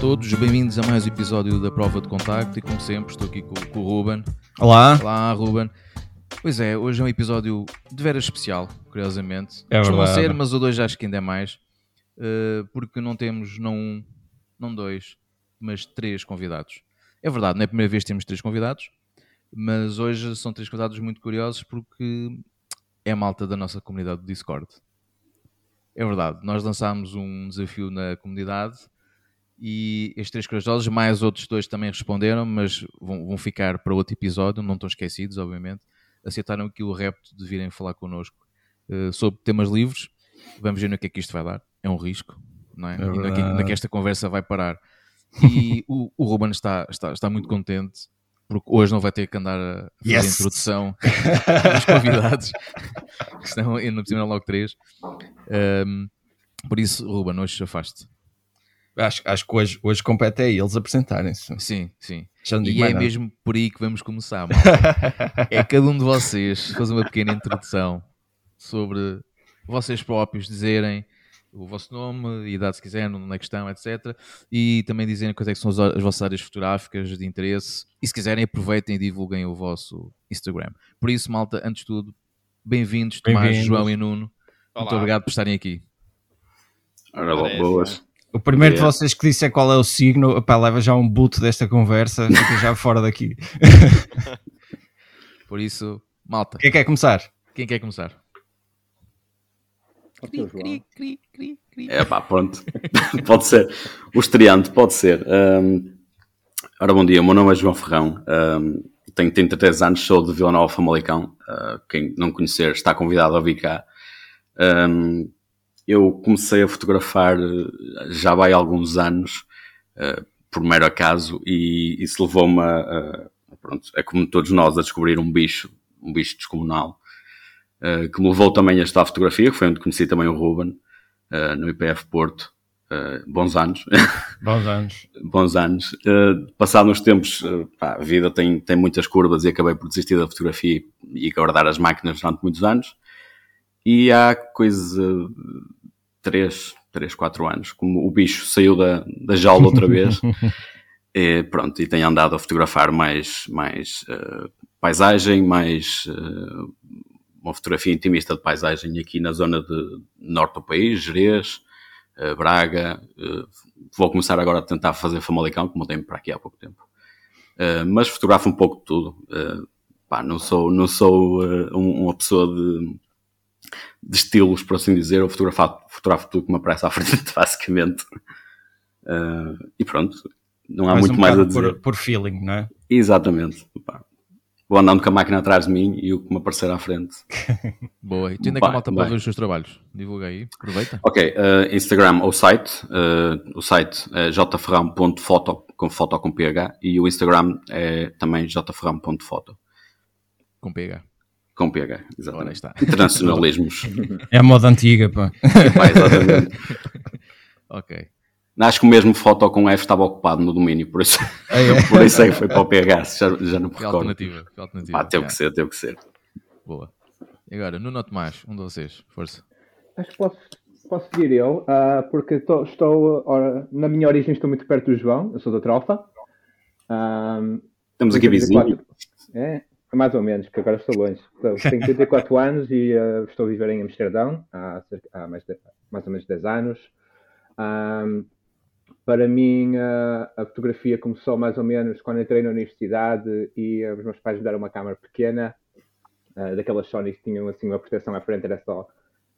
Todos, bem-vindos a mais um episódio da Prova de Contacto e como sempre estou aqui com, com o Ruben. Olá. Olá, Ruben. Pois é, hoje é um episódio de veras especial, curiosamente. É Costuma verdade. ser, mas o dois acho que ainda é mais, eh, porque não temos não um, não dois, mas três convidados. É verdade, não é a primeira vez que temos três convidados, mas hoje são três convidados muito curiosos porque é a malta da nossa comunidade do Discord. É verdade, nós lançámos um desafio na comunidade e estes três corajosos, mais outros dois também responderam, mas vão, vão ficar para outro episódio, não estão esquecidos, obviamente. Aceitaram aqui o repto de virem falar connosco eh, sobre temas livres. Vamos ver no que é que isto vai dar. É um risco, não é? É e no que, verdade. no que esta conversa vai parar. E o, o Ruben está, está, está muito contente porque hoje não vai ter que andar a fazer a Yes! introdução dos convidados, que estão ainda por cima logo três. Ahm, por isso, Ruben, hoje afaste. Acho, acho que hoje, hoje compete a eles apresentarem-se. Sim, sim. Já não digo E é nada. mesmo por aí que vamos começar, malta. é cada um de vocês fazer uma pequena introdução sobre vocês próprios dizerem o vosso nome, idade se quiserem, onde é que estão, etc. E também dizerem quais é que são as, as vossas áreas fotográficas de interesse. E se quiserem, aproveitem e divulguem o vosso Instagram. Por isso, malta, antes de tudo, bem-vindos, Tomás, Bem-vindos. João e Nuno. Muito Olá. obrigado por estarem aqui. Ora, boas. O primeiro de Yeah. vocês que disser qual é o signo, opá, leva já um boot desta conversa, fica já fora daqui. Por isso, malta, Quem quer começar? quem quer começar? Seu João. cri, cri, cri. É pá, pronto. pode ser. O estreante pode ser. Ahm, ora, bom dia. O meu nome é João Ferrão. Ahm, tenho 33 anos, sou de Vila Nova Famalicão. Ah, quem não conhecer está convidado a vir cá. Ahm, eu comecei a fotografar eh, já vai há alguns anos, eh, por mero acaso, e isso levou-me a, a- pronto, é como todos nós, a descobrir um bicho, um bicho descomunal, eh, que me levou também a estudar fotografia, que foi onde conheci também o Ruben, no IPF Porto, bons anos, Bons anos. bons anos. Uh, passado uns tempos, pá, a vida tem, tem muitas curvas e acabei por desistir da fotografia e guardar as máquinas durante muitos anos. E há coisa, três, três, quatro anos, como o bicho saiu da, da jaula outra vez, e pronto, e tenho andado a fotografar mais, mais uh, paisagem, mais uh, uma fotografia intimista de paisagem aqui na zona de norte do país, Jerez, uh, Braga, vou começar agora a tentar fazer Famalicão, como mudei-me para aqui há pouco tempo. Mas fotografo um pouco de tudo. Pá, não sou, não sou uma pessoa de, de estilos, por assim dizer. Eu fotografo, fotografo tudo que me aparece à frente, basicamente. Uh, e pronto, não há Mais muito um mais a dizer. por, por feeling, não é? Exatamente. Pá. Vou andando com a máquina atrás de mim e o que me aparecer à frente. Boa. E tu ainda que malta pode ver os seus trabalhos? Divulga aí, aproveita. Ok, eh, Instagram ou site. eh, o site é jferrão.foto, com foto com PH, e o Instagram é também jferrão.foto, Com PH. Com PH, exatamente. está. Internacionalismos. É a moda antiga, pá. Pá, exatamente. Ok. Acho que o mesmo foto com F estava ocupado no domínio, por isso, por isso é que foi para o PH, já, já não me Que recordo. alternativa. Que alternativa. Pá, teve que ser, teve que ser. Boa. E agora, Nuno Tomás, um de vocês. Força. Acho que posso, posso seguir eu, ah, porque estou, estou, ora, na minha origem estou muito perto do João, eu sou da Trofa. Ah, Temos aqui tenho vizinho. 34 É, mais ou menos, que agora estou longe. Então, tenho 34 anos e ah, estou a viver em Amsterdão há, cerca- há mais, de- mais ou menos 10 anos. Ah, para mim, ah, a fotografia começou mais ou menos quando entrei na universidade e ah, os meus pais me deram uma câmera pequena, ah, daquelas Sony que tinham assim uma proteção à frente, era só.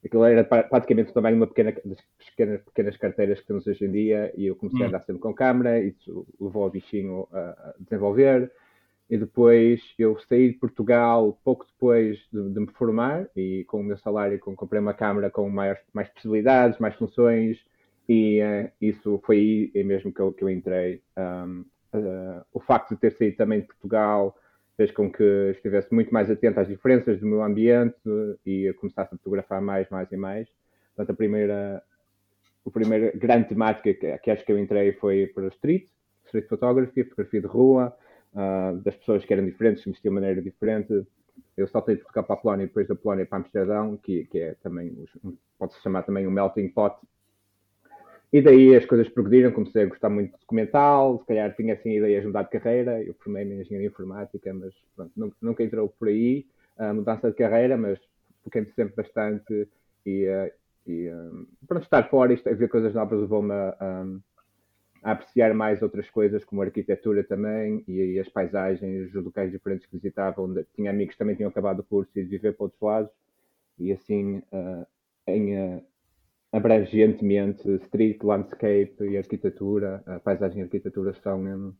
Aquilo era pra- praticamente também uma pequena, das pequenas, pequenas carteiras que temos hoje em dia e eu comecei a andar sempre com câmera, isso levou o bichinho a desenvolver. E depois eu saí de Portugal pouco depois de, de me formar e com o meu salário com- comprei uma câmera com mais, mais possibilidades, mais funções e eh, isso foi aí mesmo que eu, que eu entrei. Um, eh, o facto de ter saído também de Portugal fez com que estivesse muito mais atento às diferenças do meu ambiente e começasse a fotografar mais, mais e mais. Portanto, a primeira, a primeira grande temática que, que acho que eu entrei foi para street, street photography, fotografia de rua, ah, das pessoas que eram diferentes, que vestiam de maneira diferente. Eu saltei de Portugal para a Polónia e depois da Polónia para Amsterdão, que, que é também, pode-se chamar também um melting pot. e daí as coisas progrediram, comecei a gostar muito de documental, se calhar tinha assim ideias de mudar de carreira, eu formei-me em engenharia informática, mas pronto, nunca, nunca entrou por aí a mudança de carreira, mas foquei-me sempre bastante e, uh, e um, pronto, estar fora e ver coisas novas levou-me a, um, a, apreciar mais outras coisas, como a arquitetura também e, e, as paisagens, os locais diferentes que visitava, onde tinha amigos que também tinham acabado o curso e de viver para outros lados, e assim, uh, em, uh, abrangentemente, street, landscape e arquitetura, a paisagem e arquitetura são um,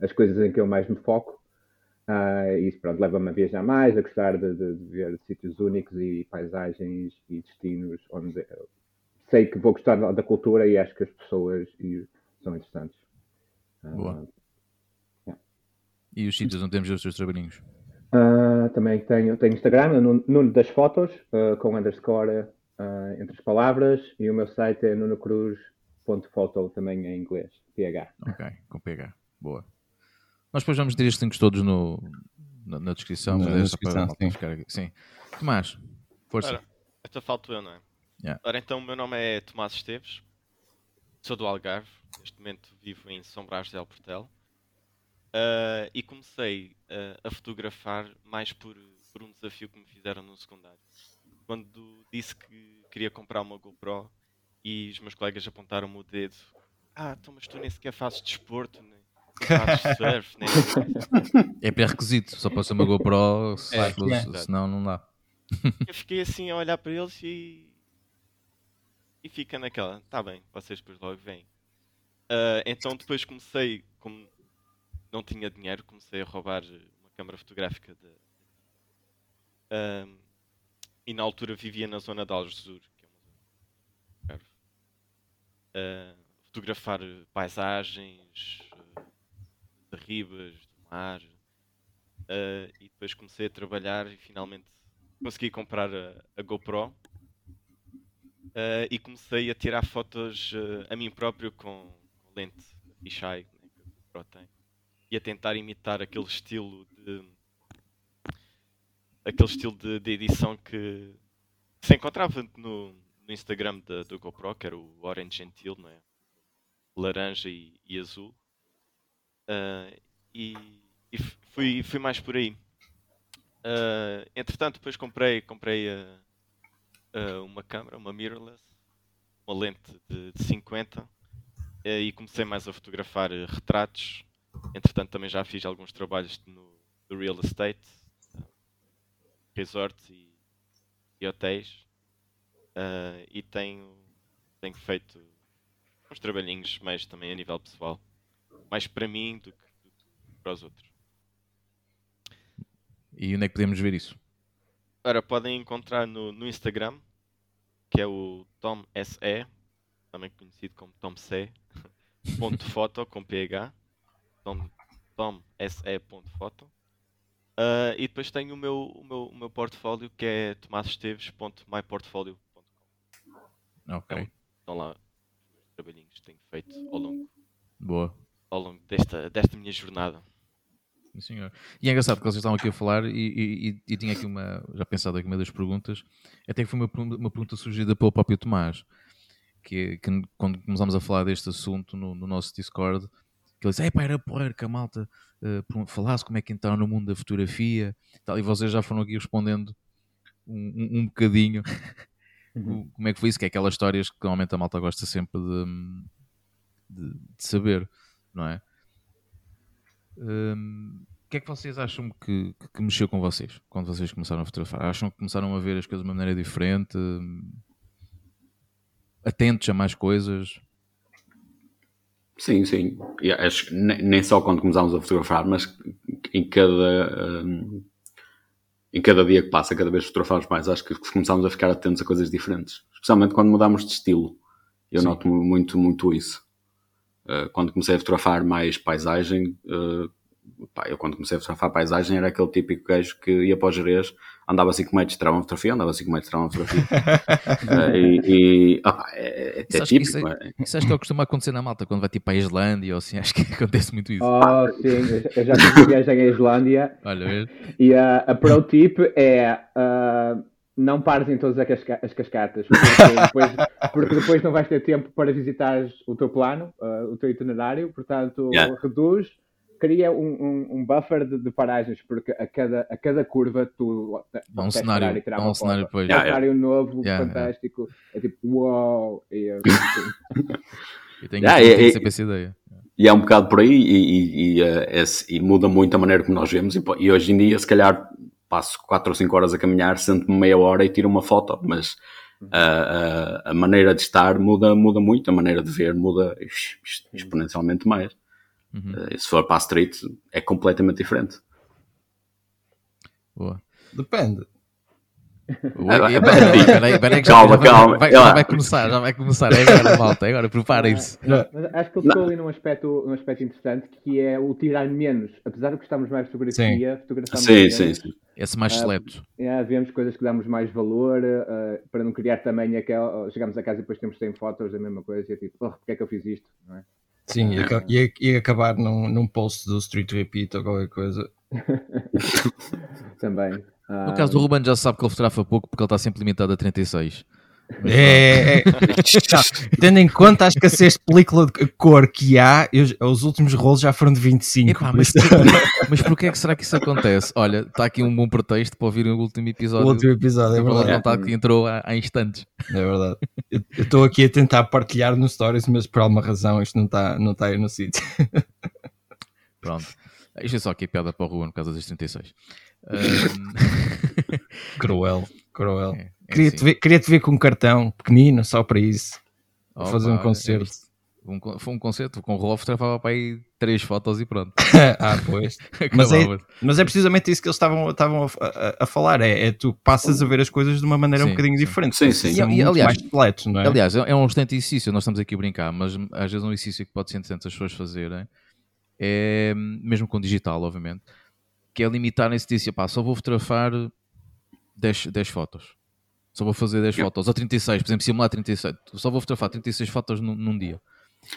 as coisas em que eu mais me foco. Uh, isso pronto, leva-me a viajar mais, a gostar de, de, de, ver sítios únicos e paisagens e destinos onde sei que vou gostar da, cultura e acho que as pessoas e, são interessantes. Uh, Boa. Yeah. E os sítios onde temos os teus trabalhinhos? Uh, também tenho, tenho Instagram, Nuno das Fotos, com underscore entre as palavras, e o meu site é nunocruz.photo também em inglês, PH. Ok, com PH. Boa. Nós depois vamos ter estes links todos no, na, na descrição. Na, na descrição para, sim. sim. Tomás, força. Ora, então falto eu, não é? Yeah. Ora, então o meu nome é Tomás Esteves, sou do Algarve, neste momento vivo em São Brás de El Portel. Uh, e comecei uh, a fotografar mais por, por um desafio que me fizeram no secundário. Quando disse que queria comprar uma GoPro e os meus colegas apontaram-me o dedo. Ah, então, mas tu nem sequer fazes desporto, né? surf, né? É pré-requisito, só pode ser uma GoPro, se, é, é. senão não dá. Eu fiquei assim a olhar para eles e. E fica naquela, tá bem, vocês depois logo vêm. Uh, então depois comecei, como não tinha dinheiro, comecei a roubar uma câmera fotográfica de. Uh, e na altura vivia na zona de Algesur, que é uma zona. Uh, fotografar paisagens, de ribas, do mar. E depois comecei a trabalhar e finalmente consegui comprar a, a GoPro. Uh, e comecei a tirar fotos uh, a mim próprio com, com lente fisheye né, que a. E a tentar imitar aquele estilo de aquele estilo de, de edição que se encontrava no, no Instagram da, do GoPro, que era o Orange Gentil, não é? laranja e, e azul. Uh, e, e fui, fui mais por aí. Entretanto, depois comprei, comprei uh, uma câmera, uma mirrorless, uma lente de, de 50 e comecei mais a fotografar retratos. Entretanto, também já fiz alguns trabalhos no, no real estate, resorts e, e hotéis. e tenho, tenho feito uns trabalhinhos mais também a nível pessoal mais para mim do que, do que para os outros. E onde é que podemos ver isso? Ora, podem encontrar no, no Instagram, que é o Tom SE, também conhecido como Tom C. ponto foto com PH. Tom, Tom SE ponto foto. Uh, e depois tenho o meu, o meu, o meu portfólio que é tomasesteves.myportfolio.com. Ok. Então, estão lá os trabalhinhos que tenho feito ao longo. Boa ao longo desta, desta minha jornada. Senhor. E é engraçado que vocês estavam aqui a falar e, e, e, tinha aqui uma, já pensado aqui uma das perguntas, até que foi uma, uma pergunta surgida pelo próprio Tomás, que, que quando começámos a falar deste assunto no, no nosso Discord, que ele disse, pá, era porreiro que a malta uh, falasse como é que entraram no mundo da fotografia tal, e vocês já foram aqui respondendo um, um, um bocadinho uhum. como é que foi isso, que é aquelas histórias que normalmente a malta gosta sempre de, de, de saber não é? Um, o que é que vocês acham que, que, mexeu com vocês quando vocês começaram a fotografar? Acham que começaram a ver as coisas de uma maneira diferente? Atentos a mais coisas? Sim, sim. E acho que nem só quando começámos a fotografar, mas em cada, um, em cada dia que passa, cada vez fotografamos mais, acho que começámos a ficar atentos a coisas diferentes. Especialmente quando mudamos de estilo. Eu sim. noto muito, muito isso. Uh, quando comecei a fotografar mais paisagem, uh, pá, eu quando comecei a fotografar paisagem era aquele típico gajo que ia para o Jerez, andava 5 metros, tirava uma fotografia, andava 5 metros, tirava uma fotografia. uh, e, e opa, é, é, é típico. Isso, é, isso acho que é o que costuma acontecer na malta, quando vai tipo para a Islândia ou assim, acho que acontece muito isso. Oh, sim, eu já tive viagem à Islândia. Olha, e uh, a pro tip é não pares em todas as, casca as cascatas, porque depois, porque depois, não vais ter tempo para visitar o teu plano, uh, o teu itinerário, portanto, yeah. reduz, cria um, um, um buffer de, de, paragens, porque a cada, a cada curva tu é um cenário, é um cenário depois. É um cenário novo, yeah, fantástico, é tipo, uau! E, eu, e yeah, é, sempre essa ideia. E é um bocado por aí e, e, e, esse, e, muda muito a maneira como nós vemos. E, hoje em dia, se calhar, passo 4 ou 5 horas a caminhar, sento-me meia hora e tiro uma foto, mas a, a, a, maneira de estar muda, muda muito, a maneira de ver muda exponencialmente mais. Uhum. Uh, se for para a street, é completamente diferente. Boa. Depende. Calma, calma. Vai, já vai começar, já vai começar. É agora, malta, é agora, preparem-se. Mas acho que ele tocou ali num aspecto, num aspecto interessante que é o tirar menos. Apesar de gostarmos mais de fotografia, fotografamos sim, menos. Sim, sim. Esse mais seleto. Uh, é, vemos coisas que damos mais valor uh, para não criar também aquela. Chegamos a casa e depois temos 100 fotos da mesma coisa e é tipo, oh, porque é que eu fiz isto? Não é? Sim, ia, ia, acabar num, num post do Street Repeat ou qualquer coisa. também. No caso do Ruben já sabe que ele fotografa pouco porque ele está sempre limitado a 36. É, é, é. tendo em conta a escassez de película de cor que há, eu, os últimos rolos já foram de 25. Epá, mas, mas porquê é que será que isso acontece? Olha, está aqui um bom pretexto para ouvir o último episódio. O último episódio, é verdade. que entrou há, há, instantes. É verdade. Eu estou aqui a tentar partilhar no Stories, mas por alguma razão isto não está não tá aí no sítio. Pronto. Isto é só aqui piada para o Ruben por causa das 36. cruel, cruel. É, é queria, assim. te ver, queria te ver com um cartão pequenino só para isso. Opa, fazer um concerto. É um, foi um concerto com o Rolf travava para aí três fotos e pronto. ah, pois. mas, é, mas é precisamente isso que eles estavam, estavam a, a, a falar: é, é, tu passas a ver as coisas de uma maneira sim, um bocadinho sim. diferente. Sim, sim. E, e, aliás, mais não é? Aliás, é um excelente exercício. Nós estamos aqui a brincar, mas às vezes é um exercício que pode ser interessante as pessoas fazerem, é, mesmo com digital, obviamente que é limitarem-se disso, pá, só vou fotografar 10, 10 fotos. Só vou fazer 10 yeah. fotos, ou 36, por exemplo, simular 36. Só vou fotografar 36 fotos num, num dia.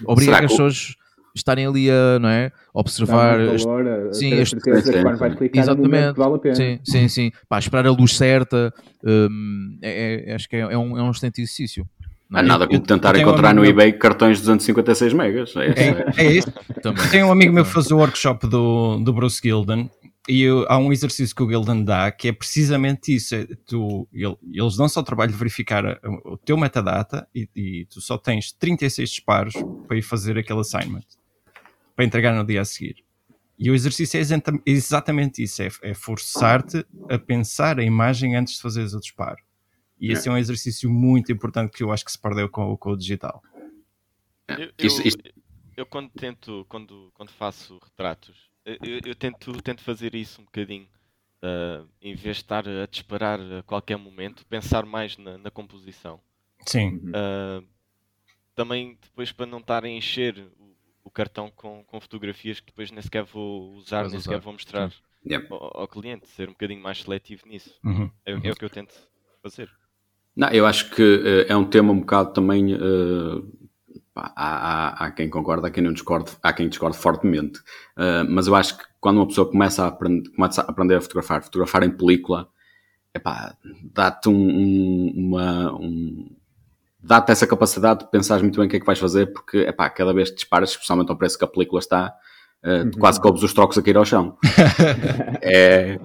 Obrigar as pessoas estarem ali a, não é? observar. Valor, a sim, este... exatamente. Vale sim, sim, sim. Pá, esperar a luz certa. Hum, é, é, acho que é, é, um, é um excelente exercício. Não é nada como tentar encontrar um no eBay cartões de 256 megas. É, é, é isso. Tem um amigo meu que faz o workshop do, do Bruce Gilden e eu, há um exercício que o Gildan dá que é precisamente isso. É, tu, ele, eles dão só o trabalho de verificar a, o teu metadata e, e, tu só tens 36 disparos para ir fazer aquele assignment para entregar no dia a seguir. E o exercício é exatamente isso: é, é forçar-te a pensar a imagem antes de fazeres o disparo. E esse é um exercício muito importante que eu acho que se perdeu com, com o digital. Eu, eu, eu, quando tento, quando, quando faço retratos, eu, eu, tento, tento fazer isso um bocadinho. Uh, em vez de estar a disparar a qualquer momento, pensar mais na, na composição. Sim. Uh, também depois para não estar a encher o, o, cartão com, com fotografias que depois nem sequer vou usar, nem sequer vou mostrar ao, ao, cliente, ser um bocadinho mais seletivo nisso. Uhum. É, é, o que eu tento fazer. Não, eu acho que uh, é um tema um bocado também há, há, há, quem concorda, há quem não discorde, há quem discorde fortemente. Uh, mas eu acho que quando uma pessoa começa a, aprend começa a aprender a fotografar, fotografar em película, dá-te um, um, uma, um, dá-te essa capacidade de pensar muito bem o que é que vais fazer, porque epá, cada vez que disparas, especialmente ao preço que a película está, uh, uhum. quase cobres os trocos a cair ao chão. é,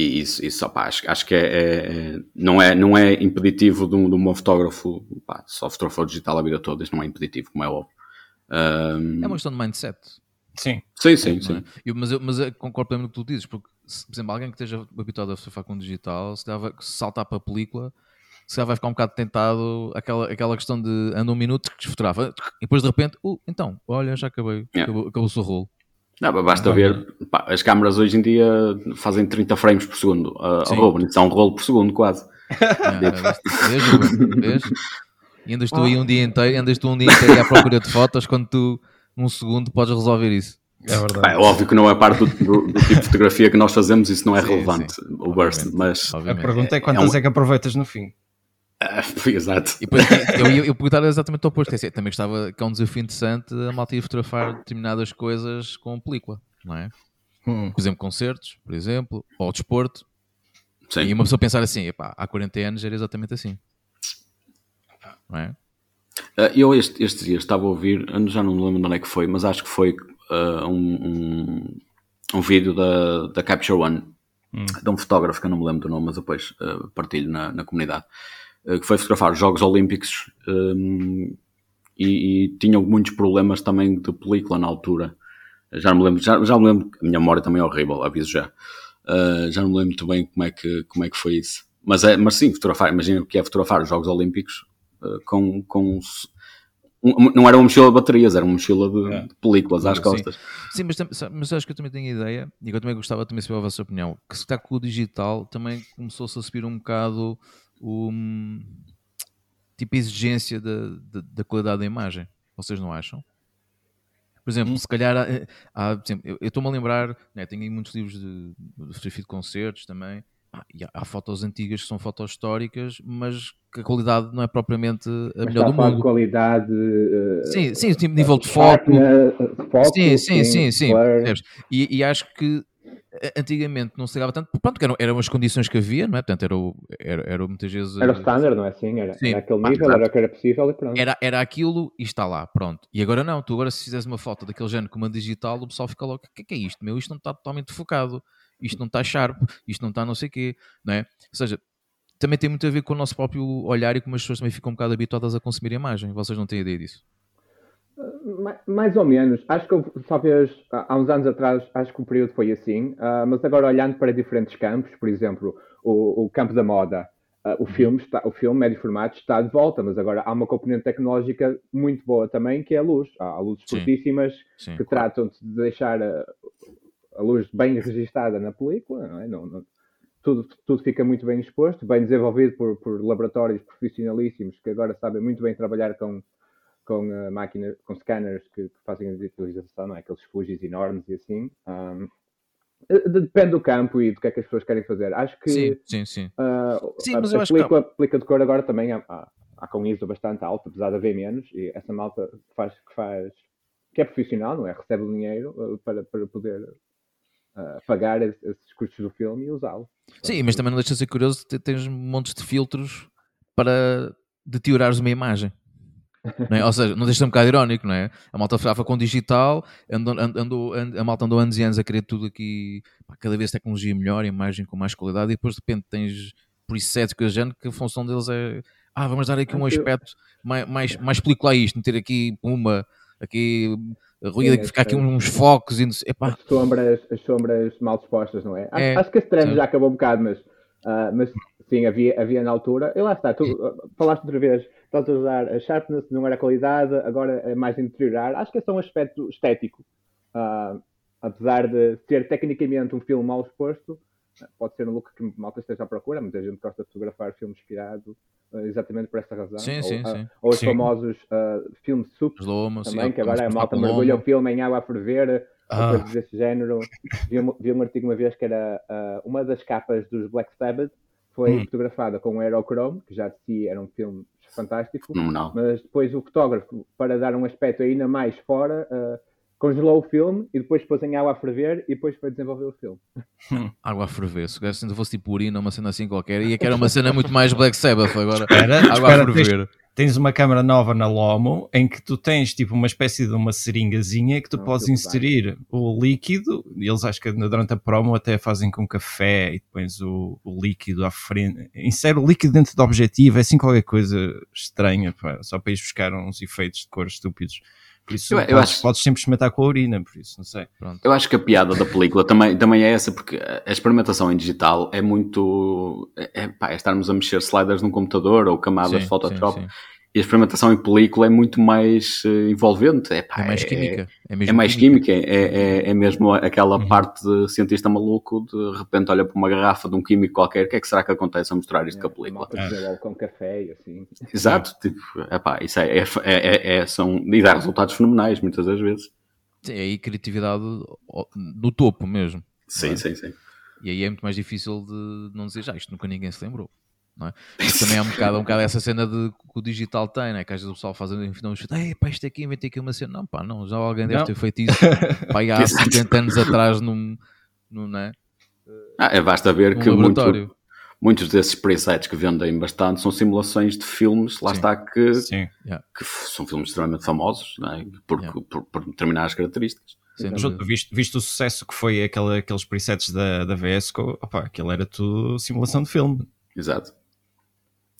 e isso, isso opa, acho, acho que é, é, não, é, não é impeditivo de um, de um fotógrafo, pá, só fotógrafo digital a vida toda, isso não é impeditivo, como é óbvio. Um... É uma questão de mindset. Sim. Sim, sim, sim. É? Eu, mas, eu, mas eu concordo plenamente no que tu dizes, porque, se, por exemplo, alguém que esteja habituado a fotografar com digital, se, dava, se saltar para a película, se calhar vai ficar um bocado tentado aquela, aquela questão de anda um minuto que fotografa, e depois de repente, uh, então, olha, já acabei, yeah. acabou, acabou o seu rolo. Não, basta ver, pá, as câmaras hoje em dia fazem 30 frames por segundo. Uh, Ruben, isso é um rolo por segundo quase. Vês, E andas tu aí um dia inteiro, andas tu um dia inteiro à procura de fotos quando tu, num segundo, podes resolver isso. É verdade. É óbvio que não é parte do, do, do, tipo de fotografia que nós fazemos, isso não é sim, relevante, sim. o burst, mas... Obviamente. A pergunta é quantas é, um... é que aproveitas no fim. Ah, exato. E depois, eu, eu, eu perguntava exatamente o oposto. É também gostava que é um desafio interessante a malta ir fotografar determinadas coisas com película, não é? Hum. Por exemplo, concertos, por exemplo, ou desporto. Sim. E uma pessoa pensar assim, epá, há 40 anos era exatamente assim. Não é? Uh, eu este, estes dias estava a ouvir, já não me lembro de onde é que foi, mas acho que foi uh, um, um, um, vídeo da, da Capture One, hum. de um fotógrafo que eu não me lembro do nome, mas depois uh, partilho na, na comunidade, que foi fotografar os Jogos Olímpicos um, e, e tinham muitos problemas também de película na altura. Já me lembro, já, já me lembro, a minha memória também é horrível, aviso já. já não me lembro muito bem como é que, como é que foi isso. Mas, é, mas sim, fotografar, imagina que é fotografar os Jogos Olímpicos uh, com, com um, não era uma mochila de baterias, era uma mochila de, é. de películas às costas. Sim, mas, mas acho que eu também tenho a ideia, e eu também gostava também de saber a vossa opinião, que se está com o digital também começou-se a subir um bocado o tipo a exigência da, da, da, qualidade da imagem. Vocês não acham? Por exemplo, hum. se calhar há, há eu estou-me a lembrar, né, tenho muitos livros de, de fotografia de concertos também, ah, há fotos antigas que são fotos históricas, mas que a qualidade não é propriamente a melhor do mundo. qualidade. Uh, sim, sim, tipo nível de foco. foco sim, sim, sim, sim. E, e, acho que antigamente não se ligava tanto, pronto, eram, eram as condições que havia, não é? Portanto, era, o, era, era muitas vezes. Era o standard, não é assim? Era, sim. era aquele nível, ah, era o que era possível e pronto. Era, era aquilo e está lá, pronto. E agora não, tu agora se fizeres uma foto daquele género com uma digital, o pessoal fica logo, o que, que é isto? Meu, isto não está totalmente focado isto não está sharp, isto não está não sei o quê, não é? Ou seja, também tem muito a ver com o nosso próprio olhar e como as pessoas também ficam um bocado habituadas a consumir a imagem. Vocês não têm ideia disso? Mais ou menos. Acho que talvez há uns anos atrás, acho que o período foi assim, uh, mas agora olhando para diferentes campos, por exemplo, o, o campo da moda, uh, o, uhum. filme está, o filme médio formato está de volta, mas agora há uma componente tecnológica muito boa também, que é a luz. Há, luzes fortíssimas que tratam de deixar uh, a luz bem registada na película, não é? Não, não, tudo, tudo fica muito bem exposto, bem desenvolvido por, por laboratórios profissionalíssimos que agora sabem muito bem trabalhar com, com uh, máquinas, com scanners que, que, fazem a digitalização, não é? Aqueles fujis enormes e assim. Um, depende do campo e do que é que as pessoas querem fazer. Acho que sim, sim, sim. Uh, sim a, mas a, película, que... a película de cor agora também há, há, há com ISO bastante alto, apesar de haver menos, e essa malta faz, que faz que é profissional, não é? Recebe o dinheiro uh, para, para poder uh, pagar esses custos do filme e usá-lo. Sim, mas também não deixa de ser curioso, tens montes de filtros para deteriorares uma imagem. É? Ou seja, não deixa de um bocado irónico, não é? A malta fotografava com digital, andou, andou, andou, a malta andou anos e anos a querer tudo aqui, cada vez tecnologia melhor, imagem com mais qualidade, e depois de repente tens presets que a gente que a função deles é ah, vamos dar aqui um aspecto mais, mais, mais película a isto, meter aqui uma, aqui ruído, que ficar aqui uns focos e não sei, As sombras, as sombras mal dispostas, não é? Acho, é, acho que esse trend já acabou um bocado, mas, uh, mas sim, havia, havia na altura. E lá está, tu uh, falaste outra vez, estás a usar a sharpness, não era qualidade, agora é mais interior Acho que é só um aspecto estético. Uh, apesar de ser tecnicamente um filme mal exposto, pode ser um look que malta esteja à procura, muita gente gosta de fotografar filmes inspirados uh, exatamente por esta razão. Sim, ou, sim, uh, sim. ou os sim. famosos uh, filmes sup também, sim, que agora a malta mergulha o filme em água a ferver, ah. coisas desse género. Vi um, vi um artigo uma vez que era uma das capas dos Black Sabbath foi hum. fotografada com o Aerochrome, que já de si era um filme fantástico, não. mas depois o fotógrafo, para dar um aspecto ainda mais fora, congelou o filme e depois pôs em água a ferver e depois foi desenvolver o filme. Hum, água a ferver, se ainda fosse tipo urina, uma cena assim qualquer, ia que era uma cena muito mais Black Sabbath agora. Espera, água espera, a ferver. Tens, uma câmera nova na Lomo em que tu tens tipo uma espécie de uma seringazinha que tu podes inserir o líquido, eles acho que durante a promo até fazem com café e depois o, o líquido à frente. Insere o líquido dentro do objetivo, é assim qualquer coisa estranha, pá, só para ir buscar uns efeitos de cor estúpidos. Por isso, eu, eu podes, acho... podes sempre experimentar com a urina, por isso, não sei. Pronto. Eu acho que a piada da película também, também é essa, porque a experimentação em digital é muito. É, pá, é estarmos a mexer sliders num computador ou camadas sim, de Photoshop. Sim, sim. E a experimentação em película é muito mais uh, envolvente. É, pá, é mais química. É, é mais química. química. É, é, é mesmo aquela uhum. parte de cientista maluco, de repente olha para uma garrafa de um químico qualquer, o que é que será que acontece a mostrar isto é, com a película? É. com café e assim. Exato. Tipo, epá, isso é, é, é, é, são, e dá resultados fenomenais muitas das vezes. Sim, é aí criatividade no topo mesmo. Sim, sim, sim. E aí é muito mais difícil de não dizer já, isto nunca ninguém se lembrou não é? Também é um bocado, um bocado essa cena de, que o digital tem, né? que às vezes o pessoal faz um final ei pá, isto aqui, inventei aqui uma cena. Não, pá, não, já alguém deve não. ter feito isso pá, há 50 anos atrás num, num né? Ah, é, basta ver que muito, muitos desses presets que vendem bastante são simulações de filmes, lá Sim. está que, Sim. que são filmes extremamente famosos, não é? por, Yeah. por, por determinadas características. Dúvida. visto, visto o sucesso que foi aquele, aqueles presets da, da VSCO, opa, aquilo era tudo simulação de filme. Exato.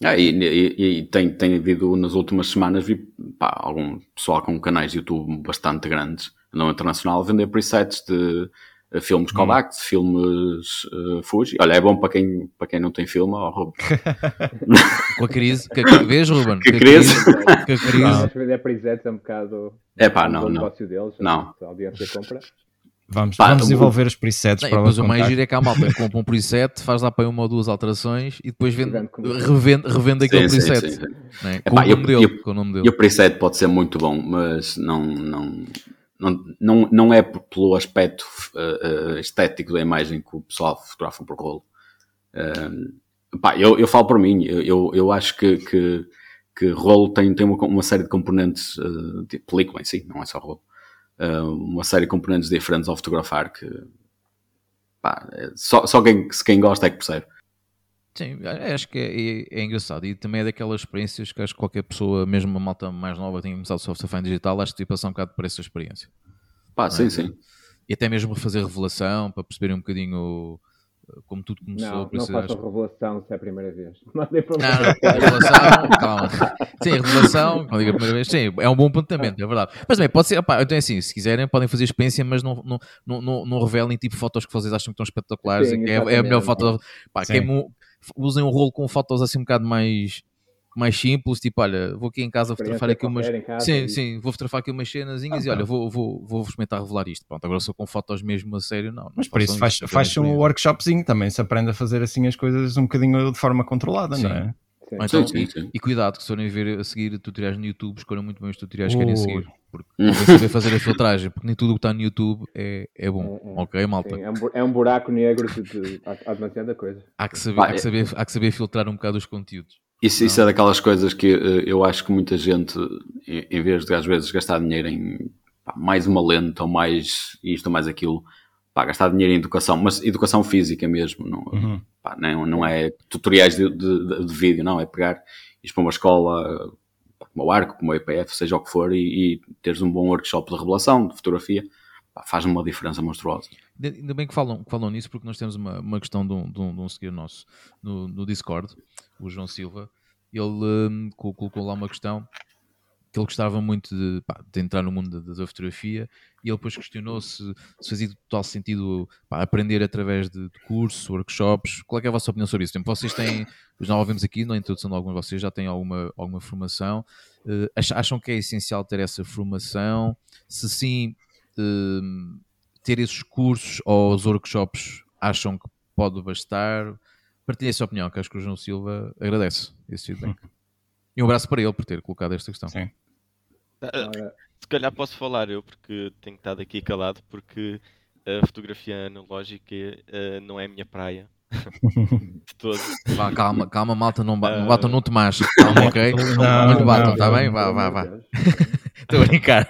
Ah, e, e- e tem, tem havido nas últimas semanas vi, pá, algum pessoal com canais de YouTube bastante grandes, não internacional, a vender presets de eh, filmes Kodak, de filmes eh, Fuji. Olha, é bom para quem, para quem não tem filme. ó, Ruben. Com a crise. Que, que, vês, Ruben? Que Com a crise? A crise. Mas vender presets é um bocado. É pá, o não, não. negócio deles. Não. A audiência compra. Vamos, Pá, vamos o- desenvolver os presets Não, e para depois o o mais giro é que a malta compra um preset, faz lá para uma ou duas alterações e depois vende, revende, revende aquele Sim, preset. sim, sim. né? Epá, Com, o eu- nome dele, eu- com o nome E dele. o preset pode ser muito bom, mas não, não, não, não, não é pelo aspecto eh, estético da imagem que o pessoal fotografa por rolo. Eh, pá, eu, eu falo por mim, eu, eu, eu acho que, que, que rolo tem, tem uma, uma série de componentes, eh, de película em si, não é só rolo, uma série de componentes diferentes ao fotografar que pá, é- só, só quem, quem gosta é que percebe. Sim, é- acho que é, é- é engraçado e também é daquelas experiências que acho que qualquer pessoa, mesmo uma malta mais nova, tem começado software defined digital, acho que tipo passar um bocado por essa experiência. Pá, sim, é? sim. E até mesmo fazer revelação, para perceberem um bocadinho como tudo começou. Não, não façam revelação se é a primeira vez. Mandem para Não, não, a revelação, calma. Sim, a revelação, quando digo a primeira vez, sim, é um bom apontamento, é verdade. Mas também pode ser, opá, então é assim, se quiserem, podem fazer experiência, mas não, não, não, não, não revelem tipo fotos que vocês acham que estão espetaculares Sim, é, é a melhor foto. Pá, queimam- usem um rolo com fotos assim um bocado mais. Mais simples, tipo, olha, vou aqui em casa fotografar aqui umas. Sim, e- sim, vou fotografar aqui umas cenazinhas e olha, vou, vou, vou experimentar revelar isto. Pronto, agora sou com fotos mesmo a sério, não. não Mas por isso faz, isso, faz apenas um workshopzinho também, se aprende a fazer assim as coisas um bocadinho de forma controlada, Sim. não é? Sim. Ou então, Sim, sim, e- sim. E, cuidado, que se forem ver a seguir tutoriais no YouTube, escolham muito bem os tutoriais que querem seguir. Porque saber fazer a filtragem, porque nem tudo o que está no YouTube é, é bom. É, é. Ok, malta? Sim, é, um, bu- é buraco negro de, de, há, há demasiada coisa. Há, que saber, Pá, há, que é- saber, há que saber filtrar um bocado os conteúdos. Isso, isso é daquelas coisas que eh, eu acho que muita gente, em vez de às vezes gastar dinheiro em pá, mais uma lente ou mais isto ou mais aquilo, pá, gastar dinheiro em educação, mas educação física mesmo, não, Uhum. pá, não, não é tutoriais de, de- de- de vídeo, não, é pegar isto para uma escola como o Arco, como o IPF, seja o que for, e, e teres um bom workshop de revelação, de fotografia, faz uma diferença monstruosa. Ainda bem que falam, que falam nisso, porque nós temos uma, uma questão de um, de um, de um seguidor nosso no, no Discord, o João Silva. Ele co- colocou lá uma questão que ele gostava muito de, pá, de entrar no mundo da, da fotografia e ele depois questionou se, se fazia total sentido pá, aprender através de, de cursos, workshops. Qual é, é a vossa opinião sobre isso? Tempo, vocês têm, já ouvimos aqui na introdução de alguns de vocês, já têm alguma, alguma formação. Ach- acham que é essencial ter essa formação? Se sim, hum, ter esses cursos ou os workshops acham que pode bastar? Partilhe essa opinião, que acho que o João Silva agradece esse feedback. E um abraço para ele por ter colocado esta questão. Sim. Se calhar posso falar eu, porque tenho estado aqui calado, porque a fotografia analógica eh, não é a minha praia. de todo. Vá, calma, calma, malta, não, ba Ah. não batam no Tomás. Calma, ok? Não, Não, lhe batam, não, está bem? Vá, vá, vá. Estou a brincar.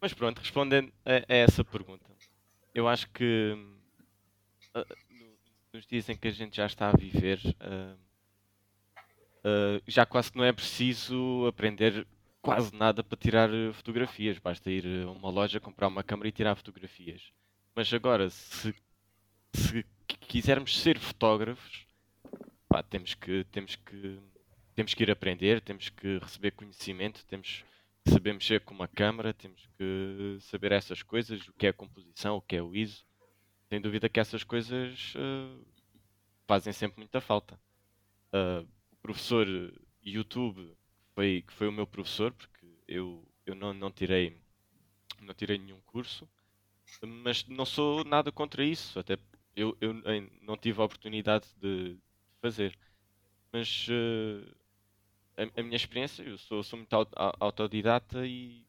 Mas pronto, respondendo a, a essa pergunta, eu acho que no- nos dias em que a gente já está a viver, ah, ah, já quase não é preciso aprender quase nada para tirar eh, fotografias, basta ir a uma loja, comprar uma câmera e tirar fotografias. Mas agora, se, se qui- quisermos ser fotógrafos, pá, temos que temos que temos que ir aprender, temos que receber conhecimento, temos que saber mexer com uma câmera, temos que saber essas coisas, o que é composição, o que é o ISO. Sem dúvida que essas coisas eh, fazem sempre muita falta. Ah, o professor YouTube foi, que foi o meu professor, porque eu, eu não, não tirei não tirei nenhum curso, mas não sou nada contra isso, até eu, eu não tive a oportunidade de fazer. Mas eh, a, a minha experiência, eu sou, sou muito au- au- autodidata e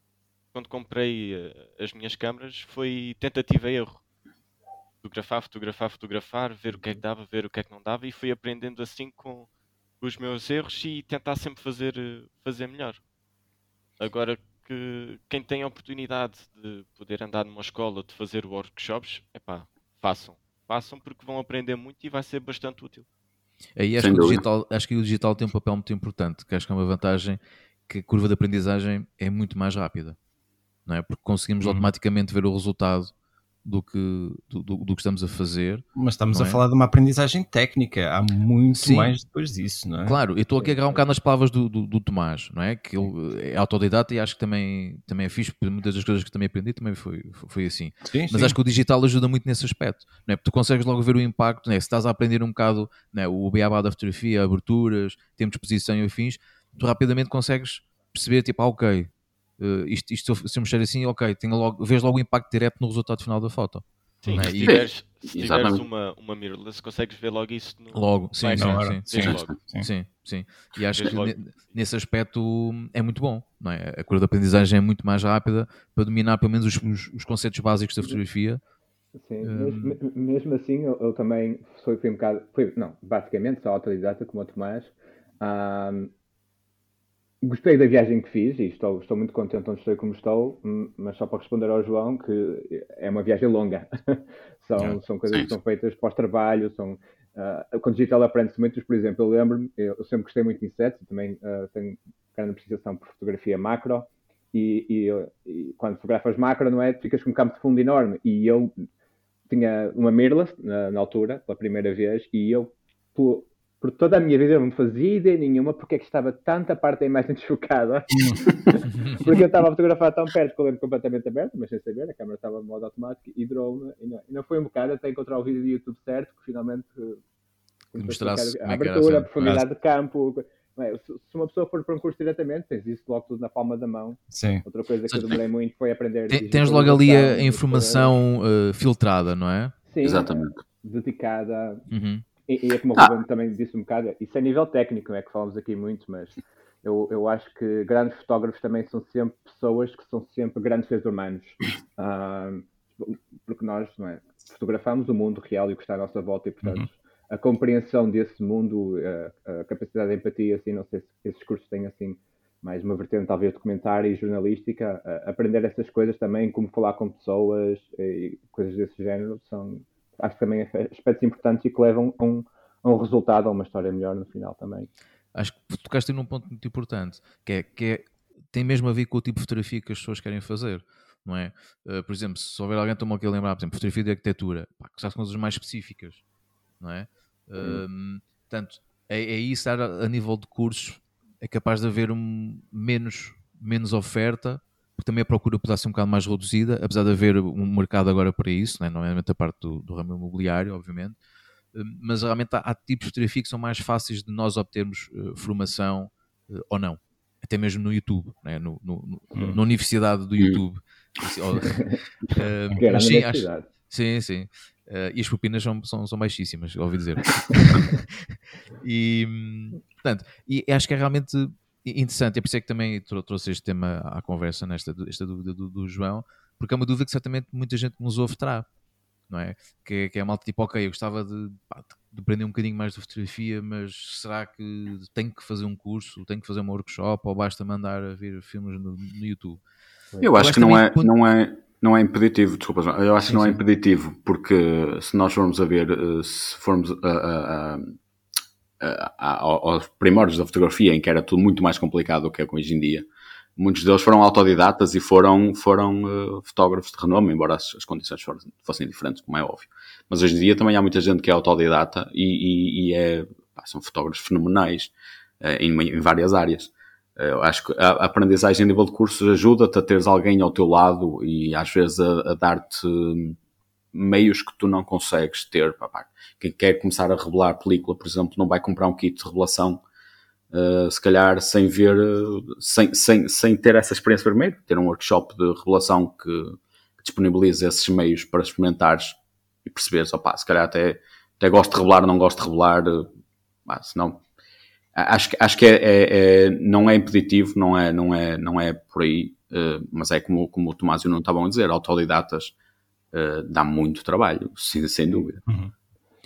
quando comprei as minhas câmaras foi tentativa e erro. Fotografar, fotografar, fotografar, ver o que é que dava, ver o que é que não dava e fui aprendendo assim com os meus erros e tentar sempre fazer, eh, fazer melhor. Agora que quem tem a oportunidade de poder andar numa escola, de fazer workshops, epá, façam. passam porque vão aprender muito e vai ser bastante útil. Aí acho que, o digital, acho que o digital tem um papel muito importante, que acho que é uma vantagem que a curva de aprendizagem é muito mais rápida, não é? Porque conseguimos uhum. automaticamente ver o resultado do que, do, do, que estamos a fazer. Mas estamos a é? falar de uma aprendizagem técnica, há muito Sim. mais depois disso, não é? Claro, eu estou aqui a agarrar um bocado nas palavras do, do, do, Tomás, não é? Que ele é autodidata e acho que também, também é fixe, porque muitas das coisas que também aprendi também foi, foi assim. Sim, Mas sim. acho que o digital ajuda muito nesse aspecto, não é? Porque tu consegues logo ver o impacto, não é? Se estás a aprender um bocado não é? o beabá da fotografia, aberturas, tempo de exposição e afins, tu rapidamente consegues perceber, tipo, ah, ok, uh, isto, isto se eu mexer assim, ok, tenho logo, vês logo o impacto direto no resultado final da foto. Sim, é? se tiveres, se tiveres uma, uma mirrorless, consegues ver logo isso no... Logo, sim, sim, sim, sim, logo. sim, sim, sim, E acho Vês que logo. nesse aspecto é muito bom, não é? A curva de aprendizagem é muito mais rápida para dominar pelo menos os, os, os conceitos básicos da fotografia. Sim, um... mesmo, assim eu, eu, também fui, fui um bocado, fui, não, basicamente só autodidata como o Tomás, um, Gostei da viagem que fiz e estou, estou muito contente onde estou como estou, hum, mas só para responder ao João que é uma viagem longa. são, são coisas que são feitas pós-trabalho, são, uh, com digital aprende-se muito, por exemplo, eu lembro-me, eu sempre gostei muito de insetos, também uh, tenho grande apreciação por fotografia macro, e, e, e, quando fotografas macro, não é? Ficas com um campo de fundo enorme, e eu tinha uma mirrorless na, na altura, pela primeira vez, e eu por toda a minha vida eu não fazia ideia nenhuma porque é que estava tanta parte da imagem desfocada. porque eu estava a fotografar tão perto com o lente completamente aberto, mas sem saber, a câmera estava em modo automático e drone. E não, e não foi um bocado até encontrar o vídeo do YouTube certo, que finalmente eh, mostrasse a abertura, a profundidade de campo. É? Se uma pessoa for para um curso diretamente, tens isso logo tudo na palma da mão. Sim. Outra coisa que eu demorei muito foi aprender. Tens logo ali a informação uh, filtrada, não é? Sim. Exatamente. Dedicada. Uhum e, e é como o ah. Ruben também disse um bocado, isso é nível técnico, não é que falamos aqui muito, mas eu, eu acho que grandes fotógrafos também são sempre pessoas que são sempre grandes seres humanos. Uh, porque nós não é, fotografamos o mundo real e o que está à nossa volta e, portanto, uhum. a compreensão desse mundo, a, a, capacidade de empatia, assim, não sei se esses cursos têm assim mais uma vertente talvez documentária e jornalística, aprender essas coisas também, como falar com pessoas e coisas desse género, são acho que também é aspectos importantes e que levam a um, a um resultado, a uma história melhor no final também. Acho que tocaste num ponto muito importante, que é, que é, tem mesmo a ver com o tipo de fotografia que as pessoas querem fazer. Não é? Uh, por exemplo, se houver alguém toma aqui a lembrar, por exemplo, fotografia de arquitetura, pá, que já são coisas mais específicas, não é? Uh, portanto, é, é isso, a, a nível de cursos, é capaz de haver um, menos, menos oferta também a procura poderá ser um bocado mais reduzida, apesar de haver um mercado agora para isso, né? nomeadamente a parte do, do ramo imobiliário, obviamente, hum, mas realmente há, há, tipos de fotografia que são mais fáceis de nós obtermos uh, formação uh, ou não, até mesmo no YouTube, né? no, no, no hum. na universidade do hum. YouTube. Assim, uh, mas sim, acho, sim, sim. Uh, e as propinas são, são, são baixíssimas, ouvi dizer. e, hum, portanto, e acho que é realmente interessante, é por isso é que também trouxe este tema à conversa, nesta esta dúvida do, do, João, porque é uma dúvida que certamente muita gente nos ouve terá, não é? Que, que é a malta tipo, ok, eu gostava de, pá, de aprender um bocadinho mais de fotografia, mas será que tenho que fazer um curso, tenho que fazer um workshop ou basta mandar a ver filmes no, no YouTube? Eu, eu acho que não é, não é, não é impeditivo, desculpa, eu acho sim, que não é sim. é impeditivo, porque se nós formos a ver, eh, se formos a, a, a aos primórdios da fotografia, em que era tudo muito mais complicado do que é hoje em dia. Muitos deles foram autodidatas e foram, foram uh, fotógrafos de renome, embora as, as condições fossem, diferentes, como é óbvio. Mas hoje em dia também há muita gente que é autodidata e, e, e é, pá, são fotógrafos fenomenais uh, em, em, várias áreas. Eu acho que a, a aprendizagem a nível de cursos ajuda-te a teres alguém ao teu lado e às vezes a, a dar-te meios que tu não consegues ter. Papá. Quem quer começar a revelar película, por exemplo, não vai comprar um kit de revelação, uh, se calhar sem ver, sem, sem, sem ter essa experiência primeiro, ter um workshop de revelação que, que disponibilize esses meios para experimentares e perceberes, opá, se calhar até, até gosto de revelar, não gosto de revelar, uh, senão acho, acho que é, é, é, não é impeditivo, não é, não é, não é por aí, uh, mas é como, como o Tomás e o não estavam a dizer, autodidatas uh, dá muito trabalho, sem, sem dúvida. Uhum.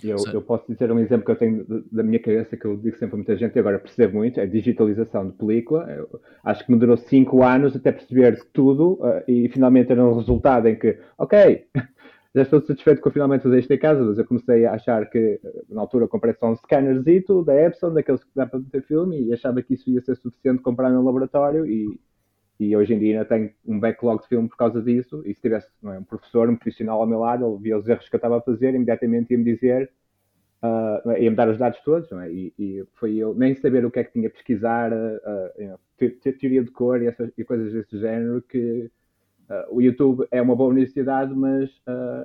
Eu, eu, posso dizer um exemplo que eu tenho da minha cabeça, que eu digo sempre a muita gente, e agora percebo muito, é a digitalização de película. Eu acho que me durou 5 anos até perceber tudo uh, e finalmente era um resultado em que, ok, já estou satisfeito com finalmente fazer isto em casa, mas eu comecei a achar que, na altura, comprei só um scannerzito da Epson, daqueles que dá para meter filme, e achava que isso ia ser suficiente comprar no laboratório, e, e hoje em dia ainda tenho um backlog de filme por causa disso, e se tivesse é, um professor, um profissional ao meu lado, ele via os erros que eu estava a fazer, imediatamente ia-me dizer, uh, ia-me dar os dados todos, é? e, e, foi eu nem saber o que é que tinha a pesquisar, uh, uh, teoria de cor e, essas, e coisas desse género, que o YouTube é uma boa universidade, mas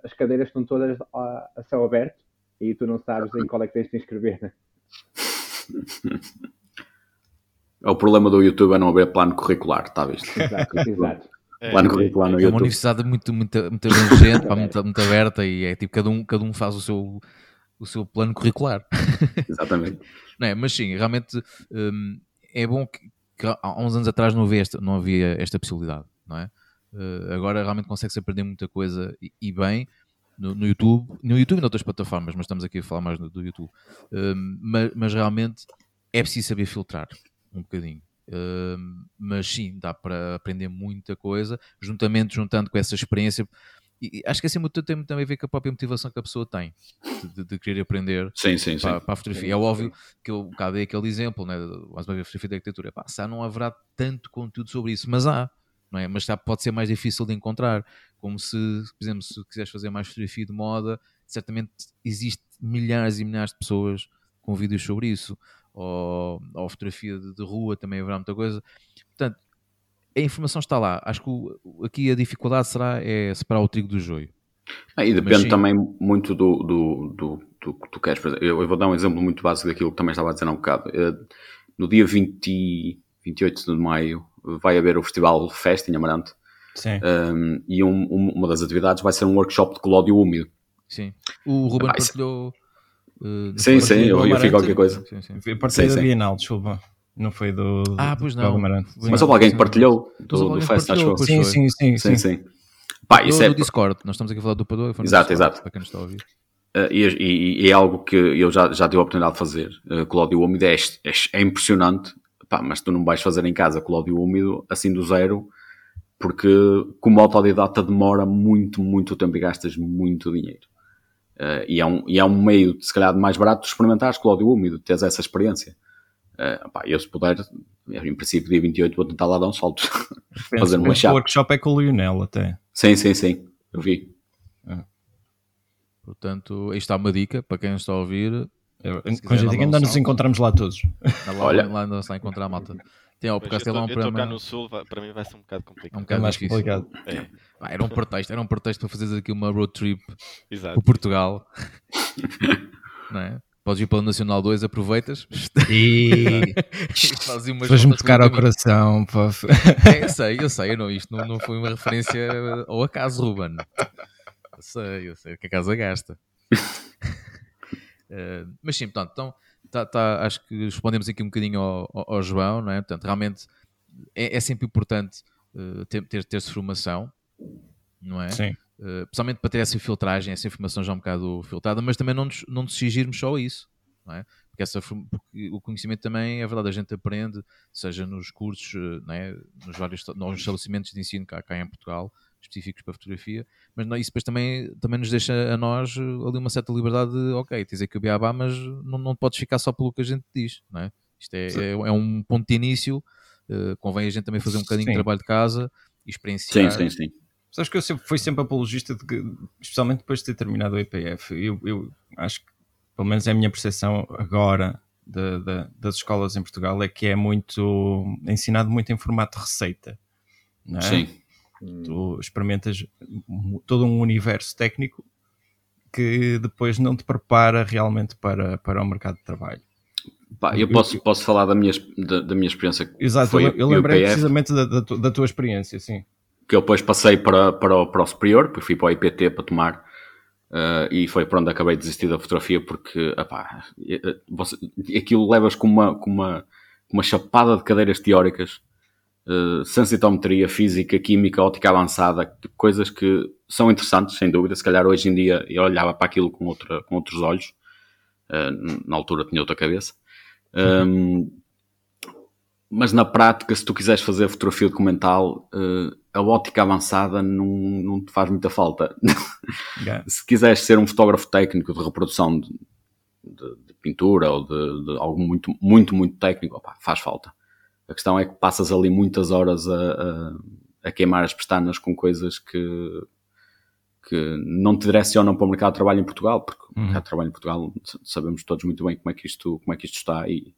as cadeiras estão todas a, a, céu aberto e tu não sabes em qual é que tens de te inscrever. É o problema do YouTube é não haver plano curricular, está visto? Exato, exato. É, plano curricular no é YouTube. uma universidade muito, muito, muito abrangente, muito, muito aberta e é tipo, cada um, cada um faz o seu, o seu plano curricular. Exatamente. não é? Mas sim, realmente hum, é bom que, que, há uns anos atrás não havia esta, não havia esta possibilidade, não é? Uh, agora realmente consegue-se aprender muita coisa e, e bem no, no, YouTube, no YouTube e noutras plataformas, mas estamos aqui a falar mais do, do YouTube. Uh, mas, mas, realmente é preciso saber filtrar um bocadinho. Uh, mas sim, dá para aprender muita coisa, juntamente juntando com essa experiência. E acho que assim muito tem também a ver com a própria motivação que a pessoa tem de, de, querer aprender sim, sim, para, sim. para, a fotografia. É óbvio que eu cá dei aquele exemplo, né, mais uma vez, fotografia de arquitetura. Pá, não haverá tanto conteúdo sobre isso, mas há não é? Mas já pode ser mais difícil de encontrar. Como se, por exemplo, se quiseres fazer mais fotografia de moda, certamente existe milhares e milhares de pessoas com vídeos sobre isso. Ou, ou fotografia de, de, rua também haverá muita coisa. Portanto, a informação está lá. Acho que o, aqui a dificuldade será é separar o trigo do joio. Ah, e depende Mas, também muito do, do, do, do, que tu queres. Eu vou dar um exemplo muito básico daquilo que também estava a dizer há um bocado. Eh, no dia 20, 28 de maio vai haver o Festival Fest em Amarante. Sim. Um, e um, uma das atividades vai ser um workshop de colódio úmido. Sim. O Ruben partilhou. Uh, sim, sim, eu, eu vi qualquer coisa. Sim, sim. Partilhei da Bienal, desculpa. Não foi do. Ah, pois não. Mas houve alguém que partilhou do, do Fest, acho que sim, sim, sim, sim, sim. Pá, isso é... do Discord, nós estamos aqui a falar do Pador. Exato, exato. Para quem nos está a ouvir. Uh, e, e, e, é algo que eu já, já tive a oportunidade de fazer. Uh, Cláudio Úmido é, é, é impressionante Pá, mas tu não vais fazer em casa colódio úmido assim do zero, porque como autodidata demora muito, muito tempo e gastas muito dinheiro. Uh, e, é um, e é um meio, se calhar, mais barato de experimentares colódio úmido, teres essa experiência. Uh, pá, eu, se puder, em princípio, dia 28, vou tentar lá dar um salto. fazer uma chave. O workshop é com o Lionel até. Sim, sim, sim. Eu vi. É. Portanto, aí está uma dica para quem está a ouvir. Com jeito ainda nos encontramos lá todos. Lá, Olha. lá não se vai encontrar a malta. Tem, ó, porque eu, lá um eu cá no sul, para mim vai ser um bocado complicado. É um bocado é mais difícil. complicado. É. Ah, era um pretexto, era um pretexto para fazeres aqui uma road trip Exato. para Portugal. não é? Podes ir para o Nacional 2, aproveitas e, e fazes-me tocar ao coração. É, eu sei, eu sei, eu não, isto não, não foi uma referência ao acaso, Ruben. Eu sei, eu sei o que a casa gasta. Uh, mas sim, portanto, então, tá, tá, acho que respondemos aqui um bocadinho ao, ao, ao João, não é? Portanto, realmente é, é sempre importante uh, ter, ter, ter formação, não é? Sim. Uh, principalmente para ter essa filtragem, essa informação já um bocado filtrada, mas também não nos, não nos exigirmos só isso, não é? Porque, essa, porque o conhecimento também, é verdade, a gente aprende, seja nos cursos, não é? nos vários nos estabelecimentos de ensino cá, cá em Portugal, específicos para fotografia, mas não, isso depois também, também nos deixa a nós eh, ali uma certa liberdade de, ok, tens aqui o Beabá, mas não, não podes ficar só pelo que a gente diz, não é? Isto é, é, é, um ponto de início, uh, convém a gente também fazer um bocadinho sim. de trabalho de casa e experienciar. Sim, sim, sim. Sabes que eu sempre, fui sempre apologista de que, especialmente depois de ter terminado o EPF, eu, eu acho que, pelo menos é a minha percepção agora de, de, das escolas em Portugal, é que é muito ensinado muito em formato de receita. Não é? Sim. Tu experimentas todo um universo técnico que depois não te prepara realmente para, para o mercado de trabalho. Pá, eu posso, posso falar da minha, da, da minha experiência. Exato, foi eu, lembrei precisamente da, da, da, tua experiência, sim. Que eu depois passei para, para, o, para o superior, porque fui para o IPT para tomar, uh, e foi por onde acabei de desistir da fotografia, porque epá, você, aquilo levas com uma, com, uma, uma chapada de cadeiras teóricas uh, sensitometria, física, química, ótica avançada, coisas que são interessantes, sem dúvida. Se calhar hoje em dia eu olhava para aquilo com, outra, com outros olhos, uh, na altura tinha outra cabeça. Um, mas na prática, se tu quiseres fazer fotografia documental, uh, a ótica avançada não, não te faz muita falta. Yeah. se quiseres ser um fotógrafo técnico de reprodução de, de, de pintura ou de, de, algo muito, muito, muito técnico, opa, faz falta. A questão é que passas ali muitas horas a, a, a queimar as pestanas com coisas que, que não te direcionam para o mercado de trabalho em Portugal, porque uhum. o mercado de trabalho em Portugal sabemos todos muito bem como é que isto, como é que isto está e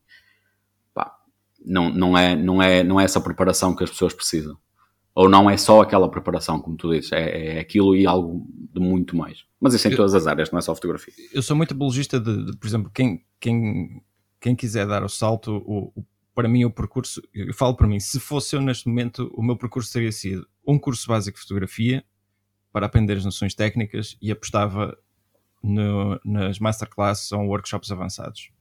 pá, não, não, é, não, é, não é essa preparação que as pessoas precisam. Ou não é só aquela preparação, como tu dizes, é, é aquilo e algo de muito mais. Mas isso em todas as áreas, não é só fotografia. Eu sou muito apologista de, de por exemplo, quem, quem, quem quiser dar o salto, o, o, para mim o percurso, eu falo para mim, se fosse eu neste momento, o meu percurso teria sido um curso básico de fotografia, para aprender as noções técnicas e apostava no, nas masterclasses ou workshops avançados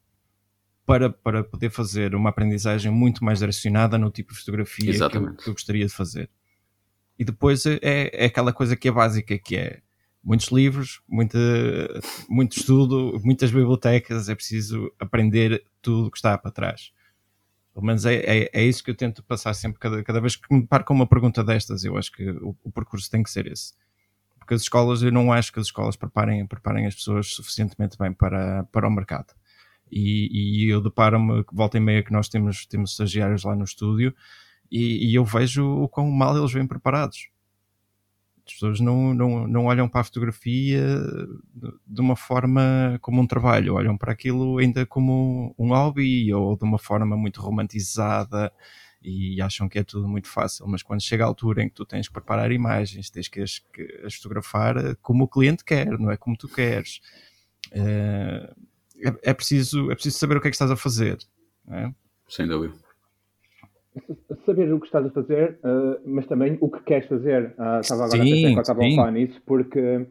para, para poder fazer uma aprendizagem muito mais direcionada no tipo de fotografia que eu, que eu, gostaria de fazer. E depois é, é aquela coisa que é básica, que é muitos livros, muita, muito estudo, muitas bibliotecas, é preciso aprender tudo o que está para trás. Pelo menos é, é, é, isso que eu tento passar sempre, cada, cada vez que me paro com uma pergunta destas, eu acho que o, o percurso tem que ser esse porque as escolas, eu não acho que as escolas preparem, preparem as pessoas suficientemente bem para, para o mercado. E, e eu deparo-me, volta e meia, que nós temos, temos estagiários lá no estúdio e, e eu vejo o quão mal eles vêm preparados. As pessoas não, não, não olham para a fotografia de uma forma como um trabalho, olham para aquilo ainda como um hobby ou de uma forma muito romantizada e acham que é tudo muito fácil, mas quando chega a altura em que tu tens que preparar imagens, tens que as, que as fotografar eh, como o cliente quer, não é como tu queres. Eh, é, é, preciso, é preciso saber o que é que estás a fazer. É? Sem dúvida. Saber o que estás a fazer, uh, mas também o que queres fazer. Uh, estava agora sim, a pensar estava a falar nisso, porque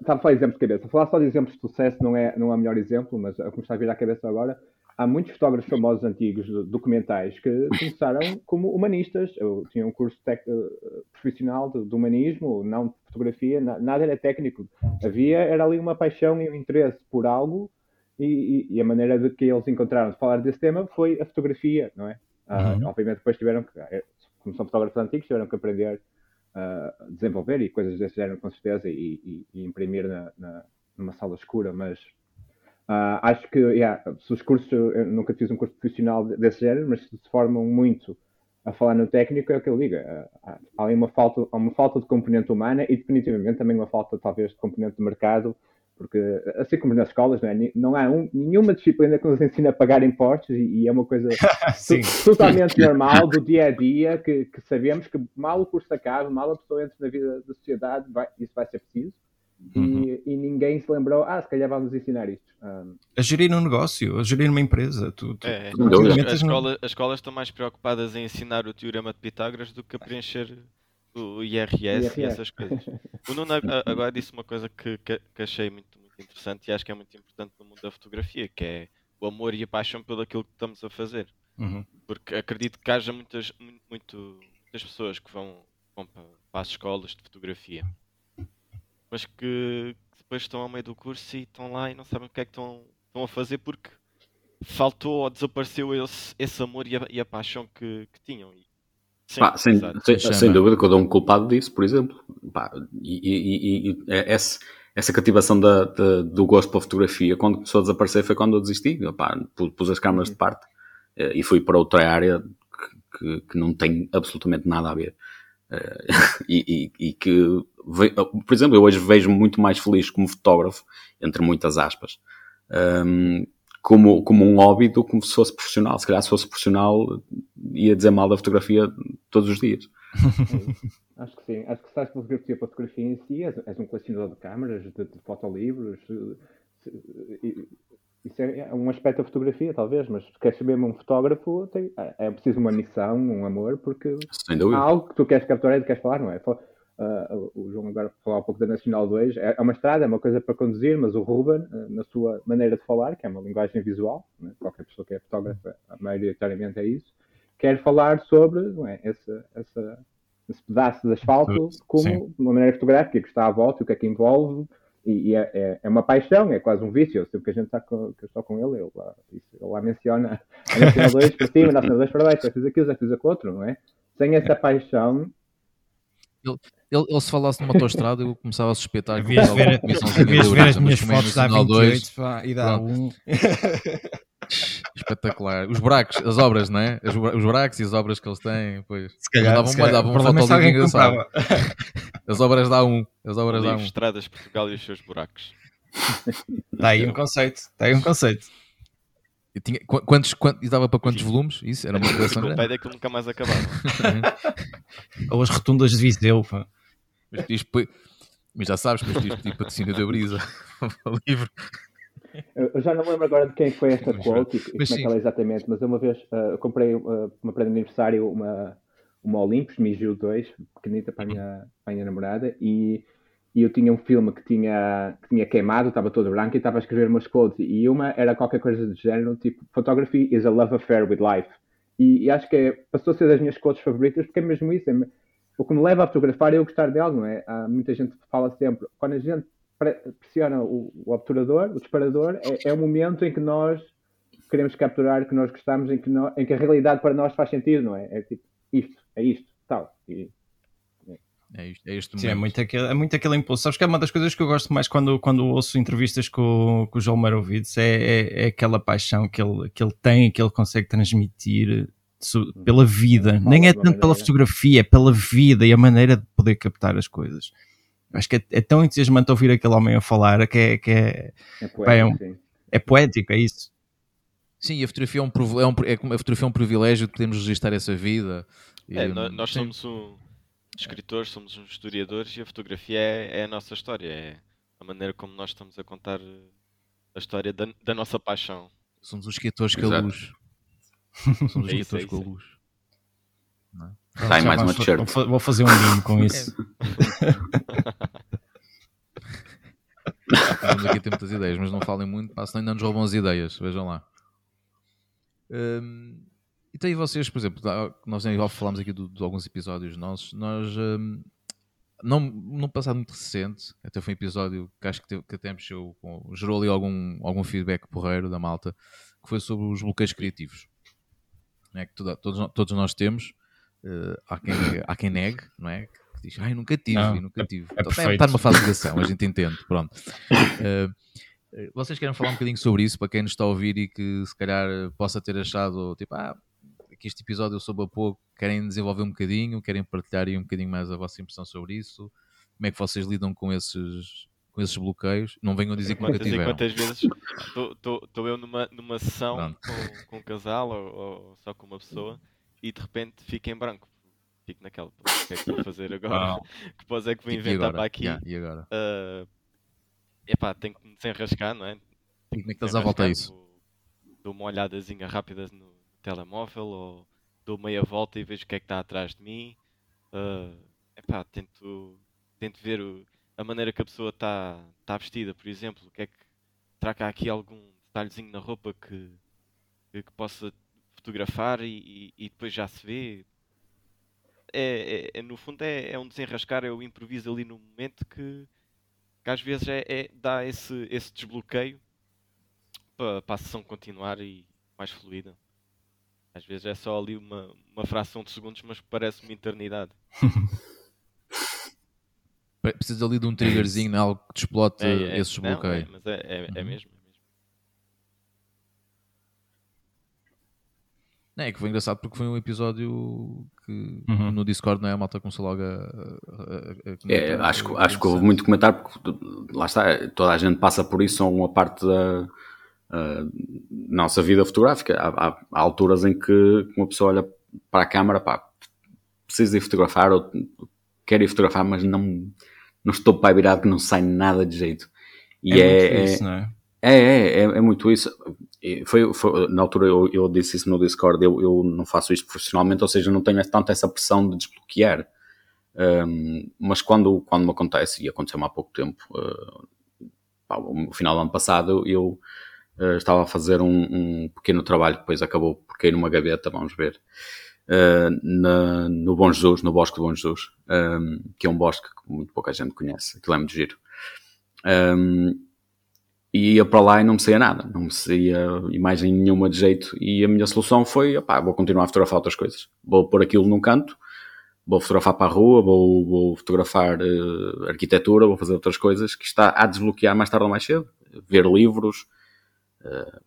estava a falar exemplos de cabeça. Falar só de exemplos de sucesso não é, não é o melhor exemplo, mas como está a vir à cabeça agora, há muitos fotógrafos famosos antigos documentais que começaram como humanistas. Eu tinha um curso eh, profissional de, de, humanismo, não de fotografia, nada era técnico. Havia, era ali uma paixão e um interesse por algo e, e, e a maneira de que eles encontraram de falar desse tema foi a fotografia, não é? Ah, uhum. Uh, obviamente depois tiveram que, eh, como são fotógrafos antigos, tiveram que aprender a uh, desenvolver e coisas desse género com certeza e, e imprimir na, na, numa sala escura, mas Uh, acho que, yeah, se os cursos, eu nunca fiz um curso profissional desse género, mas se formam muito a falar no técnico, é o que eu digo. Uh, há uma falta, há uma falta de componente humana e definitivamente também uma falta, talvez, de componente de mercado, porque, assim como nas escolas, não, é? não há um, nenhuma disciplina que nos ensina a pagar impostos e, e é uma coisa totalmente normal do dia a dia, que, que, sabemos que mal o curso acaba, mal a pessoa entra na vida da sociedade, vai, isso vai ser preciso. Uhum. E, e, ninguém se lembrou, ah, se calhar vamos ensinar isto. Um... A gerir um negócio, a gerir uma empresa. Tu, tu, é, tu, tu as, escola, as escolas estão mais preocupadas em ensinar o teorema de Pitágoras do que a preencher o IRS, IRS. e essas coisas. O Nuno agora disse uma coisa que, que, que, achei muito, muito interessante e acho que é muito importante no mundo da fotografia, que é o amor e a paixão pelo aquilo que estamos a fazer. Uhum. Porque acredito que haja muitas, muito, muitas pessoas que vão, vão para, para as escolas de fotografia mas que, depois estão ao meio do curso e estão lá e não sabem o que é que estão, estão a fazer porque faltou ou desapareceu esse, esse amor e a, e a paixão que, que tinham. Sim, Pá, sem, sem, sem, dúvida que eu dou um culpado disso, por exemplo. Pá, e, e, e, é, essa, essa cativação da, da, do gosto pela fotografia, quando começou a desaparecer, foi quando eu desisti. Pá, pus as câmaras de parte eh, e fui para outra área que, que, que não tem absolutamente nada a ver. Uh, e, e, e, que, por exemplo, eu hoje vejo muito mais feliz como fotógrafo, entre muitas aspas, um, como, como um hobby do que como se fosse profissional. Se calhar se fosse profissional ia dizer mal da fotografia todos os dias. Acho que sim. Acho que se estás fotografia para fotografia em si, és, és um colecionador de câmaras, de, de fotolivros. Isso é, é um aspecto da fotografia, talvez, mas se queres saber um fotógrafo, tem, é, é preciso uma missão, um amor, porque há algo que tu queres capturar e queres falar, não é? Uh, o João agora falou um pouco da Nacional 2, é, é uma estrada, é uma coisa para conduzir, mas o Ruben, uh, na sua maneira de falar, que é uma linguagem visual, né? qualquer pessoa que é fotógrafa, maioritariamente é isso, quer falar sobre é, esse, esse, esse pedaço de asfalto como Sim. uma maneira fotográfica que está à volta, o que é que envolve, E, e é, é, é, uma paixão, é quase um vício. Eu sempre que a gente está com, que eu estou com ele, ele lá, ele lá menciona a Nacional 2 para cima, a Nacional 2 para baixo, já fiz aquilo, já fiz aquilo outro, não é? Sem essa paixão. Ele, ele, ele se falasse numa autostrada, eu começava a suspeitar que ele ver, ver, ver as minhas fotos da 28 pá, e dá um. Espetacular. Os buracos, as obras, não é? Os, buracos e as obras que eles têm, pois. Se calhar, davam, se calhar. davam um engraçado. As obras dá um. As obras dá um. Estradas Portugal e os seus buracos. Está aí um conceito. Está aí um conceito. E, tinha, quantos, quantos, e dava para quantos volumes? Isso era uma coleção grande. O que nunca mais acabava. Ou as rotundas de Viseu. Pá. Mas, depois, mas já sabes, mas tens pedir patrocínio da Brisa. livro. Eu já não lembro agora de quem foi esta quote e, como é que ela é exatamente, mas eu uma vez uh, comprei uh, uma prenda de aniversário uma, uma Olympus Miju 2, pequenita para a minha, para a minha namorada, e, e eu tinha um filme que tinha, que tinha queimado, estava todo branco, e estava a escrever umas quotes, e uma era qualquer coisa do género, tipo, Photography is a love affair with life. E, e acho que é, passou a ser das minhas quotes favoritas, porque é mesmo isso, é, o que me leva a fotografar é eu gostar de algo, não é? Há muita gente que fala sempre, quando a gente pressiona o, o obturador, o disparador, é, é o momento em que nós queremos capturar, que nós gostamos, em que, no, em que a realidade para nós faz sentido, não é? É tipo, isto, é isto, tal. E, é isto, é isto Sim, é muito, aquele, é muito aquele impulso. Sabes que é uma das coisas que eu gosto mais quando, quando ouço entrevistas com, com o João Marovides é, é, é, aquela paixão que ele, que ele tem, que ele consegue transmitir pela vida. Nem é tanto pela fotografia, é pela vida e a maneira de poder captar as coisas. Acho que é, é, tão entusiasmante ouvir aquele homem a falar que é, que é, é, poético, é, um, é, poético, é isso. Sim, a fotografia é um, é um, é, a fotografia é um privilégio de podermos registrar essa vida. É, nós, nós somos um, escritores, somos uns historiadores e a fotografia é, é, a nossa história, é a maneira como nós estamos a contar a história da, da nossa paixão. Somos os escritores com a luz. Somos os com a luz. Não é? Sai mais uma t-shirt. Vou fazer um mimo com isso. Estamos aqui a ter muitas ideias, mas não falem muito, senão ainda nos roubam as ideias. Vejam lá. Um, então, e vocês, por exemplo, nós falámos aqui de, de, alguns episódios nossos, nós, um, não, num passado muito recente, até foi um episódio que acho que, teve, que até mexeu, gerou ali algum, algum feedback porreiro da malta, que foi sobre os bloqueios criativos. É que toda, todos, todos nós temos, Uh, há, quem, há quem negue, não é? Que diz, ai, nunca tive, não, nunca é tive. É, então, está numa fase de ligação, a gente entende, pronto. Uh, vocês querem falar um bocadinho sobre isso para quem nos está a ouvir e que se calhar possa ter achado, tipo, ah, que este episódio eu soube a pouco, querem desenvolver um bocadinho, querem partilhar aí um bocadinho mais a vossa impressão sobre isso? Como é que vocês lidam com esses, com esses bloqueios? Não venham dizer que nunca tiveram. Quantas vezes estou eu numa, numa sessão com, com um casal ou, ou só com uma pessoa e de repente fico em branco. Fico naquela, o que é que vou fazer agora? que pós é que vou tipo, inventar para aqui? Yeah, e agora? Uh, epá, tenho que me desenrascar, não é? E como é que estás a volta a isso? Dou uma olhadazinha rápida no telemóvel ou dou meia volta e vejo o que é que está atrás de mim. Uh, epá, tento, tento ver o, a maneira que a pessoa está tá vestida, por exemplo. Que é que traga aqui algum detalhezinho na roupa que, que possa fotografar e, e, e depois já se vê. É, é, é no fundo é, é, um desenrascar, é o improviso ali no momento que, que às vezes é, é dá esse, esse desbloqueio para, para a sessão continuar e mais fluida. Às vezes é só ali uma, uma fração de segundos, mas parece uma eternidade. Precisa ali de um triggerzinho, algo que explote é, é, esse desbloqueio. Não, mas é, é, é uhum. mesmo. É, que foi engraçado porque foi um episódio que uhum. no Discord não é, a malta começou logo a, a, a é, acho, acho que houve muito comentário porque lá está, toda a gente passa por isso, são uma parte da nossa vida fotográfica. Há, há, há, alturas em que uma pessoa olha para a câmara, pá, preciso ir fotografar ou quero ir fotografar, mas não, não estou para virado que não sai nada de jeito. E é, é, isso, não é? É, é, é, é muito isso. Foi, foi, na altura eu, eu, disse isso no Discord, eu, eu não faço isto profissionalmente, ou seja, não tenho tanto essa pressão de desbloquear. Um, mas quando, quando me acontece, e aconteceu-me há pouco tempo, uh, pá, no final do ano passado, eu uh, estava a fazer um, um, pequeno trabalho que depois acabou por cair numa gaveta, vamos ver, uh, na, no Bom Jesus, no Bosque do Bom Jesus, um, que é um bosque que muito pouca gente conhece, aquilo é muito giro. Um, e ia para lá e não me saía nada, não me saía imagem nenhuma de jeito. E a minha solução foi: opá, vou continuar a fotografar outras coisas. Vou pôr aquilo num canto, vou fotografar para a rua, vou, vou fotografar uh, arquitetura, vou fazer outras coisas que está a desbloquear mais tarde ou mais cedo. Ver livros. Uh,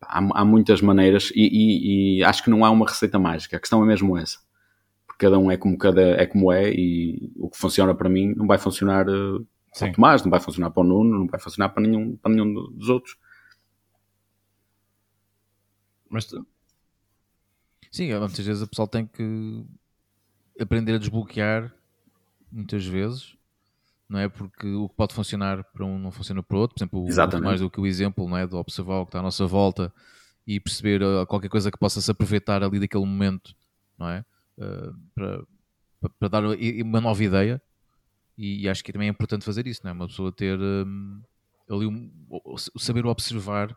há, há, muitas maneiras e, e, e, acho que não há uma receita mágica. A questão é mesmo essa. Porque cada um é como, cada, é, como é e o que funciona para mim não vai funcionar. Uh, para o Tomás, não vai funcionar para o Nuno, não vai funcionar para nenhum, para nenhum dos outros. Mas Sim, muitas vezes o pessoal tem que aprender a desbloquear muitas vezes, não é? Porque o que pode funcionar para um não funciona para o outro. Por exemplo, Exatamente. mais do que o exemplo não é? de observar o que está à nossa volta e perceber uh, qualquer coisa que possa se aproveitar ali daquele momento, não é? Uh, para, para dar uma nova ideia e, e, acho que também é importante fazer isso, não é? Uma pessoa ter um, ali um, saber observar.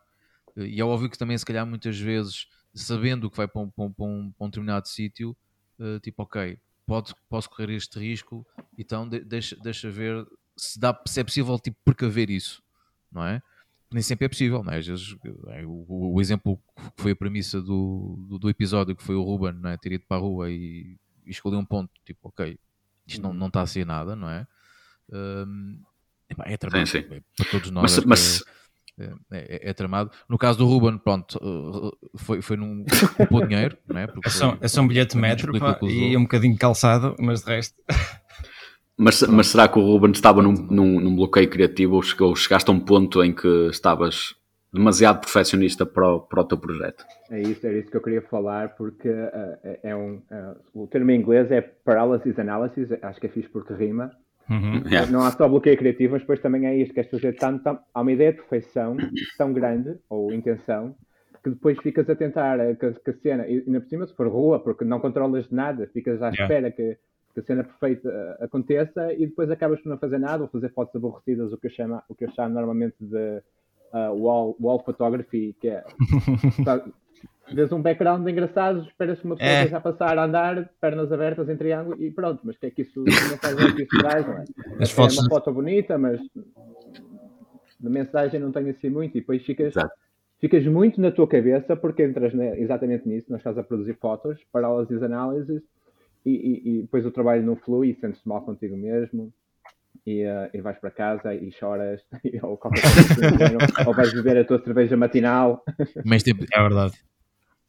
E é óbvio que também, se calhar, muitas vezes, sabendo que vai para um, para um, para um, para um determinado sítio, uh, tipo, ok, pode, posso correr este risco, então de, deixa, deixa ver se, dá, se é possível tipo, precaver isso, não é? Nem sempre é possível, não é? Às vezes, é, o, o, exemplo que foi a premissa do, do, do, episódio, que foi o Ruben, não é? ter ido para a rua e, e escolher um ponto, tipo, ok, isto não, não está a ser nada, não é? Um, é tramado, sim, sim. É, para todos nós. Mas, mas... É, é, é, tramado. No caso do Ruben, pronto, uh, foi, foi num pouco dinheiro, não é? Porque é só, é só um bilhete de metro pá, e um bocadinho calçado, mas de resto. Mas, mas será que o Ruben estava num, num, num bloqueio criativo ou chegaste a um ponto em que estavas demasiado perfeccionista para o, para o teu projeto? É isso, era isso que eu queria falar, porque uh, é um. Uh, o termo em inglês é paralysis analysis, acho que é fixe porque rima. Uhum. Yeah. Não há só bloqueio criativo, mas depois também é isto: que fazer tanto, tanto, há uma ideia de perfeição tão grande, ou intenção, que depois ficas a tentar que, que a cena, e ainda por cima, se for rua, porque não controlas nada, ficas à yeah. espera que, que, a cena perfeita uh, aconteça e depois acabas por não fazer nada ou fazer fotos aborrecidas, o que eu chamo, o que eu chamo normalmente de uh, wall, wall photography, que é vês um background engraçado, esperas que uma pessoa é. a passar a andar, pernas abertas em triângulo e pronto, mas que é que isso não faz o que isso traz, não é? As é fotos... uma foto bonita, mas de mensagem não tem assim muito e depois ficas, ficas muito na tua cabeça porque entras né, exatamente nisso, nós estás a produzir fotos, parálises e análises e, e, e, depois o trabalho não flui e sentes-te mal contigo mesmo e, uh, e vais para casa e choras ou coisa ou vais beber a tua cerveja matinal. Mas tipo, é verdade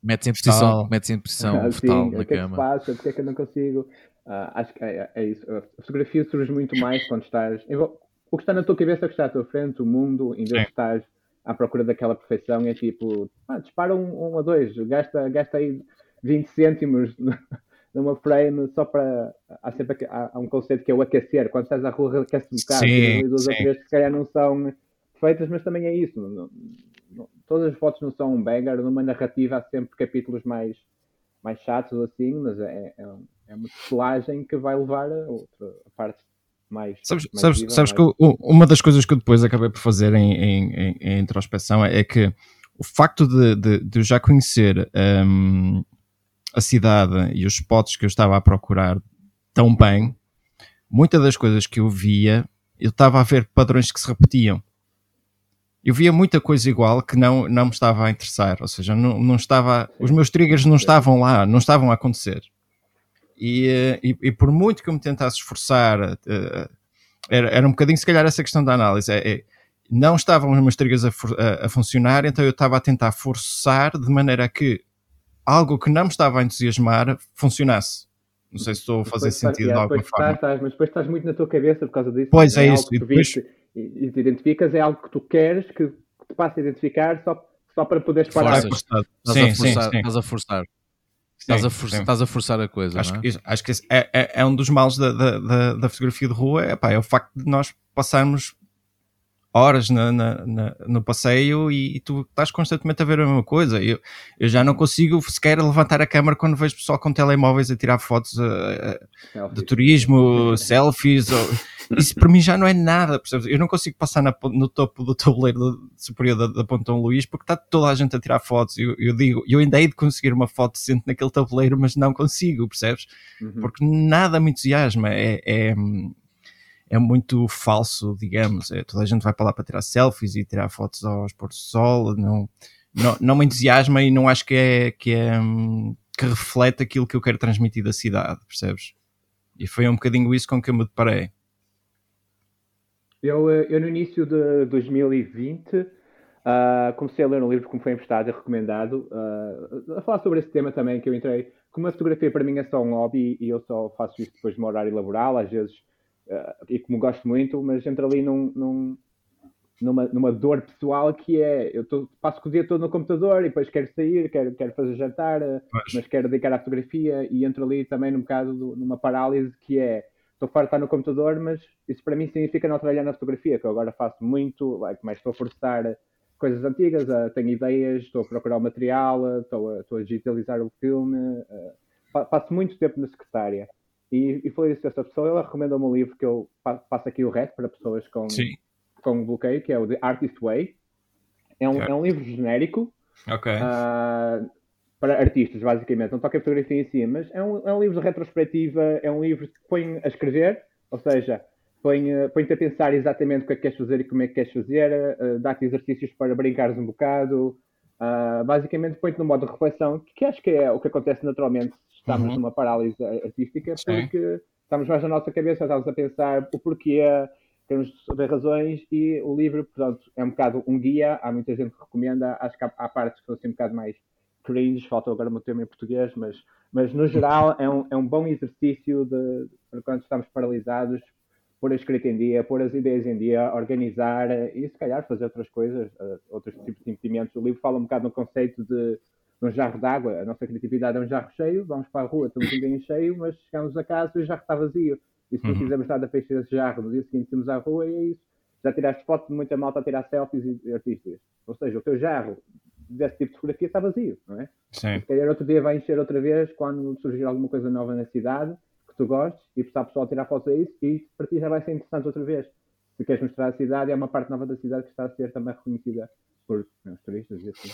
Metes em posição, metes em posição ah, fetal na cama. O que é que se passa? Porque é que eu não consigo? Uh, acho que é, é, isso. A fotografia surge muito mais quando estás. O que está na tua cabeça, o que está à tua frente, o mundo, em vez Sim. de estás à procura daquela perfeição, é tipo, ah, dispara um, um a dois, gasta, gasta aí 20 cêntimos numa frame só para. Há sempre há, há um conceito que é o aquecer. Quando estás à rua, aquece um bocado. Sim, duas ou três que se calhar não são perfeitas, mas também é isso. Não, todas as fotos não são um banger, numa narrativa há sempre capítulos mais, mais chatos assim, mas é, é, é uma selagem que vai levar a outra a parte mais. Sabes, mais sabes, viva, sabes mais... que uma das coisas que eu depois acabei por fazer em, em, em introspeção é, é, que o facto de, de, de eu já conhecer um, a cidade e os spots que eu estava a procurar tão bem, muitas das coisas que eu via, eu estava a ver padrões que se repetiam eu via muita coisa igual que não, não me estava a interessar, ou seja, não, não estava, os meus triggers não estavam lá, não estavam a acontecer. E, eh, e, e por muito que eu me tentasse esforçar, uh, era, era um bocadinho se calhar essa questão da análise, é, é não estavam os meus triggers a, a, a, funcionar, então eu estava a tentar forçar de maneira que algo que não me estava a entusiasmar funcionasse. Não sei se estou a fazer sentido de alguma forma. Estás, mas depois estás muito na tua cabeça por causa disso. Pois é, é isso. E e, te identificas é algo que tu queres que, que te passe a identificar só, só para poderes parar. Forças. Estás, sim, a forçar, sim, sim. estás a forçar. Estás a, forçar, estás a forçar a coisa. Acho, é? que, acho que é, é, é, um dos males da, da, da, fotografia de rua é, pá, é o facto de nós passarmos horas na, na, na, no passeio e, e, tu estás constantemente a ver a mesma coisa. Eu, eu já não consigo sequer levantar a câmera quando vejo pessoal com telemóveis a tirar fotos uh, de turismo, selfies. Ou, isso para mim já não é nada. Percebes? Eu não consigo passar no topo do tabuleiro superior da, da Pontão Luís porque está toda a gente a tirar fotos. Eu, eu digo, eu ainda hei de conseguir uma foto decente naquele tabuleiro, mas não consigo, percebes? Uhum. Porque nada me entusiasma. É, é, é muito falso, digamos. É, toda a gente vai para lá para tirar selfies e tirar fotos aos pôr do sol. Não, não, não me entusiasma e não acho que é, que é hum, que reflete aquilo que eu quero transmitir da cidade, percebes? E foi um bocadinho isso com que eu me deparei. Eu, eh, eu no início de 2020 uh, ah, comecei a ler um livro que me foi emprestado e recomendado, uh, a falar sobre esse tema também, que eu entrei. Como a fotografia para mim é só um hobby e eu só faço isso depois de uma horário laboral, às vezes, uh, e como gosto muito, mas entro ali num, num, numa, numa dor pessoal que é eu tô, passo o dia todo no computador e depois quero sair, quero, quero fazer jantar, mas... mas quero dedicar à fotografia e entro ali também num bocado numa parálise que é estou farto de estar no computador, mas isso para mim significa não trabalhar na fotografia, que eu agora faço muito, like, mas estou a forçar coisas antigas, uh, tenho ideias, estou a procurar o material, estou, a, estou a digitalizar o filme, uh, passo muito tempo na secretária. E, e falei isso a essa pessoa, ela recomendou-me um livro que eu passo aqui o resto para pessoas com, com bloqueio, que é o The Artist Way. É um, é um livro genérico. Uh, para artistas, basicamente. Não toca a fotografia em si, mas é um, é um livro de retrospectiva, é um livro que põe a escrever, ou seja, põe-te põe a pensar exatamente o que é que queres fazer e como é que queres fazer, uh, dá-te exercícios para brincares um bocado, uh, basicamente põe-te no modo de reflexão, que, acho que é o que acontece naturalmente se estamos uhum. numa parálise artística, Sim. porque estamos mais na nossa cabeça, estamos a pensar o porquê, temos saber razões e o livro, portanto, é um bocado um guia, há muita gente que recomenda, acho que há, há partes que são assim um bocado mais cringe, falta agora o meu termo em português, mas, mas no geral é um, é um bom exercício de, de quando estamos paralisados, pôr a escrita em dia, pôr as ideias em dia, organizar e se calhar fazer outras coisas, uh, outros tipos de impedimentos. O livro fala um bocado no conceito de, um jarro de água. A nossa criatividade é um jarro cheio, vamos para a rua, temos um bem cheio, mas chegamos a casa e o jarro está vazio. E se não uhum. quisermos estar a fechar esse jarro, no dia seguinte temos à rua e é isso. Já tiraste fotos de muita malta a tirar selfies e artistas. Ou seja, o teu jarro desse tipo de fotografia está vazio, não é? Sim. Se calhar outro dia vai encher outra vez quando surgir alguma coisa nova na cidade que tu gostes e precisar o pessoal tirar fotos a isso e para ti já vai ser interessante outra vez. Se queres mostrar a cidade, é uma parte nova da cidade que está a ser também reconhecida por os turistas e assim.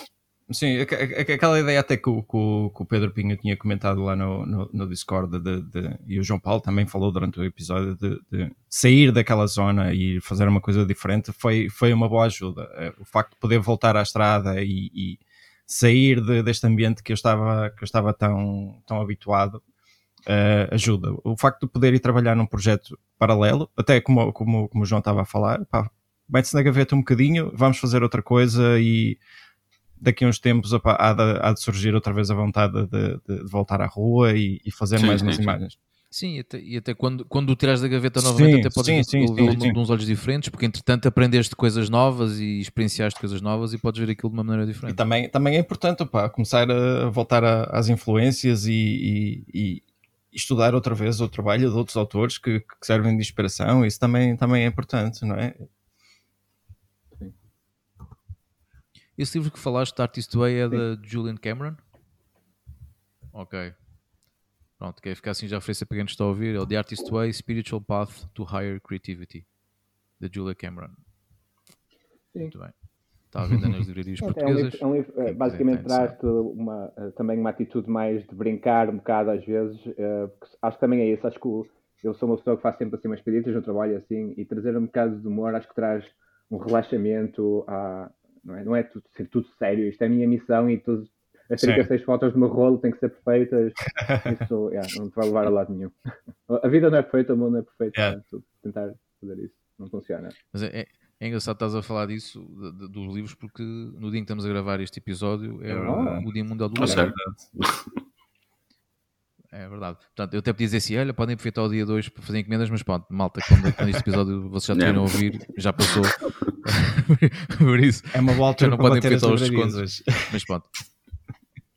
Sim, aquela ideia até que o, que o, Pedro Pinho tinha comentado lá no, no, no Discord de, de, e o João Paulo também falou durante o episódio de, de, sair daquela zona e fazer uma coisa diferente foi, foi uma boa ajuda. É, o facto de poder voltar à estrada e, e sair deste ambiente que eu estava, que eu estava tão, tão habituado uh, ajuda. O facto de poder ir trabalhar num projeto paralelo, até como, como, como o João estava a falar, mete-se na gaveta um bocadinho, vamos fazer outra coisa e daqui a uns tempos opa, há, de, há, de, surgir outra vez a vontade de, de, de voltar à rua e, e fazer sim, mais sim, umas sim. imagens. Sim, e até, e até, quando, quando o tirares da gaveta novamente, até podes sim, sim, de uns olhos diferentes, porque entretanto aprendeste coisas novas e experienciaste coisas novas e podes ver aquilo de uma maneira diferente. E também, também é importante opa, começar a voltar a, às influências e, e, e, estudar outra vez o trabalho de outros autores que, que servem de inspiração. Isso também, também é importante, não é? Esse livro que falaste, The Artist Way, é da Julian Cameron? Ok. Pronto, quer ficar assim já oferecer para quem está a ouvir. É o The Artist Way, Spiritual Path to Higher Creativity, da Julia Cameron. Sim. Muito bem. Está a vender nas livrarias portuguesas. É um livro, é um livro basicamente traz-te uma, eh, também uma atitude mais de brincar um bocado às vezes. Uh, acho que também é isso. Acho que eu sou uma pessoa que faz sempre assim umas pedidas no trabalho assim e trazer um bocado de humor acho que traz um relaxamento à, não é, não é tudo, ser tudo sério, isto é a minha missão e tudo, as 36 Sim. fotos do meu rolo têm que ser perfeitas, isso yeah, não te vai levar a lado nenhum. A vida não é perfeita, o mundo não é perfeito, yeah. né? tentar fazer isso não funciona. Mas é, é engraçado estás a falar disso, de, de, dos livros, porque no dia em que estamos a gravar este episódio é oh. o Dia Mundial do Livro. É verdade. Portanto, eu até podia dizer assim: olha, podem aproveitar o dia 2 para fazer encomendas, mas pronto, malta, quando, quando este episódio vocês já tiveram a ouvir, já passou. Por isso, é uma boa altura não podem aproveitar os descontos. Mas pronto.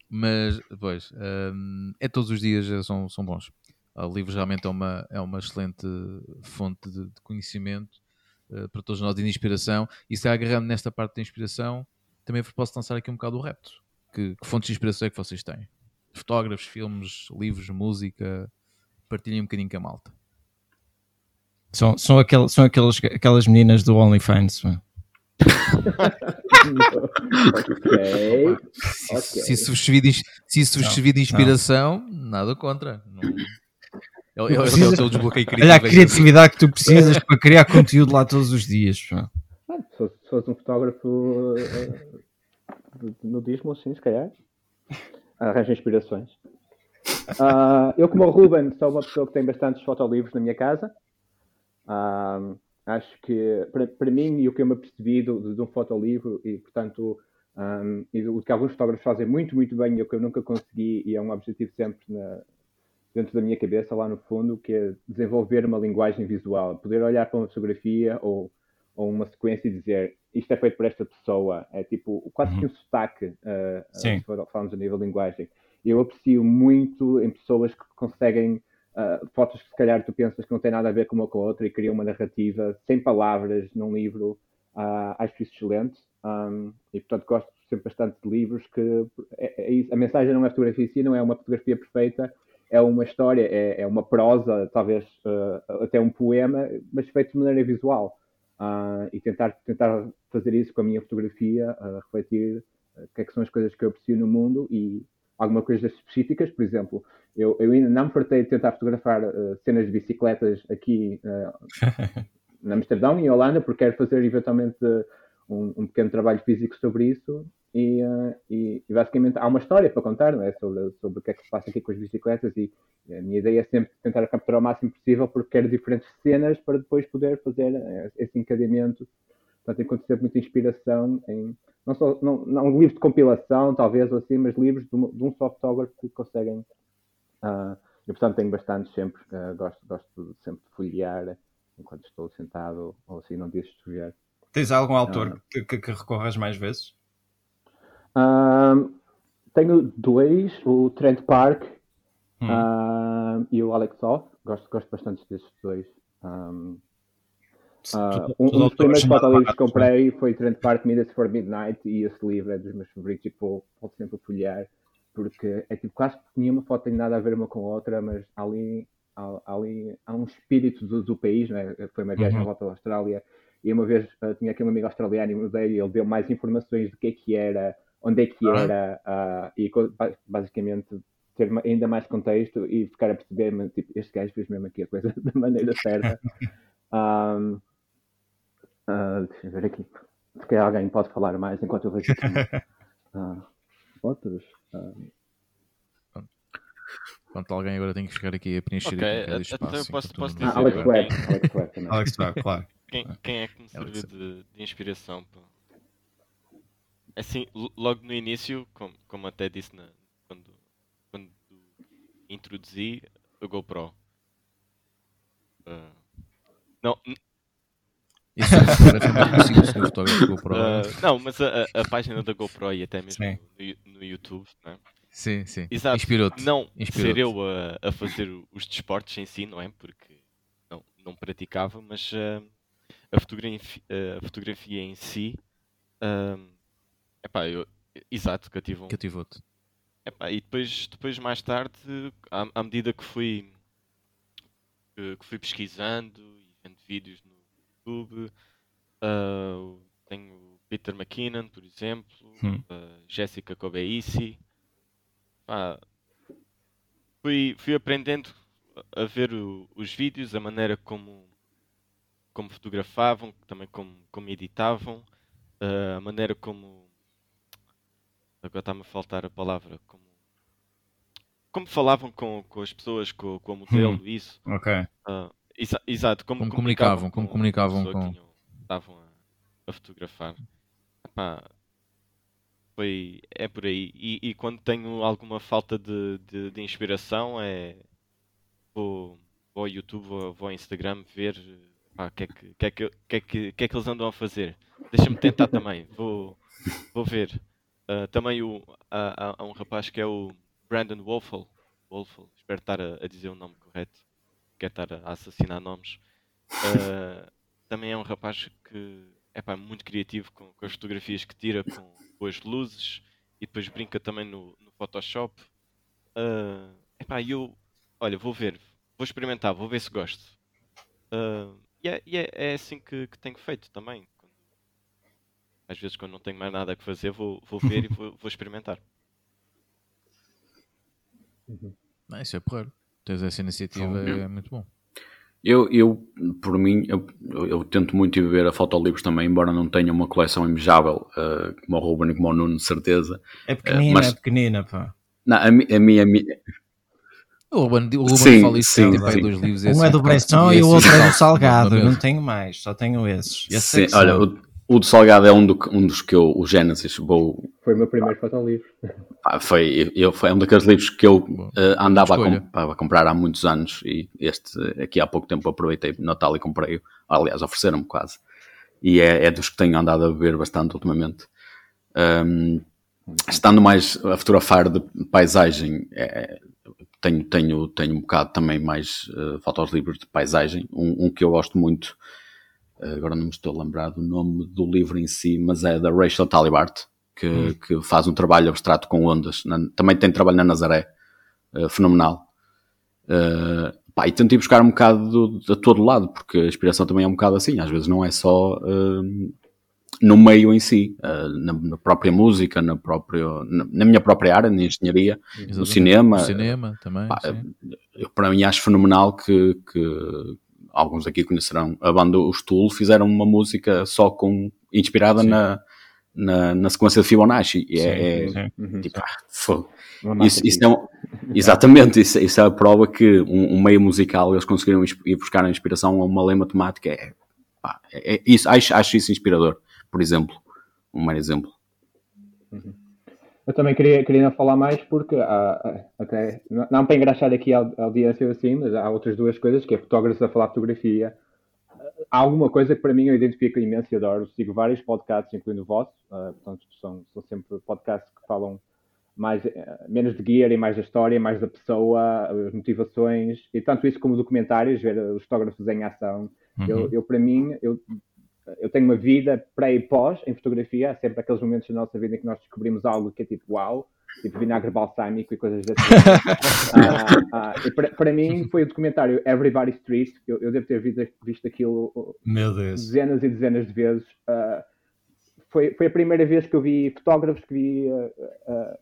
Mas, pois, um, é todos os dias eh, são, são bons. O livro realmente é uma, é uma excelente fonte de, de conhecimento uh, para todos nós de inspiração. E se agarrando nesta parte da inspiração, também vos posso lançar aqui um bocado o repto. Que, que fontes de inspiração é que vocês têm? fotógrafos, filmes, livros, música, partilhem um bocadinho com a malta. São, são, aquel, são aquelas, aquelas meninas do OnlyFans. okay. okay. Se, isso vos servir de, se isso vos servir de inspiração, não. nada contra. Não... É, o- é, o- é o teu desbloqueio criativo. Olha a criatividade que tu precisas para criar conteúdo lá todos os dias. pá. Ah, se fosse- se fosse um fotógrafo eh, de- de nudismo, assim, se calhar. Arranja inspirações. Ah, eu, como o Ruben, sou uma pessoa que tem bastantes fotolivros na minha casa. Ah, acho que, para, mim, e o que eu me apercebi do- de um fotolivro, e portanto, ah, e do que alguns fotógrafos fazem muito, muito bem, e o que eu nunca consegui, e é um objetivo sempre na- dentro da minha cabeça, lá no fundo, que é desenvolver uma linguagem visual. Poder olhar para uma fotografia ou ou uma sequência e dizer isto é feito por esta pessoa, é tipo quase que um sotaque, uh, uh, Sim. se falamos a nível de linguagem. Eu aprecio muito em pessoas que conseguem uh, fotos que se calhar tu pensas que não têm nada a ver com uma com a outra e criam uma narrativa sem palavras num livro, uh, acho isso excelente. Um, e portanto gosto sempre bastante de livros que é- é a mensagem não é fotografia em si, não é uma fotografia perfeita, é uma história, é, é uma prosa, talvez uh, até um poema, mas feito de maneira visual. Ah, e tentar, tentar fazer isso com a minha fotografia, ah, refletir ah, o que, é que são as coisas que eu aprecio no mundo e alguma coisas específicas, por exemplo, eu, eu ainda não me fartei de tentar fotografar ah, cenas de bicicletas aqui na Amsterdão e em Holanda, porque quero fazer eventualmente um, um pequeno trabalho físico sobre isso e, ah, e- e basicamente há uma história para contar não é? sobre, sobre o que é que se passa aqui com as bicicletas e a minha ideia é sempre tentar capturar o máximo possível porque quero diferentes cenas para depois poder fazer eh, esse encadeamento. Portanto, encontro sempre muita inspiração em não só não, não um livro de compilação, talvez ou assim, mas livros de, um- de um só fotógrafo que conseguem. ah, eu, portanto, tenho bastantes sempre, ah, gosto, gosto sempre de folhear enquanto estou sentado ou assim, não de escrever. Tens algum autor que, que, que recorras mais vezes? Ah, tenho dois, o Trent Park Hum. e o Alex Off. Gosto, gosto bastante destes dois. Um, Tudo- um, um dos primeiros fotolivros que baratos, comprei foi Trent Park Minutes for Midnight e esse livro é dos meus favoritos e que vou, vou sempre folhear porque é tipo quase que nenhuma foto tem nada a ver uma com a outra, mas ali, ali há um espírito do, do país, não é? foi uma viagem Uhum. à volta da Austrália e uma vez ah, tinha aqui um amigo australiano e e ele deu mais informações do que é que era, onde é que Ah. era ah, e basicamente ter ainda mais contexto e ficar a perceber, mas, tipo, este gajo fez mesmo aqui a coisa da maneira certa. Um, ah, deixa eu ver aqui. Se calhar alguém pode falar mais enquanto eu vejo aqui. Ah, outros. Ah, Pronto, alguém agora tem que chegar aqui a preencher Ok, aqui bocado de então eu espaço. posso- posso não- ah, Alex Webb. Alex Webb claro. Quem, quem é que me serviu de, de inspiração? pá? Assim, lo- logo no início, como, como até disse na- quando, quando introduzi a GoPro. Ah, não, Isso era realmente consigo, senhor fotógrafo GoPro. ah, não, mas a, a- página da GoPro e até mesmo no, no YouTube, né? Sim, sim. Exato. Inspirou-te. Não Inspirou-te. ser eu a, a fazer os desportos em si, não é? Porque não, não praticava, mas ah, a, fotografia, a fotografia em si, ah, epá, eu, exato, cativam. Cativou-te. Epá, e depois, depois mais tarde, à, à medida que fui, que, que fui pesquisando e vendo vídeos no YouTube, ah, tenho o Peter McKinnon, por exemplo, Hum. a Jessica Kobeissi. Pá, fui, fui aprendendo a ver o- os vídeos, a maneira como, como fotografavam, também como, como editavam, ah, a maneira como. Agora está-me a faltar a palavra. Como, como falavam com, com as pessoas, com, com o modelo, isso. Ok. Ah, exa- exato, como, Como comunicavam, como com a comunicavam com- tinham- estavam a, a fotografar. Epá, foi, é por aí. E, e quando tenho alguma falta de, de, de inspiração, é vou, vou ao YouTube, vou, vou ao Instagram ver o que, é que, que, é que, que, é que, que é que eles andam a fazer. Deixa-me tentar também, vou, vou ver. Ah, também o, há, há- um rapaz que é o Brandon Wolfel, Wolfel espero estar a, a dizer o nome correto, quero estar a, assassinar nomes. Ah, também é um rapaz que é pá, muito criativo com, com as fotografias que tira, com, com as luzes e depois brinca também no, no Photoshop. Ah, epá, eu, olha, vou ver, vou experimentar, vou ver se gosto. Ah, e é, e é- é assim que, que tenho feito também. Às vezes, quando não tenho mais nada que fazer, vou, vou ver e vou, vou experimentar. Não, isso é porreiro. tens essa iniciativa, é muito bom. Eu, eu por mim, eu, eu, tento muito ir ver a Fotolivros também, embora não tenha uma coleção invejável, uh, como o Ruben e como o Nuno, de certeza. É pequenina, uh, mas, é pequenina, pá. Não, a, a minha... A minha o Ruben, o Ruben sim, fala isso, sim, sim. dois livros. Um é do Bresson e o outro é do Salgado, não tenho mais, só tenho esses. sim, olha, o, o do Salgado é um, do, um dos que eu, o Gênesis, vou... Foi o meu primeiro fotolivro. Ah, foi, eu, foi um daqueles livros que eu uh, andava a, com, a, comprar há muitos anos e este aqui há pouco tempo aproveitei Natal e comprei-o. Aliás, ofereceram-me quase. E é, é, dos que tenho andado a beber bastante ultimamente. Um, estando mais a fotografar de paisagem, é, tenho, tenho, tenho um bocado também mais uh, fotos livres de paisagem. Um, um, que eu gosto muito, agora não me estou a lembrar do nome do livro em si, mas é da Rachel Talibart que, hum. que faz um trabalho abstrato com ondas. Na, também tem trabalho na Nazaré, uh, fenomenal. Uh, pá, e tentei buscar um bocado de, de todo lado, porque a inspiração também é um bocado assim, às vezes não é só uh, no meio em si, na, na, própria música, na, própria, na, na, minha própria área, na engenharia, Exatamente. no cinema. No cinema também. Pá, eu, para mim acho fenomenal que, que alguns aqui conhecerão a banda Os Tool, fizeram uma música só com inspirada na na, na sequência de Fibonacci. E é, sim, é sim. tipo, ah, isso, isso é um, exatamente, isso, isso, é a prova que um, um, meio musical eles conseguiram ir buscar a inspiração a uma lei matemática. É, pá, é, é, isso, acho, acho isso inspirador, por exemplo. Um mero exemplo. Uhum. Eu também queria, queria falar mais porque há, até não para engraxar aqui a audiência assim, mas há outras duas coisas, que é fotógrafos a falar fotografia há alguma coisa que para mim eu identifico imenso e adoro. Sigo vários podcasts, incluindo o vosso, uh, portanto, são, são sempre podcasts que falam mais, uh, menos de gear e mais da história, mais da pessoa, as motivações, e tanto isso como documentários, ver os fotógrafos em ação. Uhum. Eu, eu, para mim, eu, eu tenho uma vida pré e pós em fotografia, há sempre aqueles momentos da nossa vida em que nós descobrimos algo que é tipo, uau, tipo vinagre balsâmico e coisas assim. ah, ah, para, mim foi o documentário Everybody Street, eu, eu devo ter visto, visto aquilo dezenas e dezenas de vezes. Uh, foi, foi a primeira vez que eu vi fotógrafos, que vi uh,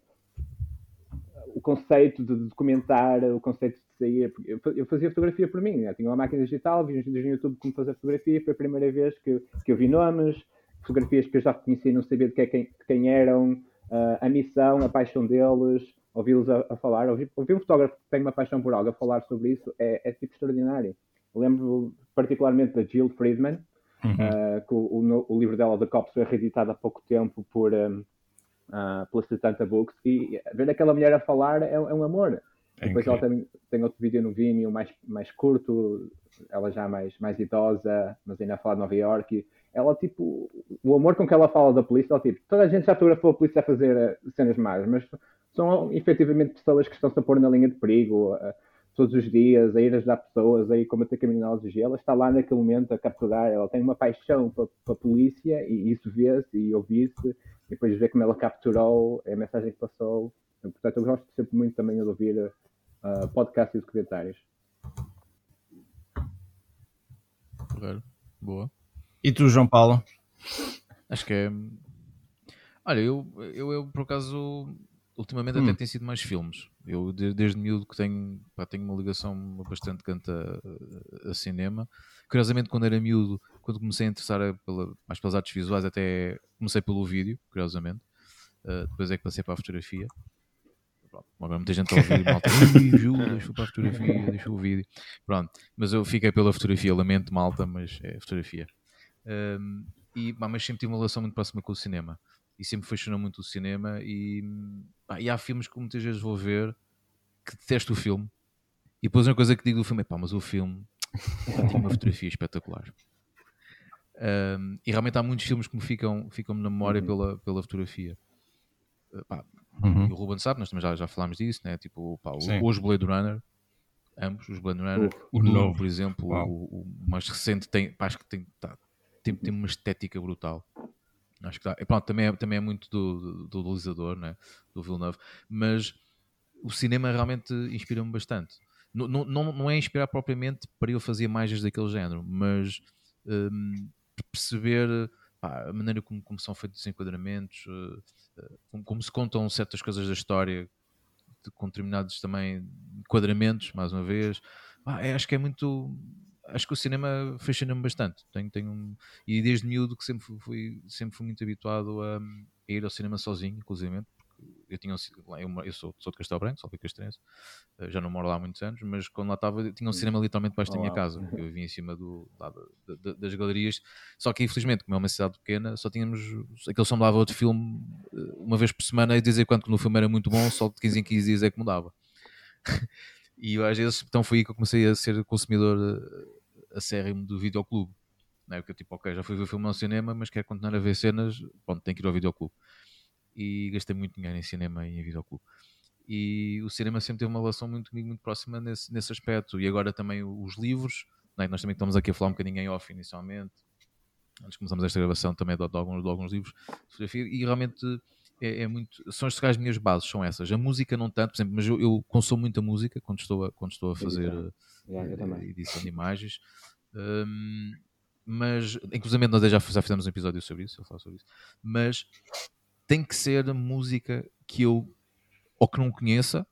o conceito de documentar, o conceito de sair. Eu fazia fotografia por mim, eu tinha uma máquina digital, vi uns vídeos no YouTube como fazer fotografia, foi a primeira vez que, que eu vi nomes, fotografias que eu já conhecia e não sabia de quem, quem, quem eram uh, a missão, a paixão deles, ouvi-los a, a, falar, ouvir, ouvir um fotógrafo que tem uma paixão por algo a falar sobre isso é, é tipo extraordinário. lembro particularmente da Jill Friedman, uhum. uh, que o, o, o, livro dela, The Cops, foi reeditado há pouco tempo por, um, uh, pela Setanta Books, e ver aquela mulher a falar é, é um amor. É Depois ela tem, tem outro vídeo no Vimeo mais, mais curto, ela já mais, mais idosa, mas ainda a falar de Nova York, ela, tipo, o amor com que ela fala da polícia, ela, tipo, toda a gente já fotografou a polícia a fazer eh, cenas más, mas são efetivamente pessoas que estão-se a pôr na linha de perigo uh, todos os dias, a ir ajudar pessoas, a ir combater criminologia. Ela está lá naquele momento a capturar, ela tem uma paixão para, a polícia e isso vê-se e ouve-se, e depois ver como ela capturou a mensagem que passou. Portanto, eu gosto sempre muito também de ouvir uh, podcasts e documentários. Boa. E tu, João Paulo? Acho que é. Olha, eu, eu, eu por acaso, ultimamente hum. até tem sido mais filmes. Eu, desde miúdo, que tenho, pá, tenho uma ligação bastante canta a, a, cinema. Curiosamente, quando era miúdo, quando comecei a interessar pela, mais pelas artes visuais, até comecei pelo vídeo, curiosamente. Uh, depois é que passei para a fotografia. Pronto, agora muita gente a ouvir, malta, deixa para a fotografia, deixa o vídeo. Pronto, mas eu fiquei pela fotografia, lamento malta, mas é fotografia. Um, e, mas sempre tive uma relação muito próxima com o cinema e sempre fascinou muito o cinema e, e há filmes que muitas vezes vou ver que detesto o filme e depois uma coisa que digo do filme é pá, mas o filme tem uma fotografia espetacular um, e realmente há muitos filmes que me ficam, ficam na memória uhum. pela, pela fotografia uh, pá, uhum. e o Ruben sabe, nós também já, já falámos disso né? tipo, pá, o, os Blade Runner ambos, os Blade Runner o, o novo, por exemplo o, o, mais recente tem, pá, acho que tem, tá, tem, tem uma estética brutal. Acho que dá. E pronto, também é, também é muito do, do, realizador, né? do Villeneuve, mas o cinema realmente inspira-me bastante. Não, não, não é inspirar propriamente para eu fazer imagens daquele género, mas um, perceber pá, a maneira como, como, são feitos os enquadramentos, uh, como, como, se contam certas coisas da história com determinados também enquadramentos, mais uma vez. Ah, é, acho que é muito. Acho que o cinema fascina-me bastante. Tenho, tenho um, e desde miúdo que sempre fui, sempre fui muito habituado a, a ir ao cinema sozinho, inclusive, eu tinha eu, eu sou, sou de Castelo Branco, sou de Castrense, eh, já não moro lá há muitos anos, mas quando lá estava tinha um cinema literalmente debaixo da minha casa, eu vivia em cima do, lá, das galerias, só que infelizmente, como é uma cidade pequena, só tínhamos, aquele só mudava outro filme eh, uma vez por semana e dizer quanto que no filme era muito bom, só de 15 em 15 dias é que mudava. e às vezes, então foi aí que eu comecei a ser consumidor eh, acérrimo do videoclube. Não é? Porque tipo, ok, já fui ver o filme ao cinema, mas quero continuar a ver cenas, pronto, tenho que ir ao videoclube e gastei muito dinheiro em cinema e em videoclube. E o cinema sempre teve uma relação muito comigo, muito próxima nesse, nesse aspecto. E agora também os livros, né? nós também estamos aqui a falar um bocadinho em off inicialmente, antes começamos esta gravação também de, de, alguns, de alguns livros de fotografia, e realmente é, é, muito. São as, as minhas bases, são essas. A música não tanto, por exemplo, mas eu, eu consumo muita música quando estou a, quando estou a fazer edição, uh, edição de imagens. Um, mas, inclusive, nós já, já fizemos um episódio sobre isso, eu falo sobre isso. Mas tem que ser música que eu ou que não conheça,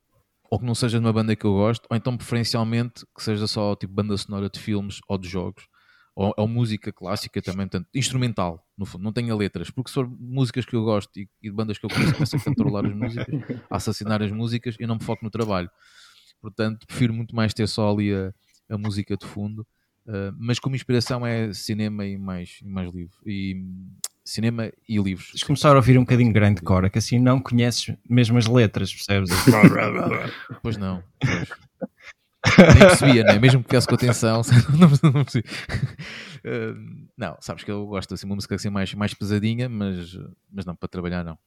ou que não seja de uma banda que eu gosto, ou então preferencialmente que seja só tipo banda sonora de filmes ou de jogos, ou, ou música clássica também, portanto, instrumental, no fundo, não tenha letras, porque se for músicas que eu gosto e, e de bandas que eu conheço, começo a controlar as músicas, a assassinar as músicas, eu não me foco no trabalho. Portanto, prefiro muito mais ter só ali a, a música de fundo. Uh, mas como inspiração é cinema e mais, mais livro. E cinema e livros. Tens começar a ouvir um bocadinho grande cora, que assim não conheces mesmo as letras, percebes? pois não. Pois. Nem percebia, né? mesmo que tivesse com atenção, não, não Uh, não, sabes que eu gosto assim, uma música assim mais, mais pesadinha, mas, mas não para trabalhar, não.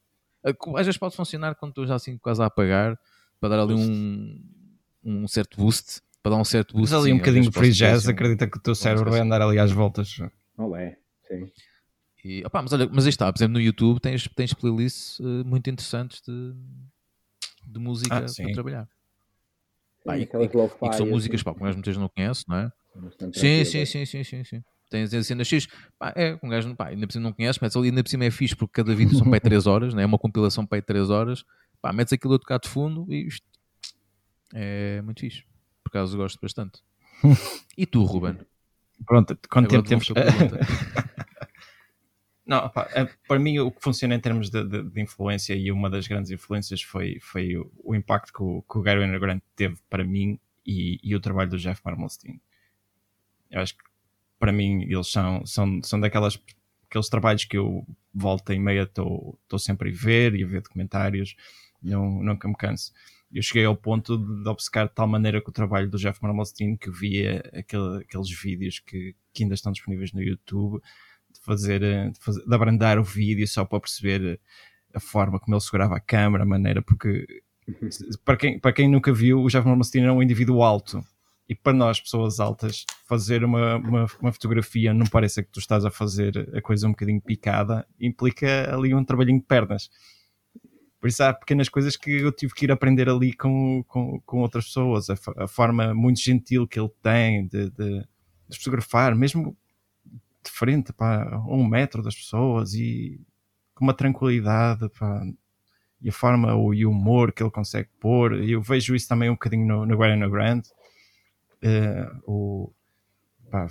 Uh, às vezes pode funcionar quando estou já assim quase a apagar, para dar ali um, um certo boost, para dar um certo boost. Mas ali sim, um bocadinho de free jazz, assim, acredita que o teu cérebro vai andar ali às voltas. Não é, sim. E, opa, mas olha, mas aí está, por exemplo, no YouTube tens, tens playlists uh, muito interessantes de, de música ah, para trabalhar. Pá, e, e, e, são músicas pá, que um gajo muitas não conhece, não é? Sim, sim, sim, sim, sim, sim. Tens a cena X, pá, é, um gajo pá, ainda por cima não conhece, mas ali ainda por cima é fixe porque cada vídeo são para 3 horas, né? é uma compilação para 3 horas, pá, metes aquilo a tocar de fundo e isto é muito fixe. Por acaso gosto bastante. E tu, Ruben? Pronto, quanto tempo temos? Não, opa, é, para mim o que funciona em termos de, de, de, influência e uma das grandes influências foi, foi o, o impacto que o, que o Gary Grant teve para mim e, e, o trabalho do Jeff Marmelstein. Eu acho que para mim eles são, são, são daquelas aqueles trabalhos que eu volta e meia estou sempre a ver e a ver documentários, não, nunca me canso. Eu cheguei ao ponto de, de obcecar de tal maneira com o trabalho do Jeff Marmelstein que via aquele, aqueles vídeos que, que ainda estão disponíveis no YouTube fazer, eh, de, fazer, de abrandar o vídeo só para perceber a forma como ele segurava a câmera, a maneira, porque para quem, para quem nunca viu, o Jeff Malmsteen é um indivíduo alto. E para nós, pessoas altas, fazer uma, uma, uma, fotografia não parece que tu estás a fazer a coisa um bocadinho picada, implica ali um trabalhinho de pernas. Por isso há pequenas coisas que eu tive que ir aprender ali com, com, com outras pessoas, a, a forma muito gentil que ele tem de, de, de fotografar, mesmo de frente para um metro das pessoas e com uma tranquilidade pá, e a forma e o humor que ele consegue pôr. Eu vejo isso também um bocadinho no, no Grant. Uh, o, pá,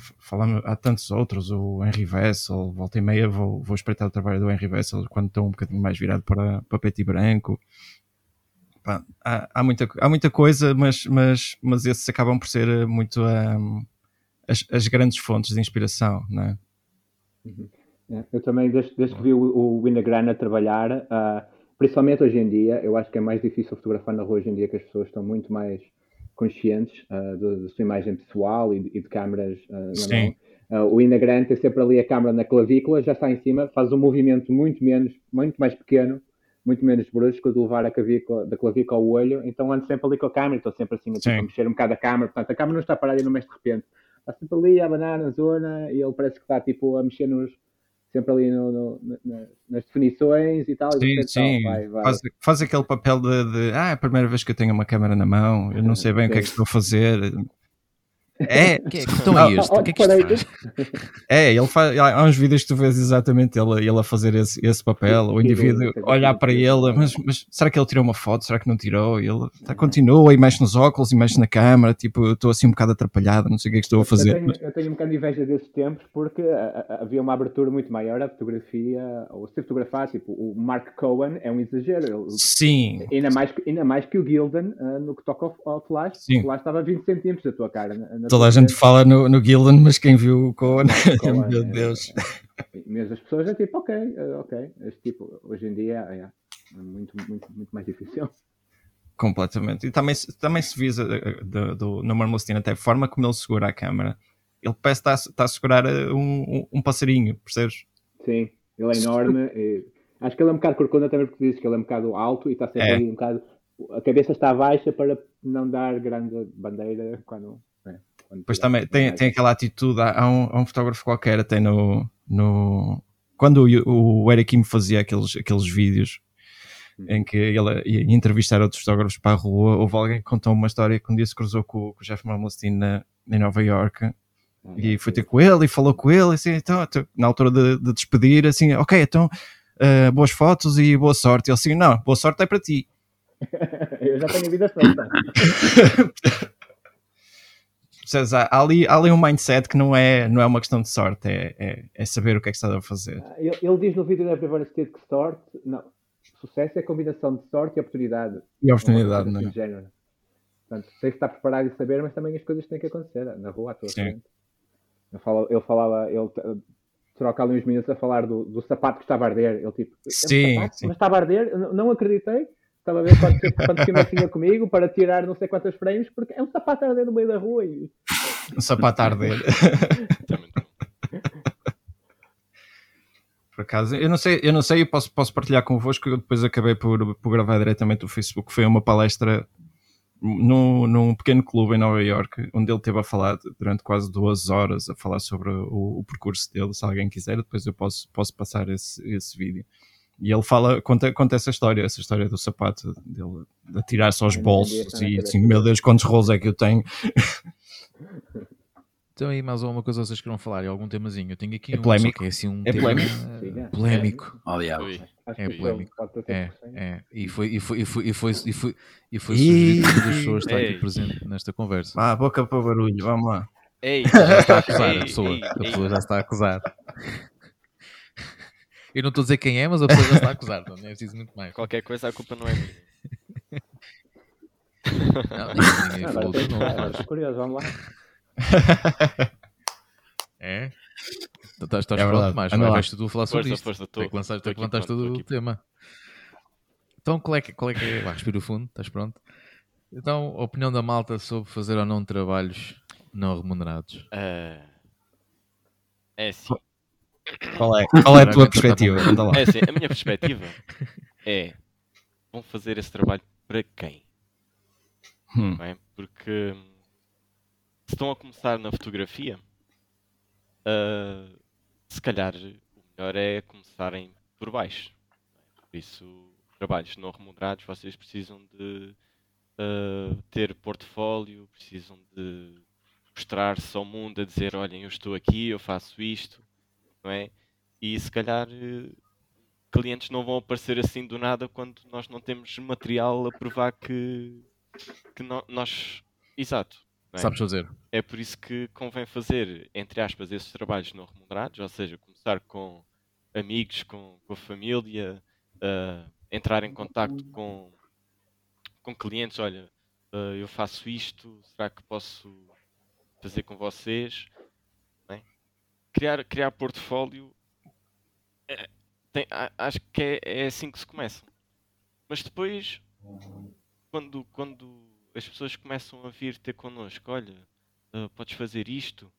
há tantos outros, o Henry Vessel, volta e meia vou, vou espreitar o trabalho do Henry Vessel quando estou um bocadinho mais virado para, preto e branco. Pá, há, há, muita, há muita coisa, mas, mas, mas esses acabam por ser muito um, as, as grandes fontes de inspiração, não é? Uhum. É, eu também, desde, desde que vi o, o Winograna trabalhar, uh, principalmente hoje em dia, eu acho que é mais difícil fotografar na rua hoje em dia, que as pessoas estão muito mais conscientes uh, da sua imagem pessoal e, e de câmaras uh, mão. Uh, o Inagrant tem sempre ali a câmera na clavícula, já está em cima, faz um movimento muito menos, muito mais pequeno, muito menos brusco de levar a clavícula, da clavícula ao olho, então ando sempre ali com a câmera, estou sempre assim a, a mexer um bocado a câmera, portanto a câmera não está parada e não mexe de repente está sempre ali a abanar na zona e ele parece que está tipo a mexer nos sempre ali no, no, na, nas definições e tal. Sim, e sim. Vai, vai. Faz, faz, aquele papel de, de, ah, é a primeira vez que eu tenho uma câmera na mão, eu não sei bem sim. o que é que estou a fazer. É, que é, então é isto? O que é que isto faz? É, ele faz, há uns vídeos que tu vês exatamente ele, ele a fazer esse, esse papel, o indivíduo olhar para ele, mas, mas será que ele tirou uma foto? Será que não tirou? E ele tá, continua e mexe nos óculos e mexe na câmera, tipo, estou assim um bocado atrapalhado, não sei o que é que estou a fazer. Eu tenho, eu tenho um bocado de inveja desses tempos porque havia uma abertura muito maior à fotografia, ou se fotografar, tipo, o Mark Cohen é um exagero. Ele, Sim. Ainda mais, ainda mais que o Gildan no que toca ao, ao flash, Sim. o flash estava a 20 centímetros da tua cara. Toda a gente fala no, no Gildan, mas quem viu o Cohen, Cohen meu é, Deus. É, mesmo as pessoas é tipo, ok, eh, ok. Este tipo, hoje em dia é, é muito, muito, muito mais difícil. Completamente. E também, também se visa eh, do, do, no Marmostina até a forma como ele segura a câmera. Ele parece estar, a segurar eh, um, um, um passarinho, percebes? Sim, ele é enorme. E, acho que ele é um bocado corcunda também porque dizes que ele é um bocado alto e está sempre é. ali um bocado. A cabeça está baixa para não dar grande bandeira quando Pois também tem, tem aquela atitude, há um, há um fotógrafo qualquer até no, no quando o, o Eric Kim fazia aqueles, aqueles vídeos hum. em que ele ia entrevistar outros fotógrafos para a rua, houve alguém que contou uma história que um dia se cruzou com, com o Jeff Marmostin na, em Nova York hum, e foi ter com ele e falou com ele assim, então, na altura de, de despedir, assim, ok, então uh, boas fotos e boa sorte. Ele assim, não, boa sorte é para ti. Eu já tenho a vida feita. há, ali, há ali um mindset que não é, não é uma questão de sorte, é, é, é saber o que é que está a fazer. Ah, ele, ele diz no vídeo da Everyone State que sorte, não, sucesso é a combinação de sorte e oportunidade. E oportunidade, não é? Género. Portanto, tem que estar preparado e saber, mas também as coisas têm que acontecer na rua à tua Sim. frente. Ele, fala, ele falava, ele troca ali uns minutos a falar do, do sapato que estava a arder. Ele tipo, é sim, sapato, sim. mas estava a arder, não, não acreditei. Estava a ver quanto, quanto filme tinha comigo para tirar não sei quantas frames, porque é um sapato a arder no meio da rua e um sapato a arder. por acaso, eu não sei, eu não sei, eu posso, posso partilhar convosco, eu depois acabei por, por gravar diretamente do Facebook, foi uma palestra num, num pequeno clube em Nova York, onde ele teve a falar durante quase duas horas a falar sobre o, o percurso dele, se alguém quiser, depois eu posso, posso passar esse, esse vídeo. E ele fala, conta, conta essa história, essa história do sapato, dele de atirar-se aos bolsos e assim, meu Deus, quantos rolos é que eu tenho? Então aí mais alguma coisa vocês queiram falar? Algum temazinho? Eu tenho aqui é um polémico. que é assim um é tema polémico. polémico. É, é polémico. É, é. E foi, e foi, e foi, e foi, e foi, e foi sugerido das pessoas estar aqui presente nesta conversa. Ah, boca para barulho, vamos lá. Ei, já está a acusar a pessoa. A pessoa já está a acusar. Eu não estou a dizer quem é, mas a pessoa já está a acusar, não é preciso muito mais. Qualquer coisa a culpa não é minha. Não, ninguém, falou nome. Estou curioso, vamos lá. É? Então, estás, estás é pronto, mais vai, vais tu a falar sobre isto. Força, tem que lançar, tem que levantar todo o tema. Então, qual é que, qual é, que é? Vai, respira o fundo, estás pronto? Então, a opinião da malta sobre fazer ou não trabalhos não remunerados? Uh, é assim. Qual é, qual é a tua perspectiva? É assim, a minha perspectiva é vão fazer esse trabalho para quem? Hum. É? Porque se estão a começar na fotografia, uh, se calhar o melhor é começarem por baixo. Por isso, trabalhos não remunerados, vocês precisam de uh, ter portfólio, precisam de mostrar-se ao mundo a dizer, olhem, eu estou aqui, eu faço isto, não é? E se calhar clientes não vão aparecer assim do nada quando nós não temos material a provar que, que no, nós. Exato. É? Sabes fazer. É por isso que convém fazer, entre aspas, esses trabalhos não remunerados, ou seja, começar com amigos, com, com a família, uh, entrar em contato com, com clientes. Olha, uh, eu faço isto, será que posso fazer com vocês? Criar, criar portfólio, é, tem, acho que é, é assim que se começa. Mas depois, quando, quando as pessoas começam a vir ter connosco, olha, uh, podes fazer isto,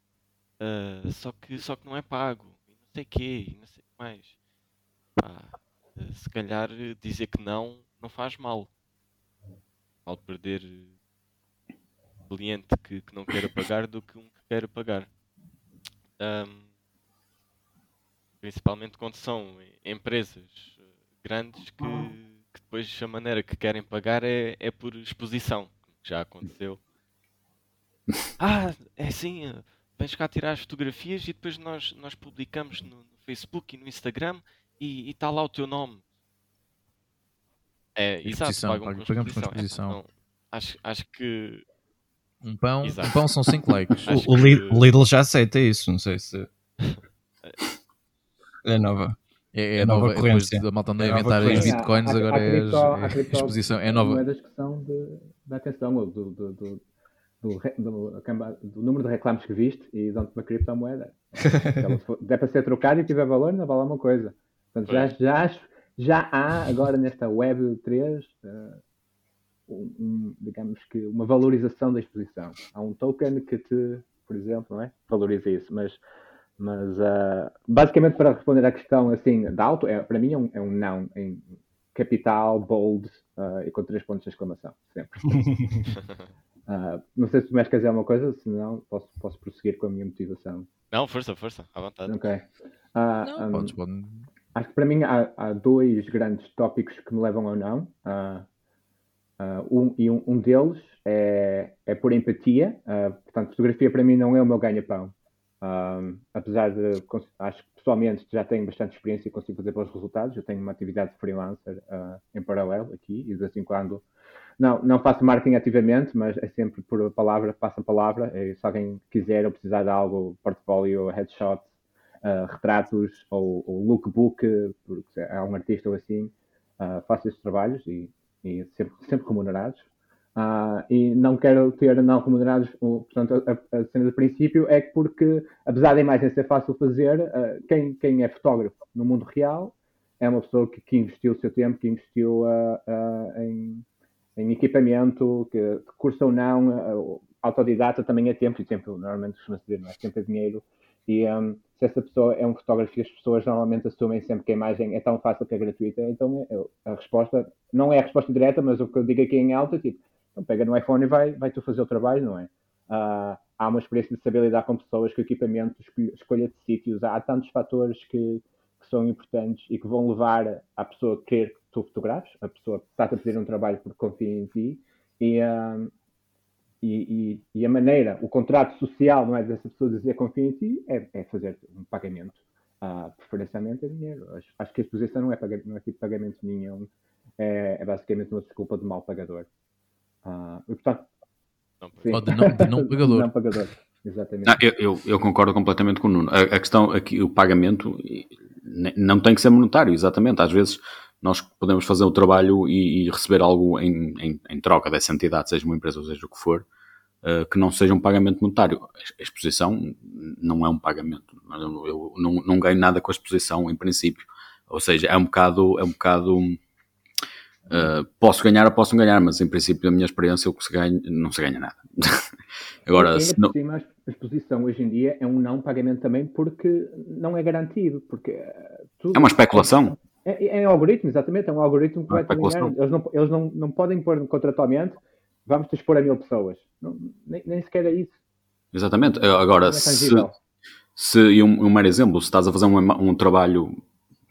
uh, só, que, só que não é pago, e não sei quê, e não sei o que mais. Uh, se calhar dizer que não, não faz mal. Mal perder cliente que, que não queira pagar do que um que queira pagar. Um, principalmente quando são empresas grandes que, que, depois a maneira que querem pagar é, é por exposição já aconteceu. Ah, é assim, eh, vens cá tirar as fotografias e depois nós, nós publicamos no, no Facebook e no Instagram e está lá o teu nome. É, exato, Exposição, pagam pag- com pagamos com exposição. Exposição. não, acho, acho que. Um pão, Exato. um pão são 5 likes. O, o Lidl, que- o Lidl já aceita isso, não sei se. É nova. É, é É nova nova, depois ocorrência. da malta andar a É nova inventar as bitcoins, Há- agora há é, há é cripto- exposição, é nova. moedas que são de, da atenção, do, do, do, do, do, número de reclames que viste e dão-te uma criptomoeda. For- der para ser trocada e tiver valor, não vale uma coisa. Portanto, já, já, já há agora nesta Web 3 eh, um, digamos que uma valorização da exposição. Há um token que te, por exemplo, não é? valoriza isso, mas mas ah, basicamente para responder à questão assim da auto, é, para mim é um, é um não em capital, bold ah, e com três pontos de exclamação, sempre. Ah, não sei se tu mais queres dizer alguma coisa, senão posso, posso prosseguir com a minha motivação. Não, força, força, à vontade. Ok. Não, um. Acho que para mim há, há dois grandes tópicos que me levam ao não. Ah, um, e um, um deles é, é por empatia. Ah, portanto, fotografia para mim não é o meu ganha-pão. Ah, apesar de, acho que pessoalmente já tenho bastante experiência e consigo fazer bons resultados. Eu tenho uma atividade de freelancer ah, em paralelo aqui e de vez em quando. Não, não faço marketing ativamente, mas é sempre por palavra, passo a palavra. E se alguém quiser ou precisar de algo, portfólio, headshot, uh, retratos ou, ou lookbook, porque há um artista ou assim, uh, faço esses trabalhos e, e sempre, sempre remunerados. Uh, e não quero ter não remunerados, portanto, a, a cena do princípio é que porque, apesar da imagem ser fácil fazer, uh, quem, quem é fotógrafo no mundo real é uma pessoa que, que investiu o seu tempo, que investiu uh, uh, em, em equipamento, que, curso ou não, autodidata também é tempo, e tempo normalmente costuma-se dizer, não é? Tempo é dinheiro, e um, se essa pessoa é um fotógrafo e as pessoas normalmente assumem sempre que a imagem é tão fácil que é gratuita, então eu- a resposta não é a resposta direta, mas o que eu digo aqui em alta é tipo, então pega no iPhone e vai, vai tu fazer o trabalho, não é? Ah, há uma experiência de saber lidar com pessoas, com equipamento, escolha, de sítios, há tantos fatores que, que são importantes e que vão levar a pessoa a querer que tu fotografes, a pessoa está a pedir um trabalho porque confia em ti e, ah, e, e, e a maneira, o contrato social, não é, dessa pessoa dizer confia em ti, é, é fazer um pagamento. Ah, preferencialmente é dinheiro. Acho, acho que a exposição não é, não é tipo pagamento nenhum, é, é basicamente uma desculpa de mal pagador. Ah, e, portanto, Não, de não- de não pagador. não pagador, exatamente. Não, eu, eu, eu concordo completamente com o Nuno. A, a questão aqui, o pagamento não tem que ser monetário, exatamente. Às vezes nós podemos fazer o trabalho e, e receber algo em, em, em troca dessa entidade, seja uma empresa ou seja o que for, eh, que não seja um pagamento monetário. A exposição não é um pagamento. Eu, eu não, não ganho nada com a exposição, em princípio. Ou seja, é um bocado. É um bocado eh, posso ganhar ou posso ganhar, mas em princípio, na minha experiência, o que se ganha, não se ganha nada. Agora, se não, cima, a exposição hoje em dia é um não pagamento também porque não é garantido. Porque, eh, tudo- é uma especulação. É, é um algoritmo, exatamente, é um algoritmo que Uma vai especulação. Eles, não, eles não, não podem pôr contratualmente, vamos te expor a mil pessoas. Não, nem, nem sequer é isso. Exatamente. Agora, Não é se, se e um, um mero exemplo, se estás a fazer um, um trabalho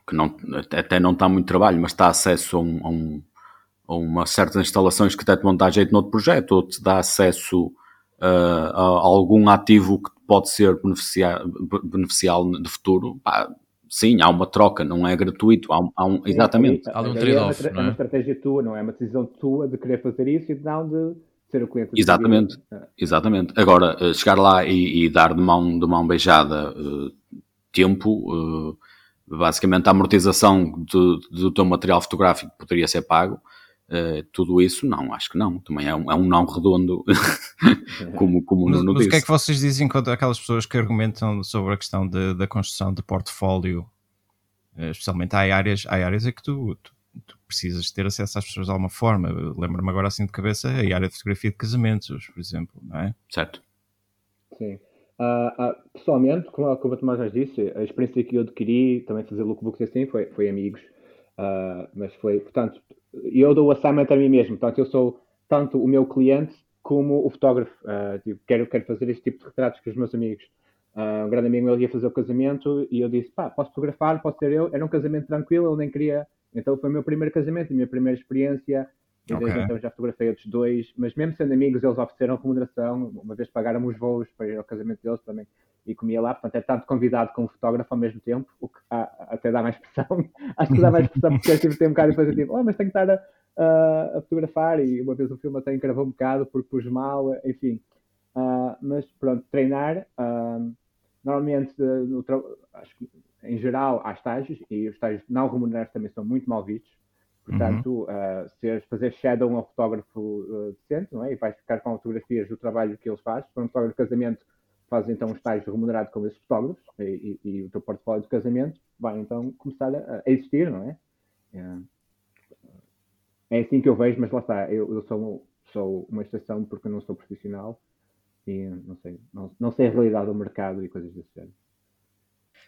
que não, até não está muito trabalho, mas está acesso a, um, a, um, a uma certas instalações que até te vão dar jeito noutro projeto, ou te dá acesso uh, a algum ativo que pode ser beneficiar, beneficial de futuro, pá, sim, há uma troca, não é gratuito, há, um- há um, exatamente. Sim, Há ali um é uma trade-off, É é? uma estratégia tua, não é uma decisão tua de querer fazer isso e não de ser o cliente. Exatamente. Exatamente. Agora, eh, chegar lá e, e dar de mão, de mão beijada eh, tempo, eh, basicamente a amortização do, do teu material fotográfico poderia ser pago, eh, tudo isso, não, acho que não. Também é um, é um não redondo, como, como o Mas, Nuno mas o que é disse. que vocês dizem contra aquelas pessoas que argumentam sobre a questão de- da construção de portfólio? Eh, Especialmente há áreas, há áreas em que tu, tu, tu precisas ter acesso às pessoas de alguma forma. Lembro-me agora assim de cabeça a área de fotografia de casamentos, por exemplo, não é? Certo. Sim. Ah, pessoalmente, como, como o Tomás já disse, a experiência que eu adquiri, também fazer lookbooks assim, foi, foi amigos. Ah, mas foi, portanto, eu dou o assignment a mim mesmo. Portanto, eu sou tanto o meu cliente como o fotógrafo. Ah, tipo, quero, quero fazer este tipo de retratos com os meus amigos. Ah, um grande amigo meu ia fazer o casamento e eu disse, pá, posso fotografar, posso ser eu. Era um casamento tranquilo, eu nem queria. Então foi o meu primeiro casamento, a minha primeira experiência E desde okay. então já fotografei outros dois, mas mesmo sendo amigos, eles ofereceram remuneração. Uma vez pagaram os voos para ir ao casamento deles também e comia lá. Portanto, é tanto convidado como fotógrafo ao mesmo tempo, o que até dá mais pressão. Acho que dá mais pressão porque eu tive um bocado e depois eu tipo, oh, mas tenho que estar a, a, a, fotografar. E uma vez o filme até encravou um bocado porque pus mal, enfim. Uh, mas pronto, treinar. Uh, normalmente, no, acho que em geral, há estágios e os estágios não remunerados também são muito mal vistos. Portanto, uhum. uh, ser, fazer shadow a um fotógrafo uh, decente, não é? E vais ficar com fotografias do trabalho que eles fazem. Se for um fotógrafo de casamento, faz então um estágio remunerado com esses fotógrafos e, e, e o teu portfólio de casamento vai então começar a, a existir, não é? é? É assim que eu vejo, mas lá está, eu, eu sou, sou uma exceção porque eu não sou profissional e não sei, não, não sei a realidade do mercado e coisas desse género.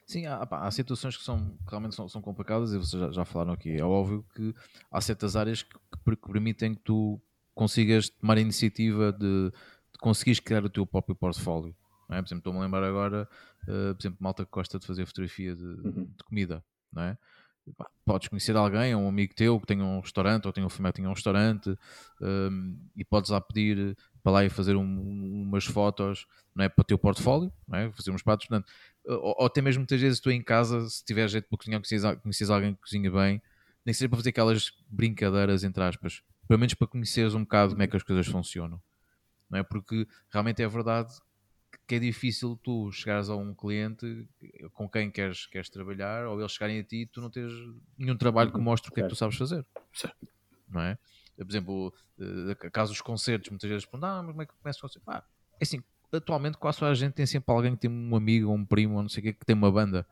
Sim, há, há, situações que, são, que realmente são, são, complicadas e vocês já, já, falaram aqui. É óbvio que há certas áreas que, que, permitem que tu consigas tomar a iniciativa de, de conseguires criar o teu próprio portfólio. É? Por exemplo, estou-me a lembrar agora, uh, por exemplo, malta que gosta de fazer fotografia de, uhum. de comida. Não é? podes conhecer alguém, um amigo teu que tenha um restaurante ou tenha um filme que tenha um restaurante um, ehm, e podes lá pedir para lá e fazer um, umas fotos não é, para o teu portfólio, não é? fazer uns pratos. Portanto, ou, ou, até mesmo muitas vezes tu em casa, se tiver jeito para cozinhar, conheces, conheces alguém que cozinha bem, nem seja para fazer aquelas brincadeiras, entre aspas, pelo menos para conheceres um bocado como é que as coisas funcionam. Não é? Porque realmente é verdade que é difícil tu chegares a um cliente com quem queres, queres trabalhar ou eles chegarem a ti e tu não tens nenhum trabalho que mostre o que é que tu sabes fazer. Certo. Não é? Por exemplo, uh, caso dos concertos, muitas vezes perguntam, ah, mas como é que começa o concerto? Ah, é assim, atualmente quase a gente tem sempre alguém que tem um amigo ou um primo ou não sei o que que tem uma banda.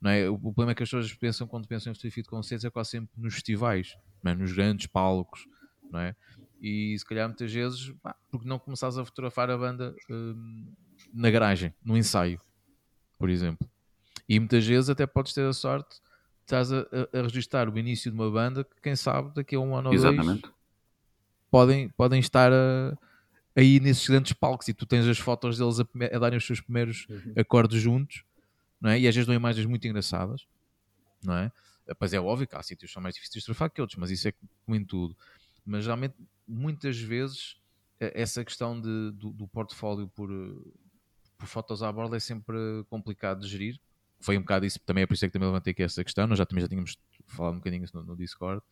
Não é? O problema é que as pessoas pensam quando pensam em fotografia de concertos é quase sempre nos festivais, é? nos grandes palcos, não é? E se calhar muitas vezes, pá, porque não começares a fotografar a banda hum, na garagem, no ensaio, por exemplo. E muitas vezes até podes ter a sorte de estás a, a, a registrar o início de uma banda que quem sabe daqui a um ano ou Exatamente. dois podem, podem estar a, aí nesses grandes palcos e tu tens as fotos deles a, a darem os seus primeiros uhum. acordes juntos, não é? E às vezes dão imagens muito engraçadas, não é? Pois é óbvio que há sítios que são mais difíceis de fotografar que outros, mas isso é como em tudo. Mas realmente, muitas vezes, essa questão de, do, do portfólio por, por fotos à borda é sempre complicado de gerir. Foi um bocado isso, também é por isso é que também levantei aqui essa questão. Nós já também já tínhamos falado um bocadinho no, no Discord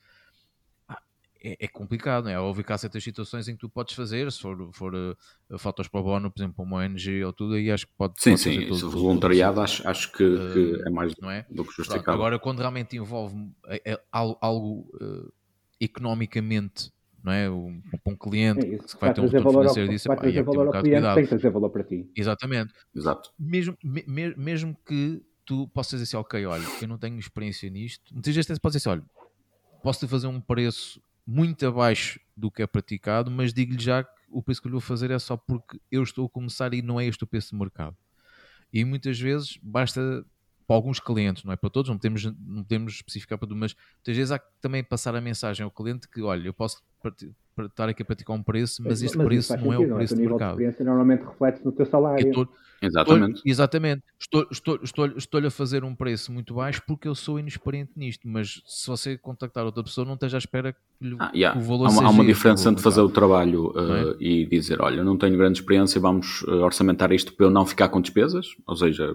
é, é, complicado, não é? Houve cá certas situações em que tu podes fazer, se for, for uh, fotos para o bono, por exemplo, uma ONG ou tudo, aí acho que pode, sim, pode sim, fazer tudo. voluntariado acho, acho que, uh, que, é mais não é? do que justificado. agora, quando realmente envolve é, é algo, uh, economicamente não é? Um, um cliente é que vai, ter um retorno financeiro disso, vai trazer valor ao cliente, tem que trazer valor para ti. Exatamente. Exato. Mesmo, me, mesmo que tu possas dizer assim, ok, olha, eu não tenho experiência nisto, muitas vezes podes dizer assim, olha, posso-te fazer um preço muito abaixo do que é praticado, mas digo-lhe já que o preço que eu lhe vou fazer é só porque eu estou a começar e não é este o preço de mercado. E muitas vezes basta para alguns clientes, não é para todos, não podemos, não podemos especificar para tudo, mas muitas vezes há que também passar a mensagem ao cliente que, olha, eu posso estar aqui a praticar um preço, mas este mas preço não é o preço é? de mercado. De normalmente reflete no teu salário. Estou, exatamente. Estou, exatamente. Estou, estou, estou, estou-lhe a fazer um preço muito baixo porque eu sou inexperiente nisto, mas se você contactar outra pessoa, não esteja à espera que, ah, yeah. que o valor há uma, seja Há uma diferença entre fazer o trabalho uh, é? e dizer, olha, não tenho grande experiência, vamos uh, orçamentar isto para eu não ficar com despesas, ou seja,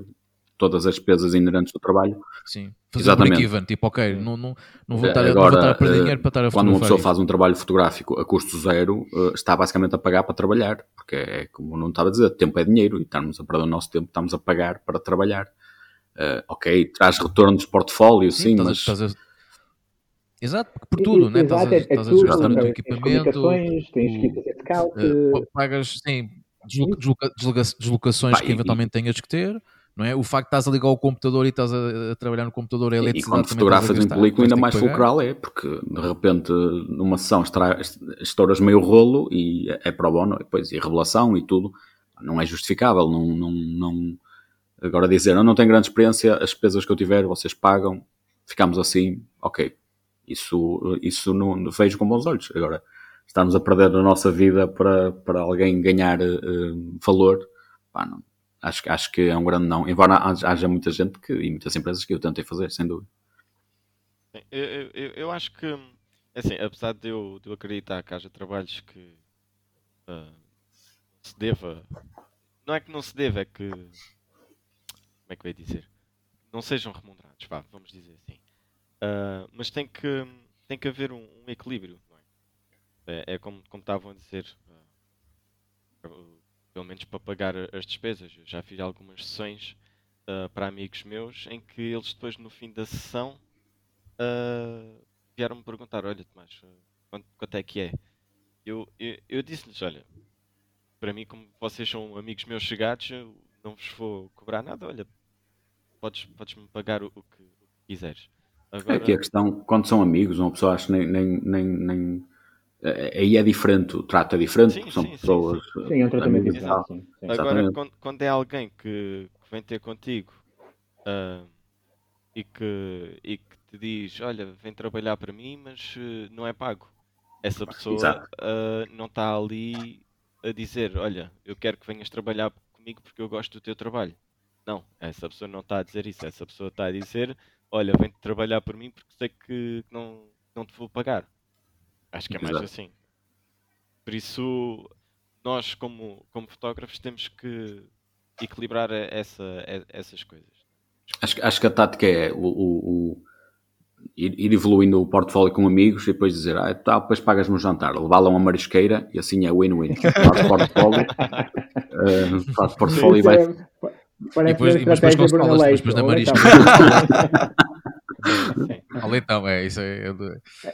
todas as despesas inerentes do trabalho. Sim, fazer Exatamente. um break-even, tipo, ok, não, não, não, vou estar, Agora, não vou estar a perder eh, dinheiro para estar a Quando uma pessoa faz um trabalho fotográfico a custo zero, eh, está basicamente a pagar para trabalhar, porque é como não estava a dizer, tempo é dinheiro e estamos a perder o nosso tempo, estamos a pagar para trabalhar. Uh, ok, traz retorno dos portfólios, sim, sim mas... Estás a... Exato, por tudo, né? Estás a, é, estás a desgastar o teu equipamento. Tens de scout. Uh, pagas, sim, desloca, desloca, deslocações que eventualmente e, tenhas que ter não é? O facto de estás a ligar o computador e estás a, a trabalhar no computador, é E quando fotografas em película, ainda mais fulcral é, porque de repente numa sessão estouras meio rolo e é para o bono, e depois, e revelação e tudo, não é justificável, não, não, não... Agora dizer, eu não tenho grande experiência, as despesas que eu tiver, vocês pagam, ficamos assim, ok. Isso, isso não vejo com bons olhos. Agora, estamos a perder a nossa vida para, para alguém ganhar uh, valor, pá, não, Acho, acho que é um grande não. Embora haja muita gente que, e muitas empresas que eu tentei fazer, sem dúvida. Eu, eu, eu acho que É assim, apesar de eu, de eu acreditar que haja trabalhos que uh, se deva. Não é que não se deva, é que. Como é que vai dizer? Não sejam remunerados, vá, vamos dizer assim. Uh, mas tem que, tem que haver um, um equilíbrio. É? é? É, como, como estavam a dizer. Uh, pelo menos para pagar as despesas. Eu já fiz algumas sessões para amigos meus em que eles depois no fim da sessão vieram-me perguntar: Olha, Tomás, quanto, quanto é que é? Eu, eu, eu disse-lhes: Olha, para mim, como vocês são amigos meus chegados, não vos vou cobrar nada. Olha, podes, podes-me pagar o, o, que, o, que, quiseres. Agora... Aqui a questão, quando são amigos, uma pessoa acha nem, nem, nem, nem eh, aí é diferente, o trato é diferente, sim, são sim, pessoas. Sim, sim. é um tratamento diferente. Agora, quando, quando, é alguém que, que, vem ter contigo uh, e, que, e que te diz: Olha, vem trabalhar para mim, mas uh, não é pago. Essa pessoa uh, não está ali a dizer: Olha, eu quero que venhas trabalhar comigo porque eu gosto do teu trabalho. Não, essa pessoa não está a dizer isso. Essa pessoa está a dizer: Olha, vem trabalhar por mim porque sei que não, não te vou pagar. Acho que é mais Exato. assim. Por isso, nós, como, como fotógrafos, temos que equilibrar essa, essas coisas. Acho, acho que a tática é o, o, o ir, evoluindo o portfólio com amigos e depois dizer, ah, tá, depois pagas-me um jantar, levá-lo a uma marisqueira e assim é win-win. Faz portfólio, uh, faz portfólio e vai. É, e depois, e depois consolas, depois na marisqueira. Olha então, é isso. É,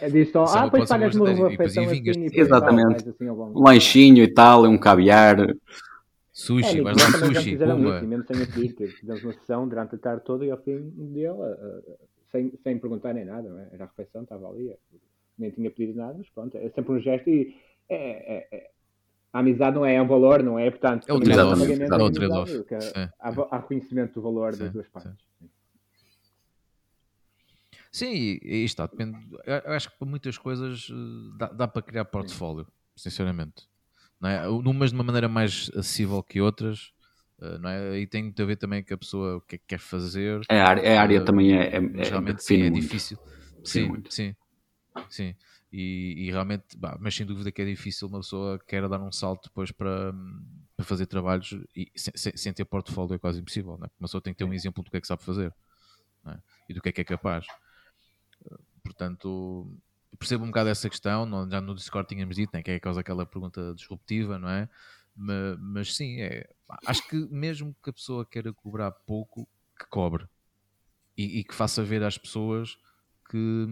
é disso só, ah, depois pagas-me uma refeição assim, Exatamente. Assim, um lanchinho e tal, um caviar. Sushi, é, vais lá sushi. Puma. Isso, mesmo sem a pedir, fizemos uma sessão durante a tarde toda e ao fim dele, sem, sem perguntar nem nada, não é? era a refeição, estava ali, nem tinha pedido nada, mas pronto, é sempre um gesto e é, é, é a amizade não é, é um valor, não é? Portanto, é o trade-off. É há, há reconhecimento do valor sim, das duas partes. Sim. Sim, e, e está, depende. Eu acho que para muitas coisas eh, dá, dá para criar portfólio, Sim. sinceramente. Não é? Umas de uma maneira mais acessível que outras, eh, não é? E tem muito a ver também com a pessoa o que é que quer fazer. É, a área, a área uh, também é, é, realmente sim, é difícil. Sim, sim, sim, sim. E, e realmente, bah, mas sem dúvida que é difícil uma pessoa queira dar um salto depois para, para fazer trabalhos e sem, sem, sem ter portfólio é quase impossível, não é? Uma pessoa tem que ter um exemplo do que é que sabe fazer é? e do que é que é capaz. Portanto, percebo um bocado essa questão. Já no Discord tínhamos dito né, que é causa aquela pergunta disruptiva, não é? Mas, mas sim, é, acho que mesmo que a pessoa queira cobrar pouco, que cobre e, e que faça ver às pessoas que,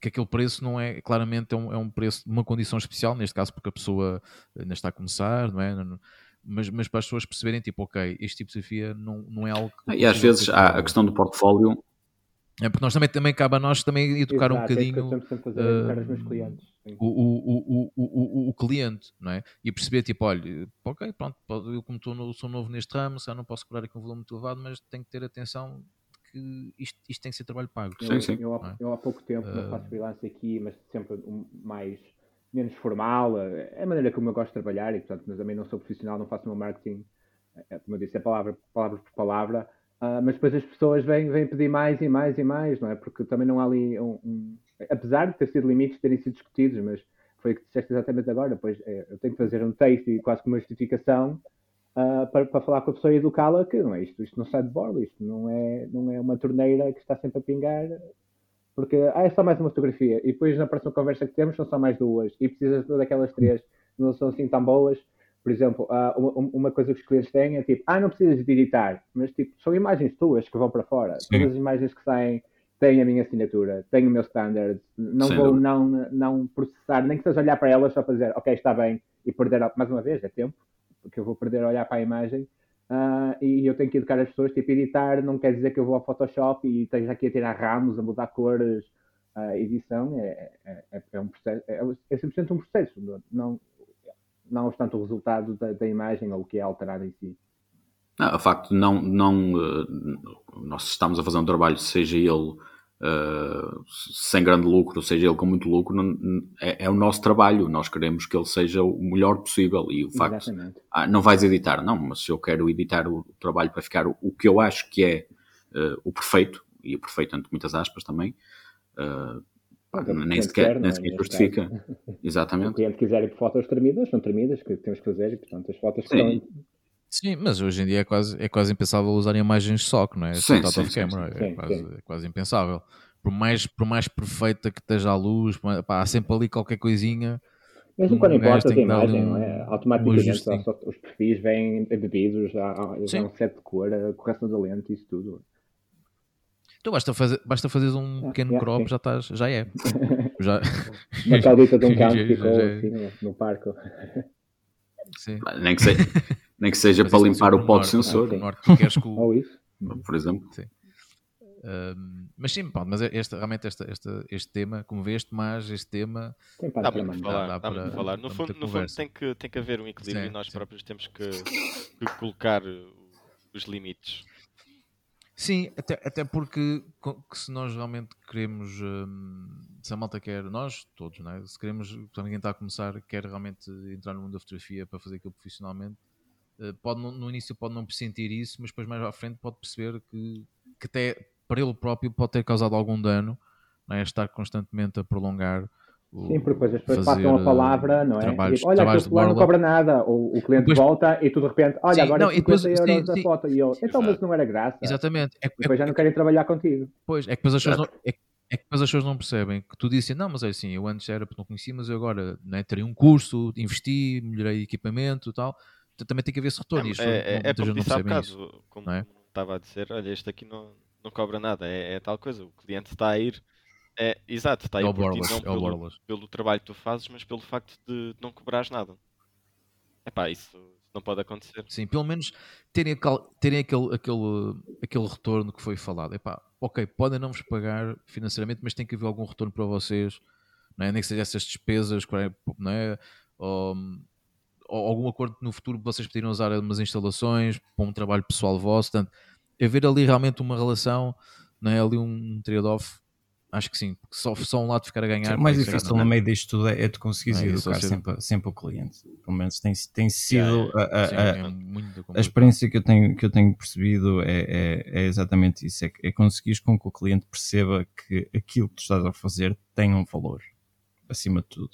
que aquele preço não é claramente é um, é um preço de uma condição especial, neste caso porque a pessoa ainda está a começar, não é? Mas, mas para as pessoas perceberem, tipo, ok, este tipo de desafio não, não é algo que. E às vezes há a questão do portfólio é porque nós também, também cabe a nós também educar Exato, um bocadinho é uh, o, o, o, o, o, cliente, não é? E perceber, tipo, olha, ok, pronto, eu como estou, sou novo neste ramo, já não posso cobrar aqui um volume muito elevado, mas tenho que ter atenção que isto, isto tem que ser trabalho pago. Eu, sim, sim. Eu, eu, é? eu há pouco tempo uh, faço freelance aqui, mas sempre mais menos formal, é a maneira como eu gosto de trabalhar e, portanto, mas também não sou profissional, não faço o meu marketing, é, como eu disse, é palavra, palavra por palavra, Uh, mas depois as pessoas vêm, vêm pedir mais e mais e mais, não é? Porque também não há ali um, um... Apesar de ter sido limites terem sido discutidos, mas foi o que disseste exatamente agora, pois é, eu tenho que fazer um texto e quase como uma justificação uh, para, para falar com a pessoa e educá-la que não é isto, isto não sai de borla, isto não é, não é uma torneira que está sempre a pingar, porque ah, é só mais uma fotografia, e depois na próxima conversa que temos são só mais duas, e precisas daquelas três, não são assim tão boas, por exemplo, uma, coisa que os clientes têm é tipo, ah, não precisas de editar, mas tipo, são imagens tuas que vão para fora. Sim. Todas as imagens que saem têm a minha assinatura, têm o meu standard, não Sem vou não, não processar, nem que seja olhar para elas só para dizer, ok, está bem, e perder, mais uma vez, é tempo, porque eu vou perder a olhar para a imagem, uh, e eu tenho que educar as pessoas, tipo, editar não quer dizer que eu vou ao Photoshop e esteja aqui a tirar ramos, a mudar cores, a edição é, é, é, é um processo, é, é 100% um processo, não, não obstante o resultado da, da imagem ou o que é alterado em si. Não, o facto de não, não uh, nós estamos a fazer um trabalho, seja ele uh, sem grande lucro, seja ele com muito lucro, não, é, é, o nosso trabalho. Nós queremos que ele seja o melhor possível e o facto ah, não vais editar, não, mas se eu quero editar o, o trabalho para ficar o, o, que eu acho que é uh, o perfeito e o perfeito entre muitas aspas também, pá, nem sequer, nem sequer justifica. Exatamente. Se o cliente quiser ir por fotos tremidas, são tremidas, que temos que fazer, e portanto as fotos Sim. Estão... Sim, mas hoje em dia é quase, é quase impensável usar imagens só, não é? Sim, sim, sim, camera. É, quase, é quase impensável. Por mais, por mais perfeita que esteja a luz, pá, há sempre ali qualquer coisinha. Mesmo quando importa a imagem, um, não é? Automaticamente os perfis vêm bebidos, já, já um set de cor, a correção da lente, isso tudo. Então basta fazer, basta fazer um pequeno crop, já, estás, já é. já... Uma caldita de um campo ficou já, é. assim no parque. Sim. Nem, que seja, nem que seja para limpar o pó de sensor. Ah, norte, que queres que o... Ou isso. Por exemplo. Sim. Um, mas sim, pá, mas este, realmente este, este, este tema, como veste, mas este tema dá para falar, dá, dá para falar. No, fundo, no fundo tem, que, tem que haver um equilíbrio sim, e nós sim. próprios temos que, que colocar os limites. Sim, até, até porque se nós realmente queremos, hum, se a malta quer, nós todos, né? se queremos, quando alguém está a começar, quer realmente entrar no mundo da fotografia para fazer aquilo profissionalmente, uh, pode no início pode não pressentir isso, mas depois mais à frente pode perceber que, que até para ele próprio pode ter causado algum dano, né? estar constantemente a prolongar Sim, porque depois as pessoas passam a palavra, não é? Trabalhos, tipo, olha, aquele fulano não cobra nada. Ou o cliente depois, volta e tu de repente, olha, sim, agora não, é 50 depois, euros sim, a foto. E eu, então, mas não era graça. Exatamente. É, depois é, já não querem trabalhar contigo. Pois, é que depois as pessoas não, é, é que depois as pessoas não percebem que tu disse, não, mas é assim, eu antes era porque não conhecia, mas eu agora né, terei um curso, investi, melhorei equipamento e tal. Então, também tem que haver esse retorno. É, é, é, é porque disse há bocado, como é? estava a dizer, olha, este aqui não, não cobra nada, é, é tal coisa. O cliente está a ir é, exato, está aí é por ti, não é pelo, pelo, trabalho que tu fazes, mas pelo facto de não cobrares nada. É pá, isso não pode acontecer. Sim, pelo menos terem, terem aquele, aquele, aquele retorno que foi falado. É pá, ok, podem não vos pagar financeiramente, mas tem que haver algum retorno para vocês, não é? nem que seja essas despesas, não é? Ou, ou algum acordo no futuro vocês poderem usar umas instalações para um trabalho pessoal vosso. Portanto, haver ali realmente uma relação, não é? ali um trade-off Acho que sim, porque só, só um lado ficar a ganhar. O mais difícil no meio disto tudo é, é tu conseguires é, educar sempre, sempre o cliente. Pelo menos tem, tem sido a, a, a, é a, experiência que eu tenho, que eu tenho percebido é, é, é exatamente isso: é, é conseguires com que o cliente perceba que aquilo que tu estás a fazer tem um valor acima de tudo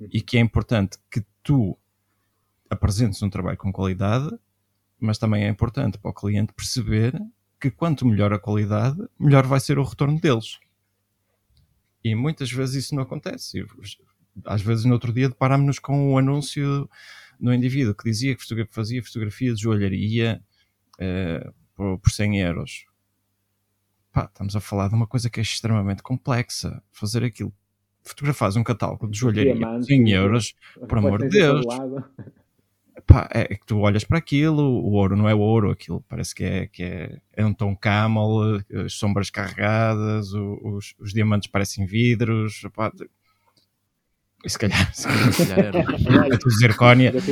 uhum. e que é importante que tu apresentes um trabalho com qualidade, mas também é importante para o cliente perceber que quanto melhor a qualidade, melhor vai ser o retorno deles. E muitas vezes isso não acontece. Às vezes, no outro dia, deparámos-nos com um anúncio no indivíduo que dizia que fazia fotografia de joalharia uh, por, por 100 euros. Pá, estamos a falar de uma coisa que é extremamente complexa. Fazer aquilo. Fotografares um catálogo de joalharia por 100 euros, por amor de Deus pá, é, é que tu olhas para aquilo, o ouro não é ouro, aquilo parece que é, que é, é um tom camel, as sombras carregadas, os, os diamantes parecem vidros, pá, e se calhar, se calhar, se calhar era, zircónia.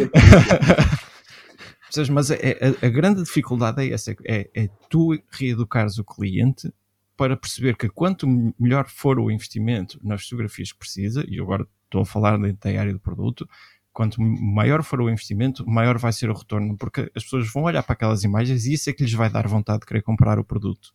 Mas a, a, a, grande dificuldade é essa, é, é tu reeducares o cliente para perceber que quanto melhor for o investimento nas fotografias que precisa, e agora estou a falar da área do produto, quanto maior for o investimento, maior vai ser o retorno, porque as pessoas vão olhar para aquelas imagens e isso é que lhes vai dar vontade de querer comprar o produto.